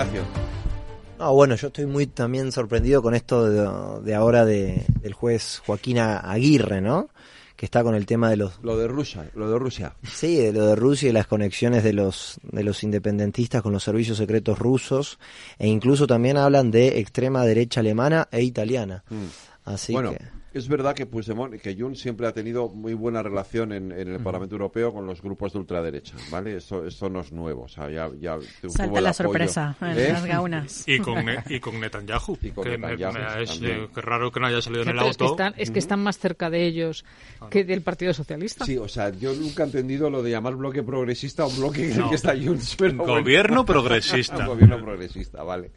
Speaker 2: Ignacio.
Speaker 23: No, bueno, yo estoy muy también sorprendido con esto de, de ahora de, del juez Joaquín Aguirre, ¿no? Que está con el tema de los...
Speaker 2: Lo de Rusia, lo de Rusia.
Speaker 23: Sí, de lo de Rusia y las conexiones de los, de los independentistas con los servicios secretos rusos. E incluso también hablan de extrema derecha alemana e italiana. Así
Speaker 2: Mm. bueno,
Speaker 23: que...
Speaker 2: es verdad que Puigdemont, que Junts siempre ha tenido muy buena relación en, en el Parlamento Europeo con los grupos de ultraderecha, ¿vale? Esto, esto no es nuevo, o sea, ya, ya
Speaker 24: Salta la
Speaker 2: apoyo.
Speaker 24: sorpresa en
Speaker 2: ¿Eh?
Speaker 24: las gaunas.
Speaker 27: Y con, y con Netanyahu.
Speaker 2: con
Speaker 27: que me-
Speaker 2: Netanyahu
Speaker 27: me- es
Speaker 2: también.
Speaker 27: eh, que raro que no haya salido en el
Speaker 25: Fíjate, es, que
Speaker 27: auto.
Speaker 25: están, es que están más cerca de ellos que del Partido Socialista.
Speaker 2: Sí, o sea, yo nunca he entendido lo de llamar bloque progresista a un bloque en el
Speaker 27: No.
Speaker 2: que está. Pero bueno.
Speaker 27: Gobierno progresista.
Speaker 2: Gobierno progresista, vale.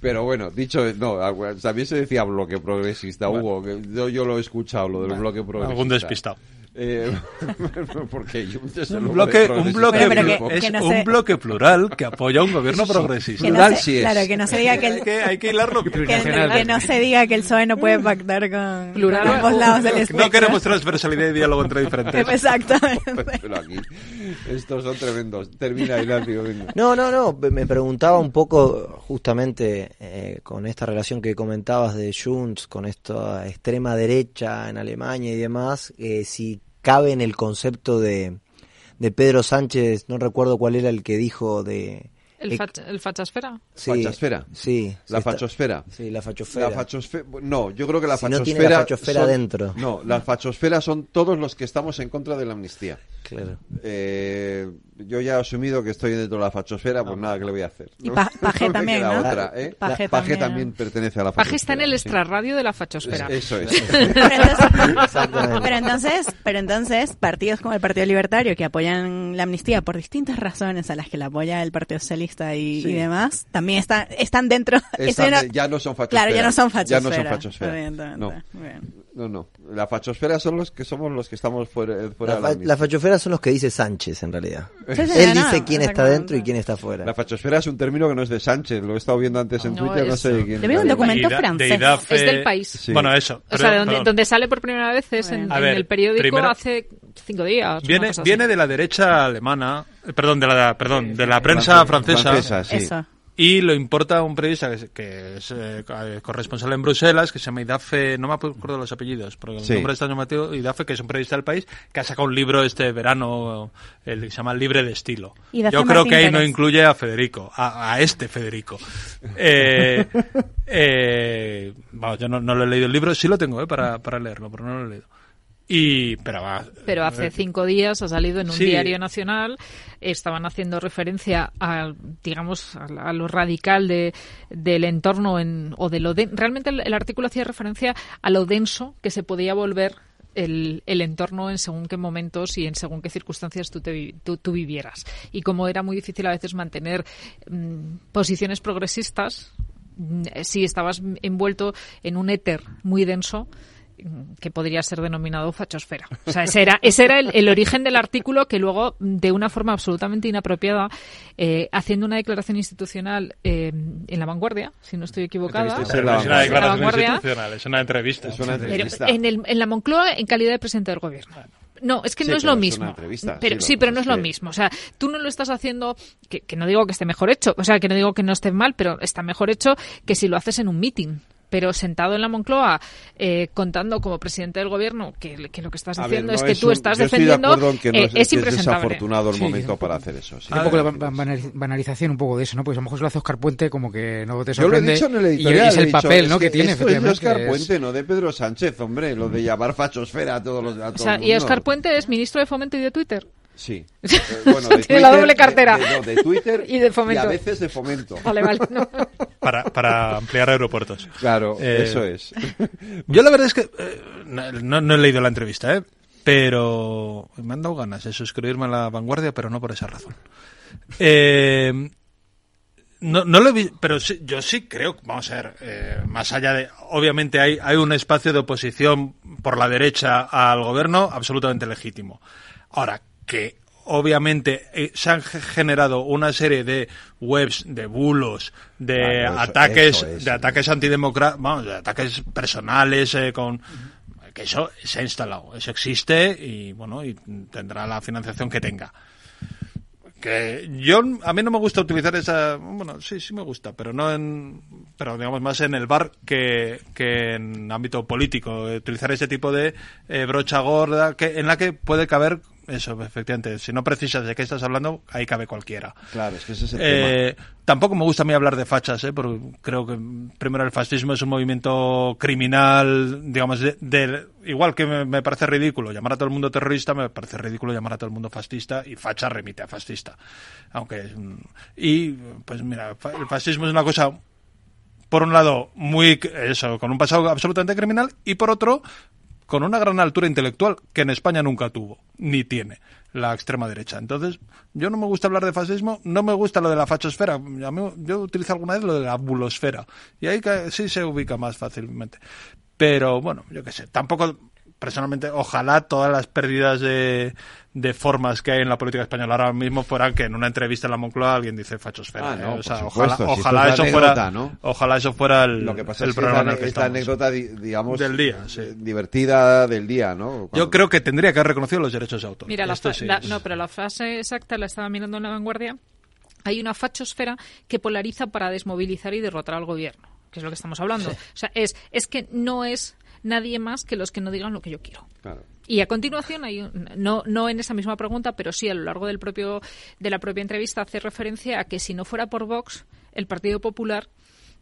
Speaker 2: Pero bueno, dicho, no, también se decía bloque progresista, Hugo, que yo, yo lo he escuchado, lo del bloque progresista.
Speaker 27: algún despistado.
Speaker 2: Eh, porque Junts es el
Speaker 27: un bloque, un bloque,
Speaker 24: Bueno, que-
Speaker 27: es
Speaker 24: no
Speaker 27: un
Speaker 24: se-
Speaker 27: bloque plural que apoya a un gobierno progresista.
Speaker 24: No
Speaker 2: Plural
Speaker 24: se-
Speaker 2: sí es.
Speaker 24: Claro, que no se diga que el,
Speaker 27: que, hay que hilarlo.
Speaker 24: que, que no se diga que el PSOE no puede pactar con,
Speaker 25: Plural.
Speaker 24: ambos lados del
Speaker 27: No
Speaker 24: espectro.
Speaker 27: queremos transversalidad y diálogo entre diferentes.
Speaker 2: Pero aquí, estos son tremendos. Termina, Hilario, venga.
Speaker 23: No, no, no. Me preguntaba un poco justamente eh, con esta relación que comentabas de Junts, con esta extrema derecha en Alemania y demás, eh, si cabe en el concepto de, de Pedro Sánchez, no recuerdo cuál era el que dijo de...
Speaker 25: El,
Speaker 23: eh,
Speaker 25: fach- el fachasfera.
Speaker 23: sí,
Speaker 2: Fachasfera.
Speaker 23: Sí.
Speaker 2: La
Speaker 23: está-
Speaker 2: fachosfera.
Speaker 23: Sí, la fachosfera.
Speaker 2: La fachosfera. No, yo creo que la
Speaker 23: Si no
Speaker 2: fachosfera.
Speaker 23: tiene la fachosfera
Speaker 2: son-
Speaker 23: dentro.
Speaker 2: No, la fachosfera son todos los que estamos en contra de la amnistía.
Speaker 23: Claro.
Speaker 2: Eh, yo ya he asumido que estoy dentro de la fachosfera, pues nada, que le voy a hacer?
Speaker 24: Y
Speaker 2: No-
Speaker 24: Pa- Pajé
Speaker 2: no me
Speaker 24: también,
Speaker 2: ¿eh?
Speaker 24: Pajé también.
Speaker 2: pertenece a la fachosfera.
Speaker 25: Paje está en el
Speaker 2: sí.
Speaker 25: extrarradio de la fachosfera.
Speaker 2: Eso es.
Speaker 24: Pero entonces, pero entonces, pero entonces, partidos como el Partido Libertario que apoyan la amnistía por distintas razones a las que la apoya el Partido Socialista y,
Speaker 2: Sí.
Speaker 24: y demás, también están, están dentro.
Speaker 2: Están- ya no son fachosfera.
Speaker 24: Claro, ya no son
Speaker 2: Ya no son
Speaker 24: fachosfera,
Speaker 2: fachosfera. No.
Speaker 24: Muy bien.
Speaker 2: No, no. La fachosfera son los que somos los que estamos fuera, fuera
Speaker 23: La,
Speaker 2: de la
Speaker 23: la fachosfera son los que dice Sánchez, en realidad.
Speaker 24: Sí, sí,
Speaker 23: Él
Speaker 24: no,
Speaker 23: dice quién está dentro y quién está fuera.
Speaker 2: La fachosfera es un término que no es de Sánchez, lo he estado viendo antes en
Speaker 25: No,
Speaker 2: Twitter, no sé de quién.
Speaker 24: Vi un documento
Speaker 27: De
Speaker 24: francés.
Speaker 27: de Idafe-
Speaker 25: Es del país.
Speaker 2: Sí.
Speaker 27: Bueno, eso.
Speaker 25: O
Speaker 27: pero-
Speaker 25: sea, donde, donde sale por primera vez es en, el periódico
Speaker 27: primero-
Speaker 25: hace cinco días.
Speaker 27: Viene, viene de la derecha alemana, eh, perdón, de la, perdón, de la prensa francesa.
Speaker 2: Francesa.
Speaker 27: Y lo importa un periodista que es, que es, eh, corresponsal en Bruselas, que se llama Idafe, no me acuerdo los apellidos, porque el
Speaker 2: Sí.
Speaker 27: nombre está llamativo, Idafe, que es un periodista del país, que ha sacado un libro este verano, el que se llama Libre de Estilo.
Speaker 24: Idafe
Speaker 27: Yo creo
Speaker 24: Martín
Speaker 27: que ahí no incluye a Federico, a, a este Federico. Eh, eh, vamos, yo no, no lo he leído el libro, sí lo tengo eh, para, para leerlo, pero no lo he leído. Y, pero va,
Speaker 25: Pero hace
Speaker 27: eh,
Speaker 25: cinco días ha salido en un
Speaker 27: Sí.
Speaker 25: diario nacional. Estaban haciendo referencia a, digamos, a, a lo radical de, del entorno en, o de lo de, realmente el, el artículo hacía referencia a lo denso que se podía volver el, el entorno en según qué momentos y en según qué circunstancias tú, te, tú, tú vivieras. Y como era muy difícil a veces mantener mm, posiciones progresistas, mm, si estabas envuelto en un éter muy denso, que podría ser denominado fachosfera. O sea, ese era, ese era el, el origen del artículo que luego, de una forma absolutamente inapropiada, eh, haciendo una declaración institucional eh, en La Vanguardia, si no estoy equivocada,
Speaker 27: es una
Speaker 2: La
Speaker 27: declaración
Speaker 25: Vanguardia.
Speaker 27: institucional, es una entrevista.
Speaker 2: Es una
Speaker 25: pero
Speaker 2: entrevista.
Speaker 25: en, el, en la Moncloa en calidad de presidente del gobierno. No, es que
Speaker 2: Sí,
Speaker 25: no es lo
Speaker 2: es
Speaker 25: mismo. pero,
Speaker 2: sí,
Speaker 25: pero no es lo mismo. O sea, tú no lo estás haciendo, que, que no digo que esté mejor hecho, o sea, que no digo que no esté mal, pero está mejor hecho que si lo haces en un meeting. Pero sentado en la Moncloa, eh, contando como presidente del gobierno que, que lo que estás
Speaker 2: A ver,
Speaker 25: diciendo
Speaker 2: no
Speaker 25: es que
Speaker 2: es
Speaker 25: tú
Speaker 2: un-
Speaker 25: estás
Speaker 2: yo estoy de
Speaker 25: defendiendo,
Speaker 2: en que no
Speaker 25: eh,
Speaker 2: es,
Speaker 25: es
Speaker 2: que
Speaker 25: impresentable.
Speaker 2: desafortunado el
Speaker 28: Sí,
Speaker 2: momento
Speaker 28: un
Speaker 2: para hacer eso. sí.
Speaker 28: un poco la ban- banali- banalización un poco de eso, ¿no? Pues a lo mejor se lo hace Oscar Puente como que no te
Speaker 2: Yo lo he
Speaker 28: sorprende.
Speaker 2: dicho en el
Speaker 28: y-
Speaker 2: editorial.
Speaker 28: y es el
Speaker 2: dicho,
Speaker 28: papel,
Speaker 2: es
Speaker 28: ¿no? Que, tiene,
Speaker 2: Esto es de. Oscar
Speaker 28: es-
Speaker 2: Puente, no de Pedro Sánchez, hombre. Lo de llamar fachosfera a todos los. A
Speaker 25: O
Speaker 2: todo
Speaker 25: sea,
Speaker 2: el
Speaker 25: y
Speaker 2: mundo.
Speaker 25: Oscar Puente es ministro de Fomento y de Twitter.
Speaker 2: Sí. Eh, bueno, de
Speaker 25: Tiene la
Speaker 2: Twitter,
Speaker 25: doble cartera.
Speaker 2: De, de- no, de Twitter
Speaker 25: Y de Fomento.
Speaker 2: a veces de fomento.
Speaker 25: Vale, vale. no.
Speaker 27: para, para ampliar aeropuertos.
Speaker 2: Claro,
Speaker 27: Eh,
Speaker 2: eso es.
Speaker 27: Yo la verdad es que eh, no, no he leído la entrevista, ¿eh? pero me han dado ganas de suscribirme a la vanguardia, pero no por esa razón. Eh, no, no lo he vi- pero sí, yo sí creo, vamos a ver, eh, más allá de, obviamente hay, hay un espacio de oposición por la derecha al gobierno absolutamente legítimo. Ahora, que obviamente eh, se han ge- generado una serie de webs de bulos, de
Speaker 2: eso-
Speaker 27: ataques,
Speaker 2: eso es.
Speaker 27: de ataques antidemocráticos, vamos, de ataques personales eh, con que eso se ha instalado, eso existe y bueno, y tendrá la financiación que tenga. Que yo, a mí no me gusta utilizar esa, bueno, sí, sí me gusta, pero no en, pero digamos más en el bar que, que en ámbito político, utilizar ese tipo de eh, brocha gorda que, en la que puede caber eso, efectivamente, si no precisas de qué estás hablando, ahí cabe cualquiera.
Speaker 2: Claro, es que ese es el
Speaker 27: Eh,
Speaker 2: tema.
Speaker 27: tampoco me gusta a mí hablar de fachas, ¿eh? porque creo que primero el fascismo es un movimiento criminal, digamos, de, de- igual que me, me parece ridículo llamar a todo el mundo terrorista, me parece ridículo llamar a todo el mundo fascista y facha remite a fascista. Aunque, mm, y pues mira, el fascismo es una cosa por un lado, muy eso, con un pasado absolutamente criminal, y por otro, con una gran altura intelectual que en España nunca tuvo, ni tiene la extrema derecha. Entonces, yo no me gusta hablar de fascismo, no me gusta lo de la fachosfera. Yo utilizo alguna vez lo de la bulosfera, y ahí sí se ubica más fácilmente. Pero bueno, yo qué sé, tampoco personalmente, ojalá todas las pérdidas de, de formas que hay en la política española ahora mismo fueran que en una entrevista en la Moncloa alguien dice fachosfera.
Speaker 2: Ah, no,
Speaker 27: ¿eh? O sea, ojalá,
Speaker 2: supuesto,
Speaker 27: ojalá eso
Speaker 2: es
Speaker 27: fuera,
Speaker 2: anécdota, ¿no?
Speaker 27: ojalá eso fuera el,
Speaker 2: Lo que pasa
Speaker 27: el
Speaker 2: es que
Speaker 27: programa
Speaker 2: esta,
Speaker 27: en el que
Speaker 2: esta
Speaker 27: estamos.
Speaker 2: anécdota, di- digamos,
Speaker 27: Del día, sí.
Speaker 2: eh, divertida del día, ¿no?
Speaker 27: Yo creo que tendría que haber reconocido los derechos de autor.
Speaker 25: Mira, la,
Speaker 27: sí
Speaker 25: la-
Speaker 27: es-
Speaker 25: no, pero la frase exacta la estaba mirando en la vanguardia. Hay una fachosfera que polariza para desmovilizar y derrotar al gobierno, que es lo que estamos hablando. O sea, es, es que no es nadie más que los que no digan lo que yo quiero.
Speaker 2: Claro.
Speaker 25: Y a continuación, hay un- no, no en esa misma pregunta, pero sí a lo largo del propio, de la propia entrevista, hace referencia a que si no fuera por Vox, el Partido Popular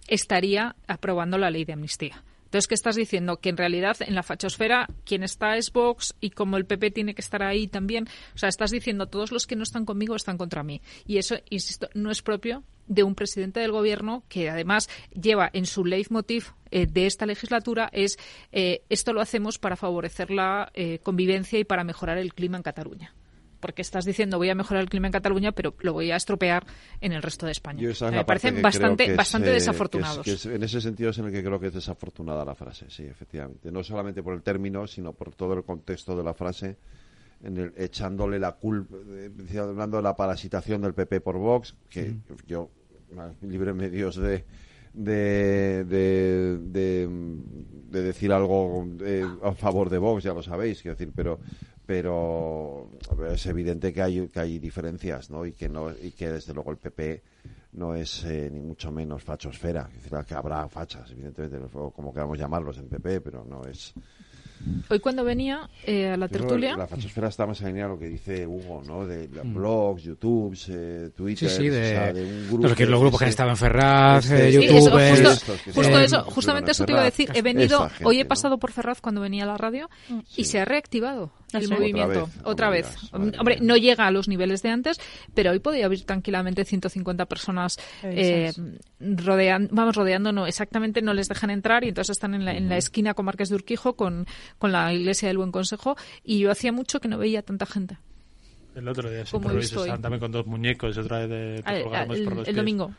Speaker 25: estaría aprobando la ley de amnistía. Entonces, ¿qué estás diciendo? Que en realidad en la fachosfera quien está es Vox y como el PP tiene que estar ahí también. O sea, estás diciendo todos los que no están conmigo están contra mí. Y eso, insisto, no es propio de un presidente del gobierno que además lleva en su leitmotiv eh, de esta legislatura es eh, esto lo hacemos para favorecer la eh, convivencia y para mejorar el clima en Cataluña. Porque estás diciendo voy a mejorar el clima en Cataluña, pero lo voy a estropear en el resto de España. Me parecen bastante,
Speaker 2: que es,
Speaker 25: bastante
Speaker 2: eh,
Speaker 25: desafortunados.
Speaker 2: que es- que es- en ese sentido es en el que creo que es desafortunada la frase, sí, efectivamente. No solamente por el término, sino por todo el contexto de la frase, en el, echándole la culpa, eh, hablando de la parasitación del PP por Vox, que yo, libre medios de, de, de, de, de decir algo eh, a favor de Vox, ya lo sabéis, quiero decir, pero pero es evidente que hay que hay diferencias, ¿no? Y que no y que desde luego el PP no es eh, ni mucho menos fachosfera, es decir, que habrá fachas, evidentemente, como queramos llamarlos en PP, pero no es
Speaker 25: Hoy cuando venía eh, a la tertulia...
Speaker 2: La fachosfera está más alineada a lo que dice Hugo, ¿no? De la- blogs, YouTube, eh, Twitter,
Speaker 28: Sí, sí, de,
Speaker 2: o sea, de un grupo
Speaker 28: los, que, los grupos que han estado en Ferraz,
Speaker 2: Este-
Speaker 28: eh,
Speaker 25: Sí, eso,
Speaker 28: YouTube,
Speaker 25: justo,
Speaker 2: estos
Speaker 25: eso,
Speaker 2: que
Speaker 25: justamente eso te iba a decir. He venido, hoy he pasado por Ferraz cuando venía a la radio y se ha reactivado el
Speaker 2: sí.
Speaker 25: movimiento.
Speaker 2: Otra vez,
Speaker 25: Otra Hombre, no llega a los niveles de antes, pero hoy podía haber tranquilamente 150 personas eh, rodean, vamos, rodeando, no, exactamente no les dejan entrar y entonces están en la, en la esquina con Marques de Urquijo, con, con la Iglesia del Buen Consejo y yo hacía mucho que no veía tanta gente.
Speaker 27: El otro día, sí, por también con dos muñecos y otra vez de
Speaker 25: Ah,
Speaker 27: colgamos
Speaker 25: el,
Speaker 27: por los
Speaker 25: el
Speaker 27: pies.
Speaker 25: domingo.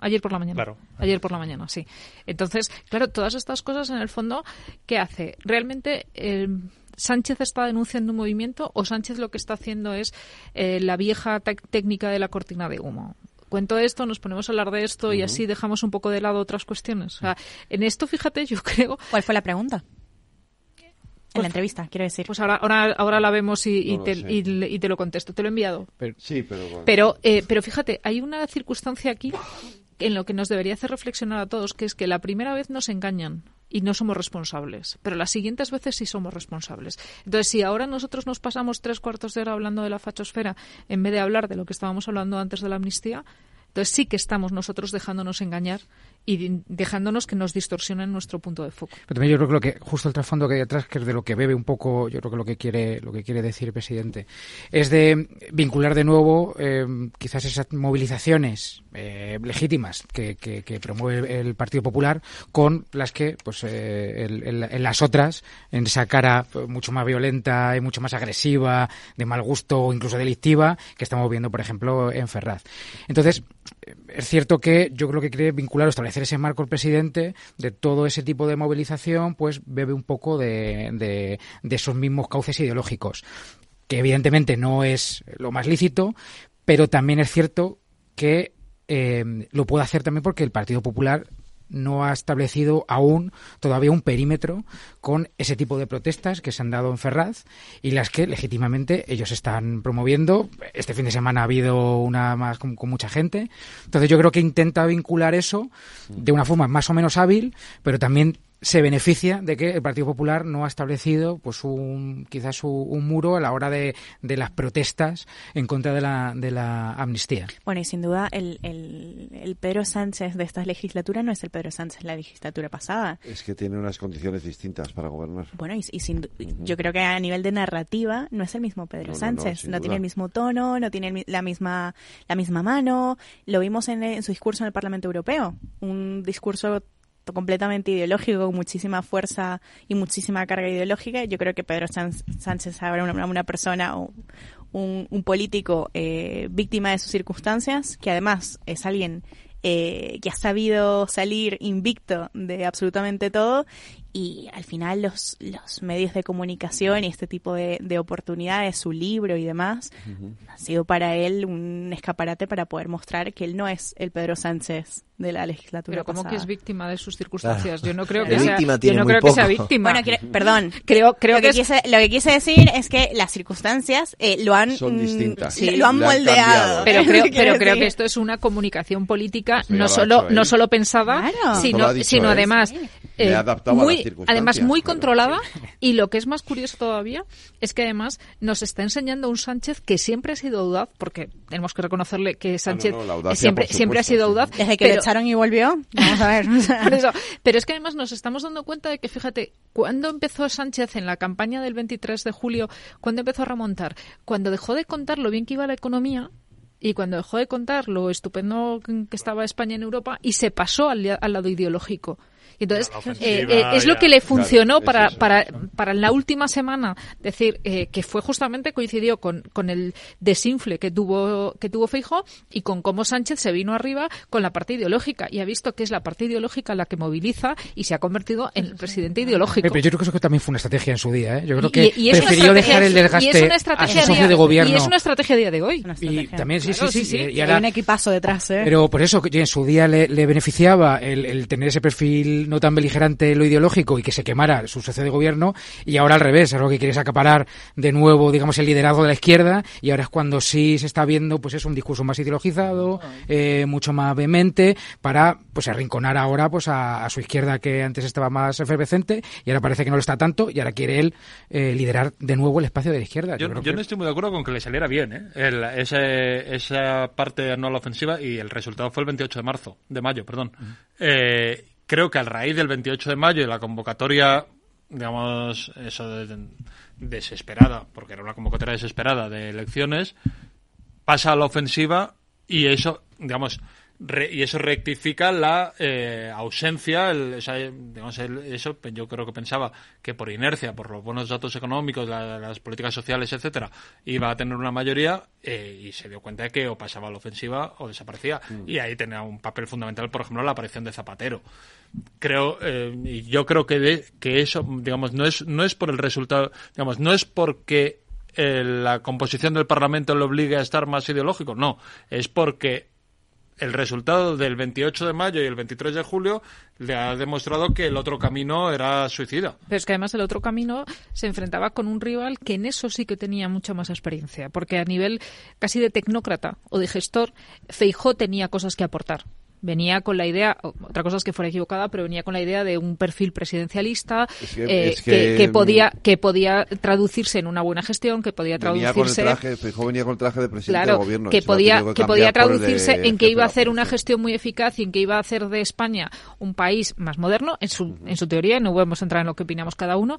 Speaker 25: Ayer por la mañana.
Speaker 27: Claro.
Speaker 25: Ayer por la mañana, sí. Entonces, claro, todas estas cosas en el fondo, ¿qué hace? ¿Realmente eh, Sánchez está denunciando un movimiento o Sánchez lo que está haciendo es eh, la vieja técnica de la cortina de humo? Cuento esto, nos ponemos a hablar de esto y así dejamos un poco de lado otras cuestiones. O sea, en esto, fíjate, yo creo...
Speaker 24: ¿Cuál fue la pregunta? En la entrevista, quiero decir.
Speaker 25: Pues ahora, ahora, ahora la vemos y, y
Speaker 24: No lo
Speaker 25: te, y te lo contesto. Te lo he enviado.
Speaker 2: Sí, pero bueno.
Speaker 25: Pero, eh, pero fíjate, hay una circunstancia aquí en lo que nos debería hacer reflexionar a todos, que es que la primera vez nos engañan y no somos responsables, pero las siguientes veces sí somos responsables. Entonces, si ahora nosotros nos pasamos tres cuartos de hora hablando de la fachosfera en vez de hablar de lo que estábamos hablando antes de la amnistía, entonces sí que estamos nosotros dejándonos engañar y dejándonos que nos distorsionen nuestro punto de foco.
Speaker 28: También yo creo que lo que justo el trasfondo que hay detrás, que es de lo que bebe un poco, yo creo que lo que quiere, lo que quiere decir el presidente, es de vincular de nuevo eh, quizás esas movilizaciones eh, legítimas que, promueve el Partido Popular con las que, pues, eh, el- en las otras, en esa cara pues, mucho más violenta y mucho más agresiva, de mal gusto o incluso delictiva, que estamos viendo, por ejemplo, en Ferraz. Entonces, es cierto que yo creo que quiere vincular o establecer ese marco el presidente de todo ese tipo de movilización, pues bebe un poco de, de- de esos mismos cauces ideológicos, que evidentemente no es lo más lícito, pero también es cierto que eh, lo puede hacer también porque el Partido Popular no ha establecido aún todavía un perímetro con ese tipo de protestas que se han dado en Ferraz y las que legítimamente ellos están promoviendo. Este fin de semana ha habido una más con, con mucha gente. Entonces yo creo que intenta vincular eso de una forma más o menos hábil, pero también se beneficia de que el Partido Popular no ha establecido pues un quizás un, un muro a la hora de, de las protestas en contra de la, de la amnistía.
Speaker 24: Bueno, y sin duda el, el, el Pedro Sánchez de esta legislatura no es el Pedro Sánchez de la legislatura pasada.
Speaker 2: Es que tiene unas condiciones distintas para gobernar.
Speaker 24: Bueno, y, y sin yo creo que a nivel de narrativa no es el mismo Pedro
Speaker 2: No, no, no,
Speaker 24: Sánchez. No, tiene el mismo tono, no tiene el mi- la misma la misma mano. Lo vimos en, en su discurso en el Parlamento Europeo. Un discurso completamente ideológico, con muchísima fuerza y muchísima carga ideológica. Yo creo que Pedro Sánchez ahora una, una persona o un, un político eh, víctima de sus circunstancias, que además es alguien eh, que ha sabido salir invicto de absolutamente todo y al final los, los medios de comunicación y este tipo de, de oportunidades, su libro y demás, ha sido para él un escaparate para poder mostrar que él no es el Pedro Sánchez de la legislatura
Speaker 25: Pero como que es víctima de sus circunstancias.
Speaker 24: Claro.
Speaker 25: Yo no creo que sea,
Speaker 24: víctima
Speaker 25: yo
Speaker 24: tiene
Speaker 25: no
Speaker 24: muy
Speaker 25: creo que sea víctima.
Speaker 24: Bueno, perdón.
Speaker 25: creo creo
Speaker 24: lo que,
Speaker 25: que es-
Speaker 24: quise, lo que quise decir es que las circunstancias eh, lo han
Speaker 25: Son
Speaker 24: mm,
Speaker 25: distintas.
Speaker 24: sí, lo han moldeado.
Speaker 25: Pero creo, pero creo que esto es una comunicación política no solo no solo pensada,
Speaker 24: Claro.
Speaker 25: Sino sino además eh, muy además muy
Speaker 2: claro.
Speaker 25: controlada y lo que es más curioso todavía es que además nos está enseñando un Sánchez que siempre ha sido audaz porque tenemos que reconocerle que Sánchez
Speaker 24: no, la audacia,
Speaker 25: siempre siempre ha sido
Speaker 24: sí.
Speaker 25: audaz
Speaker 24: Desde que
Speaker 25: pero-
Speaker 24: le echaron y volvió. Vamos a ver.
Speaker 25: Por eso. Pero es que además nos estamos dando cuenta de que, fíjate, cuando empezó Sánchez en la campaña del 23 de julio, cuando empezó a remontar, cuando dejó de contar lo bien que iba la economía y cuando dejó de contar lo estupendo que estaba España en Europa y se pasó al, al lado ideológico. Y Entonces, eh, eh, es lo
Speaker 27: ya.
Speaker 25: que le
Speaker 27: Claro,
Speaker 25: funcionó
Speaker 27: es
Speaker 25: para, para, para en la última semana decir eh, que fue justamente coincidió con, con el desinfle que tuvo que tuvo Feijo y con cómo Sánchez se vino arriba con la parte ideológica y ha visto que es la parte ideológica la que moviliza y se ha convertido en el presidente ideológico.
Speaker 28: Pero yo creo que eso también fue una estrategia en su día. ¿eh? Yo creo que
Speaker 25: y
Speaker 28: prefirió dejar el
Speaker 25: y es
Speaker 28: desgaste
Speaker 25: una
Speaker 28: a
Speaker 25: estrategia
Speaker 28: su socio
Speaker 25: día-
Speaker 28: de gobierno.
Speaker 25: Y es una estrategia a día de hoy.
Speaker 28: Y también, sí,
Speaker 25: Claro,
Speaker 28: sí, sí. Y
Speaker 24: Hay
Speaker 28: ahora,
Speaker 24: un equipazo detrás, ¿eh?
Speaker 28: Pero por eso, que en su día le, le beneficiaba el, el tener ese perfil no tan beligerante lo ideológico y que se quemara su socio de gobierno, y ahora al revés, es lo que quiere es acaparar de nuevo, digamos, el liderazgo de la izquierda, y ahora es cuando sí se está viendo, pues es un discurso más ideologizado, eh, mucho más vehemente, para pues arrinconar ahora pues a, a su izquierda que antes estaba más efervescente, y ahora parece que no lo está tanto, y ahora quiere él eh, liderar de nuevo el espacio de la izquierda.
Speaker 27: Yo,
Speaker 28: creo
Speaker 27: yo
Speaker 28: que-
Speaker 27: no estoy muy de acuerdo con que le saliera bien ¿eh? El- ese- esa parte no a la ofensiva y el resultado fue el 28 de marzo, de mayo, perdón. Eh, creo que a raíz del 28 de mayo y la convocatoria, digamos, eso de- desesperada, porque era una convocatoria desesperada de elecciones, pasa a la ofensiva y eso, digamos, re- y eso rectifica la eh, ausencia, el, esa, digamos, el- eso yo creo que pensaba que por inercia, por los buenos datos económicos, la- las políticas sociales, etcétera, iba a tener una mayoría eh, y se dio cuenta de que o pasaba a la ofensiva o desaparecía. Y ahí tenía un papel fundamental, por ejemplo, la aparición de Zapatero creo eh, yo creo que de, que eso digamos no es no es por el resultado digamos no es porque eh, la composición del Parlamento le obligue a estar más ideológico no es porque el resultado del 28 de mayo y el 23 de julio le ha demostrado que el otro camino era suicida
Speaker 25: Pero es que además el otro camino se enfrentaba con un rival que en eso sí que tenía mucha más experiencia, porque a nivel casi de tecnócrata o de gestor, Feijó tenía cosas que aportar. Venía con la idea, otra cosa es que fuera equivocada, pero venía con la idea de un perfil presidencialista
Speaker 2: Es que-
Speaker 25: eh,
Speaker 2: es
Speaker 25: que,
Speaker 2: que-
Speaker 25: que podía que podía traducirse en una buena gestión, que podía
Speaker 2: Venía con el
Speaker 25: traducirse
Speaker 2: traje, venía con el traje de presidente
Speaker 25: Claro,
Speaker 2: gobierno.
Speaker 25: que podía, que podía
Speaker 2: de
Speaker 25: traducirse en que iba a hacer una gestión muy eficaz y en que iba a hacer de España un país más moderno, en su, en su teoría, no podemos entrar en lo que opinamos cada uno,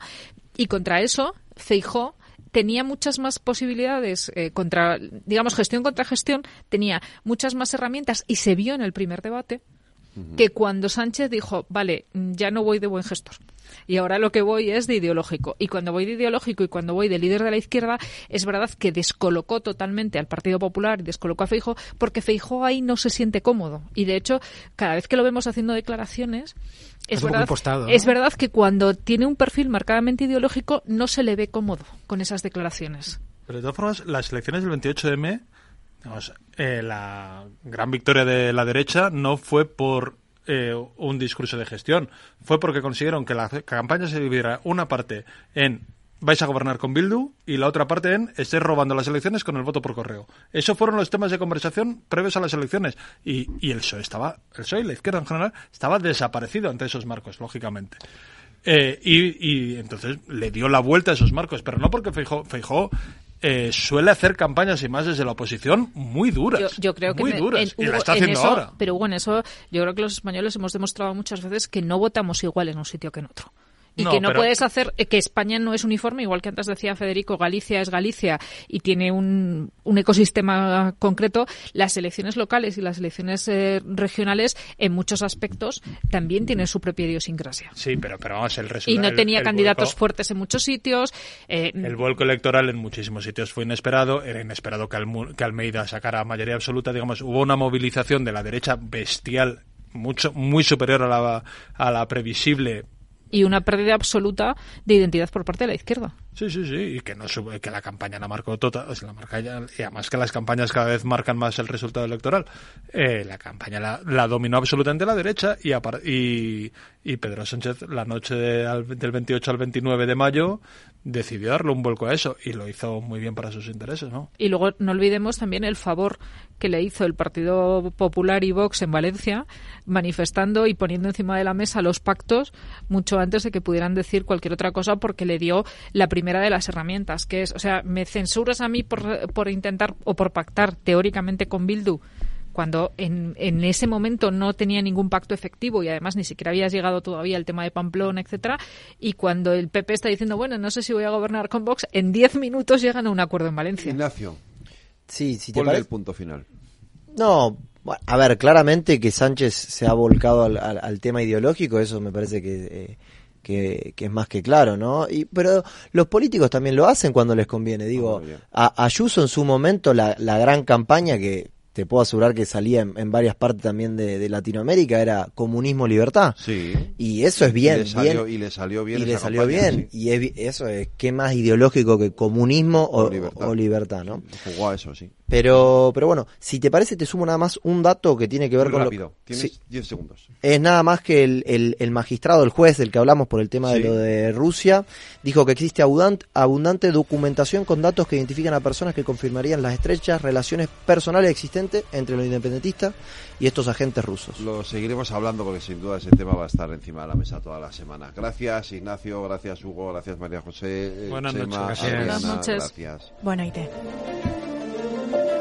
Speaker 25: y contra eso, Feijó tenía muchas más posibilidades eh, contra, digamos, gestión contra gestión, tenía muchas más herramientas y se vio en el primer debate que cuando Sánchez dijo, vale, ya no voy de buen gestor. Y ahora lo que voy es de ideológico. Y cuando voy de ideológico y cuando voy de líder de la izquierda, es verdad que descolocó totalmente al Partido Popular y descolocó a Feijo porque Feijo ahí no se siente cómodo. Y de hecho, cada vez que lo vemos haciendo declaraciones, es verdad,
Speaker 28: impostado, ¿no?
Speaker 25: es verdad que cuando tiene un perfil marcadamente ideológico no se le ve cómodo con esas declaraciones.
Speaker 27: Pero de todas formas, las elecciones del 28 de M, digamos, eh, la gran victoria de la derecha no fue por eh, un discurso de gestión, fue porque consiguieron que la campaña se dividiera una parte en vais a gobernar con Bildu y la otra parte en estés robando las elecciones con el voto por correo. Esos fueron los temas de conversación previos a las elecciones y, el PSOE estaba, el PSOE y la izquierda en general estaba desaparecido ante esos marcos, lógicamente. Eh, y, y entonces le dio la vuelta a esos marcos, pero no porque Feijó, Feijó eh, suele hacer campañas y más desde la oposición muy duras.
Speaker 25: Yo, yo creo que
Speaker 27: muy
Speaker 25: en-
Speaker 27: duras.
Speaker 25: en-
Speaker 27: y la está
Speaker 25: en
Speaker 27: haciendo
Speaker 25: eso-
Speaker 27: ahora.
Speaker 25: Pero bueno, eso yo creo que los españoles hemos demostrado muchas veces que no votamos igual en un sitio que en otro. Y
Speaker 27: No,
Speaker 25: que no
Speaker 27: pero-
Speaker 25: puedes hacer eh, que España no es uniforme, igual que antes decía Federico, Galicia es Galicia y tiene un, un ecosistema concreto. Las elecciones locales y las elecciones eh, regionales, en muchos aspectos, también tienen su propia idiosincrasia.
Speaker 27: Sí, pero, pero vamos, el
Speaker 25: Y
Speaker 27: resultado.
Speaker 25: no
Speaker 27: el-
Speaker 25: tenía
Speaker 27: el
Speaker 25: candidatos
Speaker 27: vuelco-
Speaker 25: fuertes en muchos sitios. eh,
Speaker 27: El vuelco electoral en muchísimos sitios fue inesperado. Era inesperado que, Almu- que Almeida sacara mayoría absoluta. Digamos, hubo una movilización de la derecha bestial, mucho, muy superior a la, a la previsible
Speaker 25: y una pérdida absoluta de identidad por parte de la izquierda.
Speaker 27: Sí, sí, sí, y que no sube, que la campaña la marcó toda, o la marca ya- y además que las campañas cada vez marcan más el resultado electoral. Eh, la campaña la, la dominó absolutamente la derecha y, y, y Pedro Sánchez la noche del 28 al 29 de mayo decidió darle un vuelco a eso y lo hizo muy bien para sus intereses, ¿no?
Speaker 25: Y luego no olvidemos también el favor que le hizo el Partido Popular y Vox en Valencia, manifestando y poniendo encima de la mesa los pactos mucho antes de que pudieran decir cualquier otra cosa, porque le dio la primera de las herramientas, que es, o sea, me censuras a mí por, por intentar o por pactar teóricamente con Bildu cuando en, en ese momento no tenía ningún pacto efectivo y además ni siquiera había llegado todavía el tema de Pamplona, etcétera, y cuando el PP está diciendo, bueno, no sé si voy a gobernar con Vox, en 10 minutos llegan a un acuerdo en Valencia.
Speaker 2: Ignacio,
Speaker 23: Sí, si te parece.
Speaker 2: el punto final.
Speaker 23: No, bueno, a ver, claramente que Sánchez se ha volcado al, al- al tema ideológico, eso me parece que, eh, que, que es más que claro, ¿no? Y, pero los políticos también lo hacen cuando les conviene. Digo, a Ayuso en su momento, la, la gran campaña que te puedo asegurar que salía en, en varias partes también de, de Latinoamérica era comunismo-libertad.
Speaker 2: Sí.
Speaker 23: Y eso es bien,
Speaker 2: Y le salió,
Speaker 23: bien.
Speaker 2: y le salió bien.
Speaker 23: y le salió bien. Y es eso es, ¿qué más ideológico que comunismo o,
Speaker 2: O libertad.
Speaker 23: o libertad, no?
Speaker 2: Jugó a eso, sí.
Speaker 23: Pero, pero bueno, si te parece, te sumo nada más un dato que tiene que ver
Speaker 2: Muy
Speaker 23: con
Speaker 2: rápido.
Speaker 23: lo
Speaker 2: Tienes
Speaker 23: Sí.
Speaker 2: 10 segundos.
Speaker 23: es nada más que el, el- el magistrado, el juez del que hablamos por el tema de
Speaker 2: Sí.
Speaker 23: lo de Rusia, dijo que existe abundante, abundante documentación con datos que identifican a personas que confirmarían las estrechas relaciones personales existentes entre los independentistas y estos agentes rusos.
Speaker 2: Lo seguiremos hablando porque sin duda ese tema va a estar encima de la mesa toda la semana. Gracias Ignacio, gracias Hugo, gracias María José,
Speaker 27: Buenas
Speaker 2: Chema,
Speaker 27: noches.
Speaker 2: Adriana,
Speaker 25: Buenas noches.
Speaker 2: gracias.
Speaker 24: Buena idea. Thank you.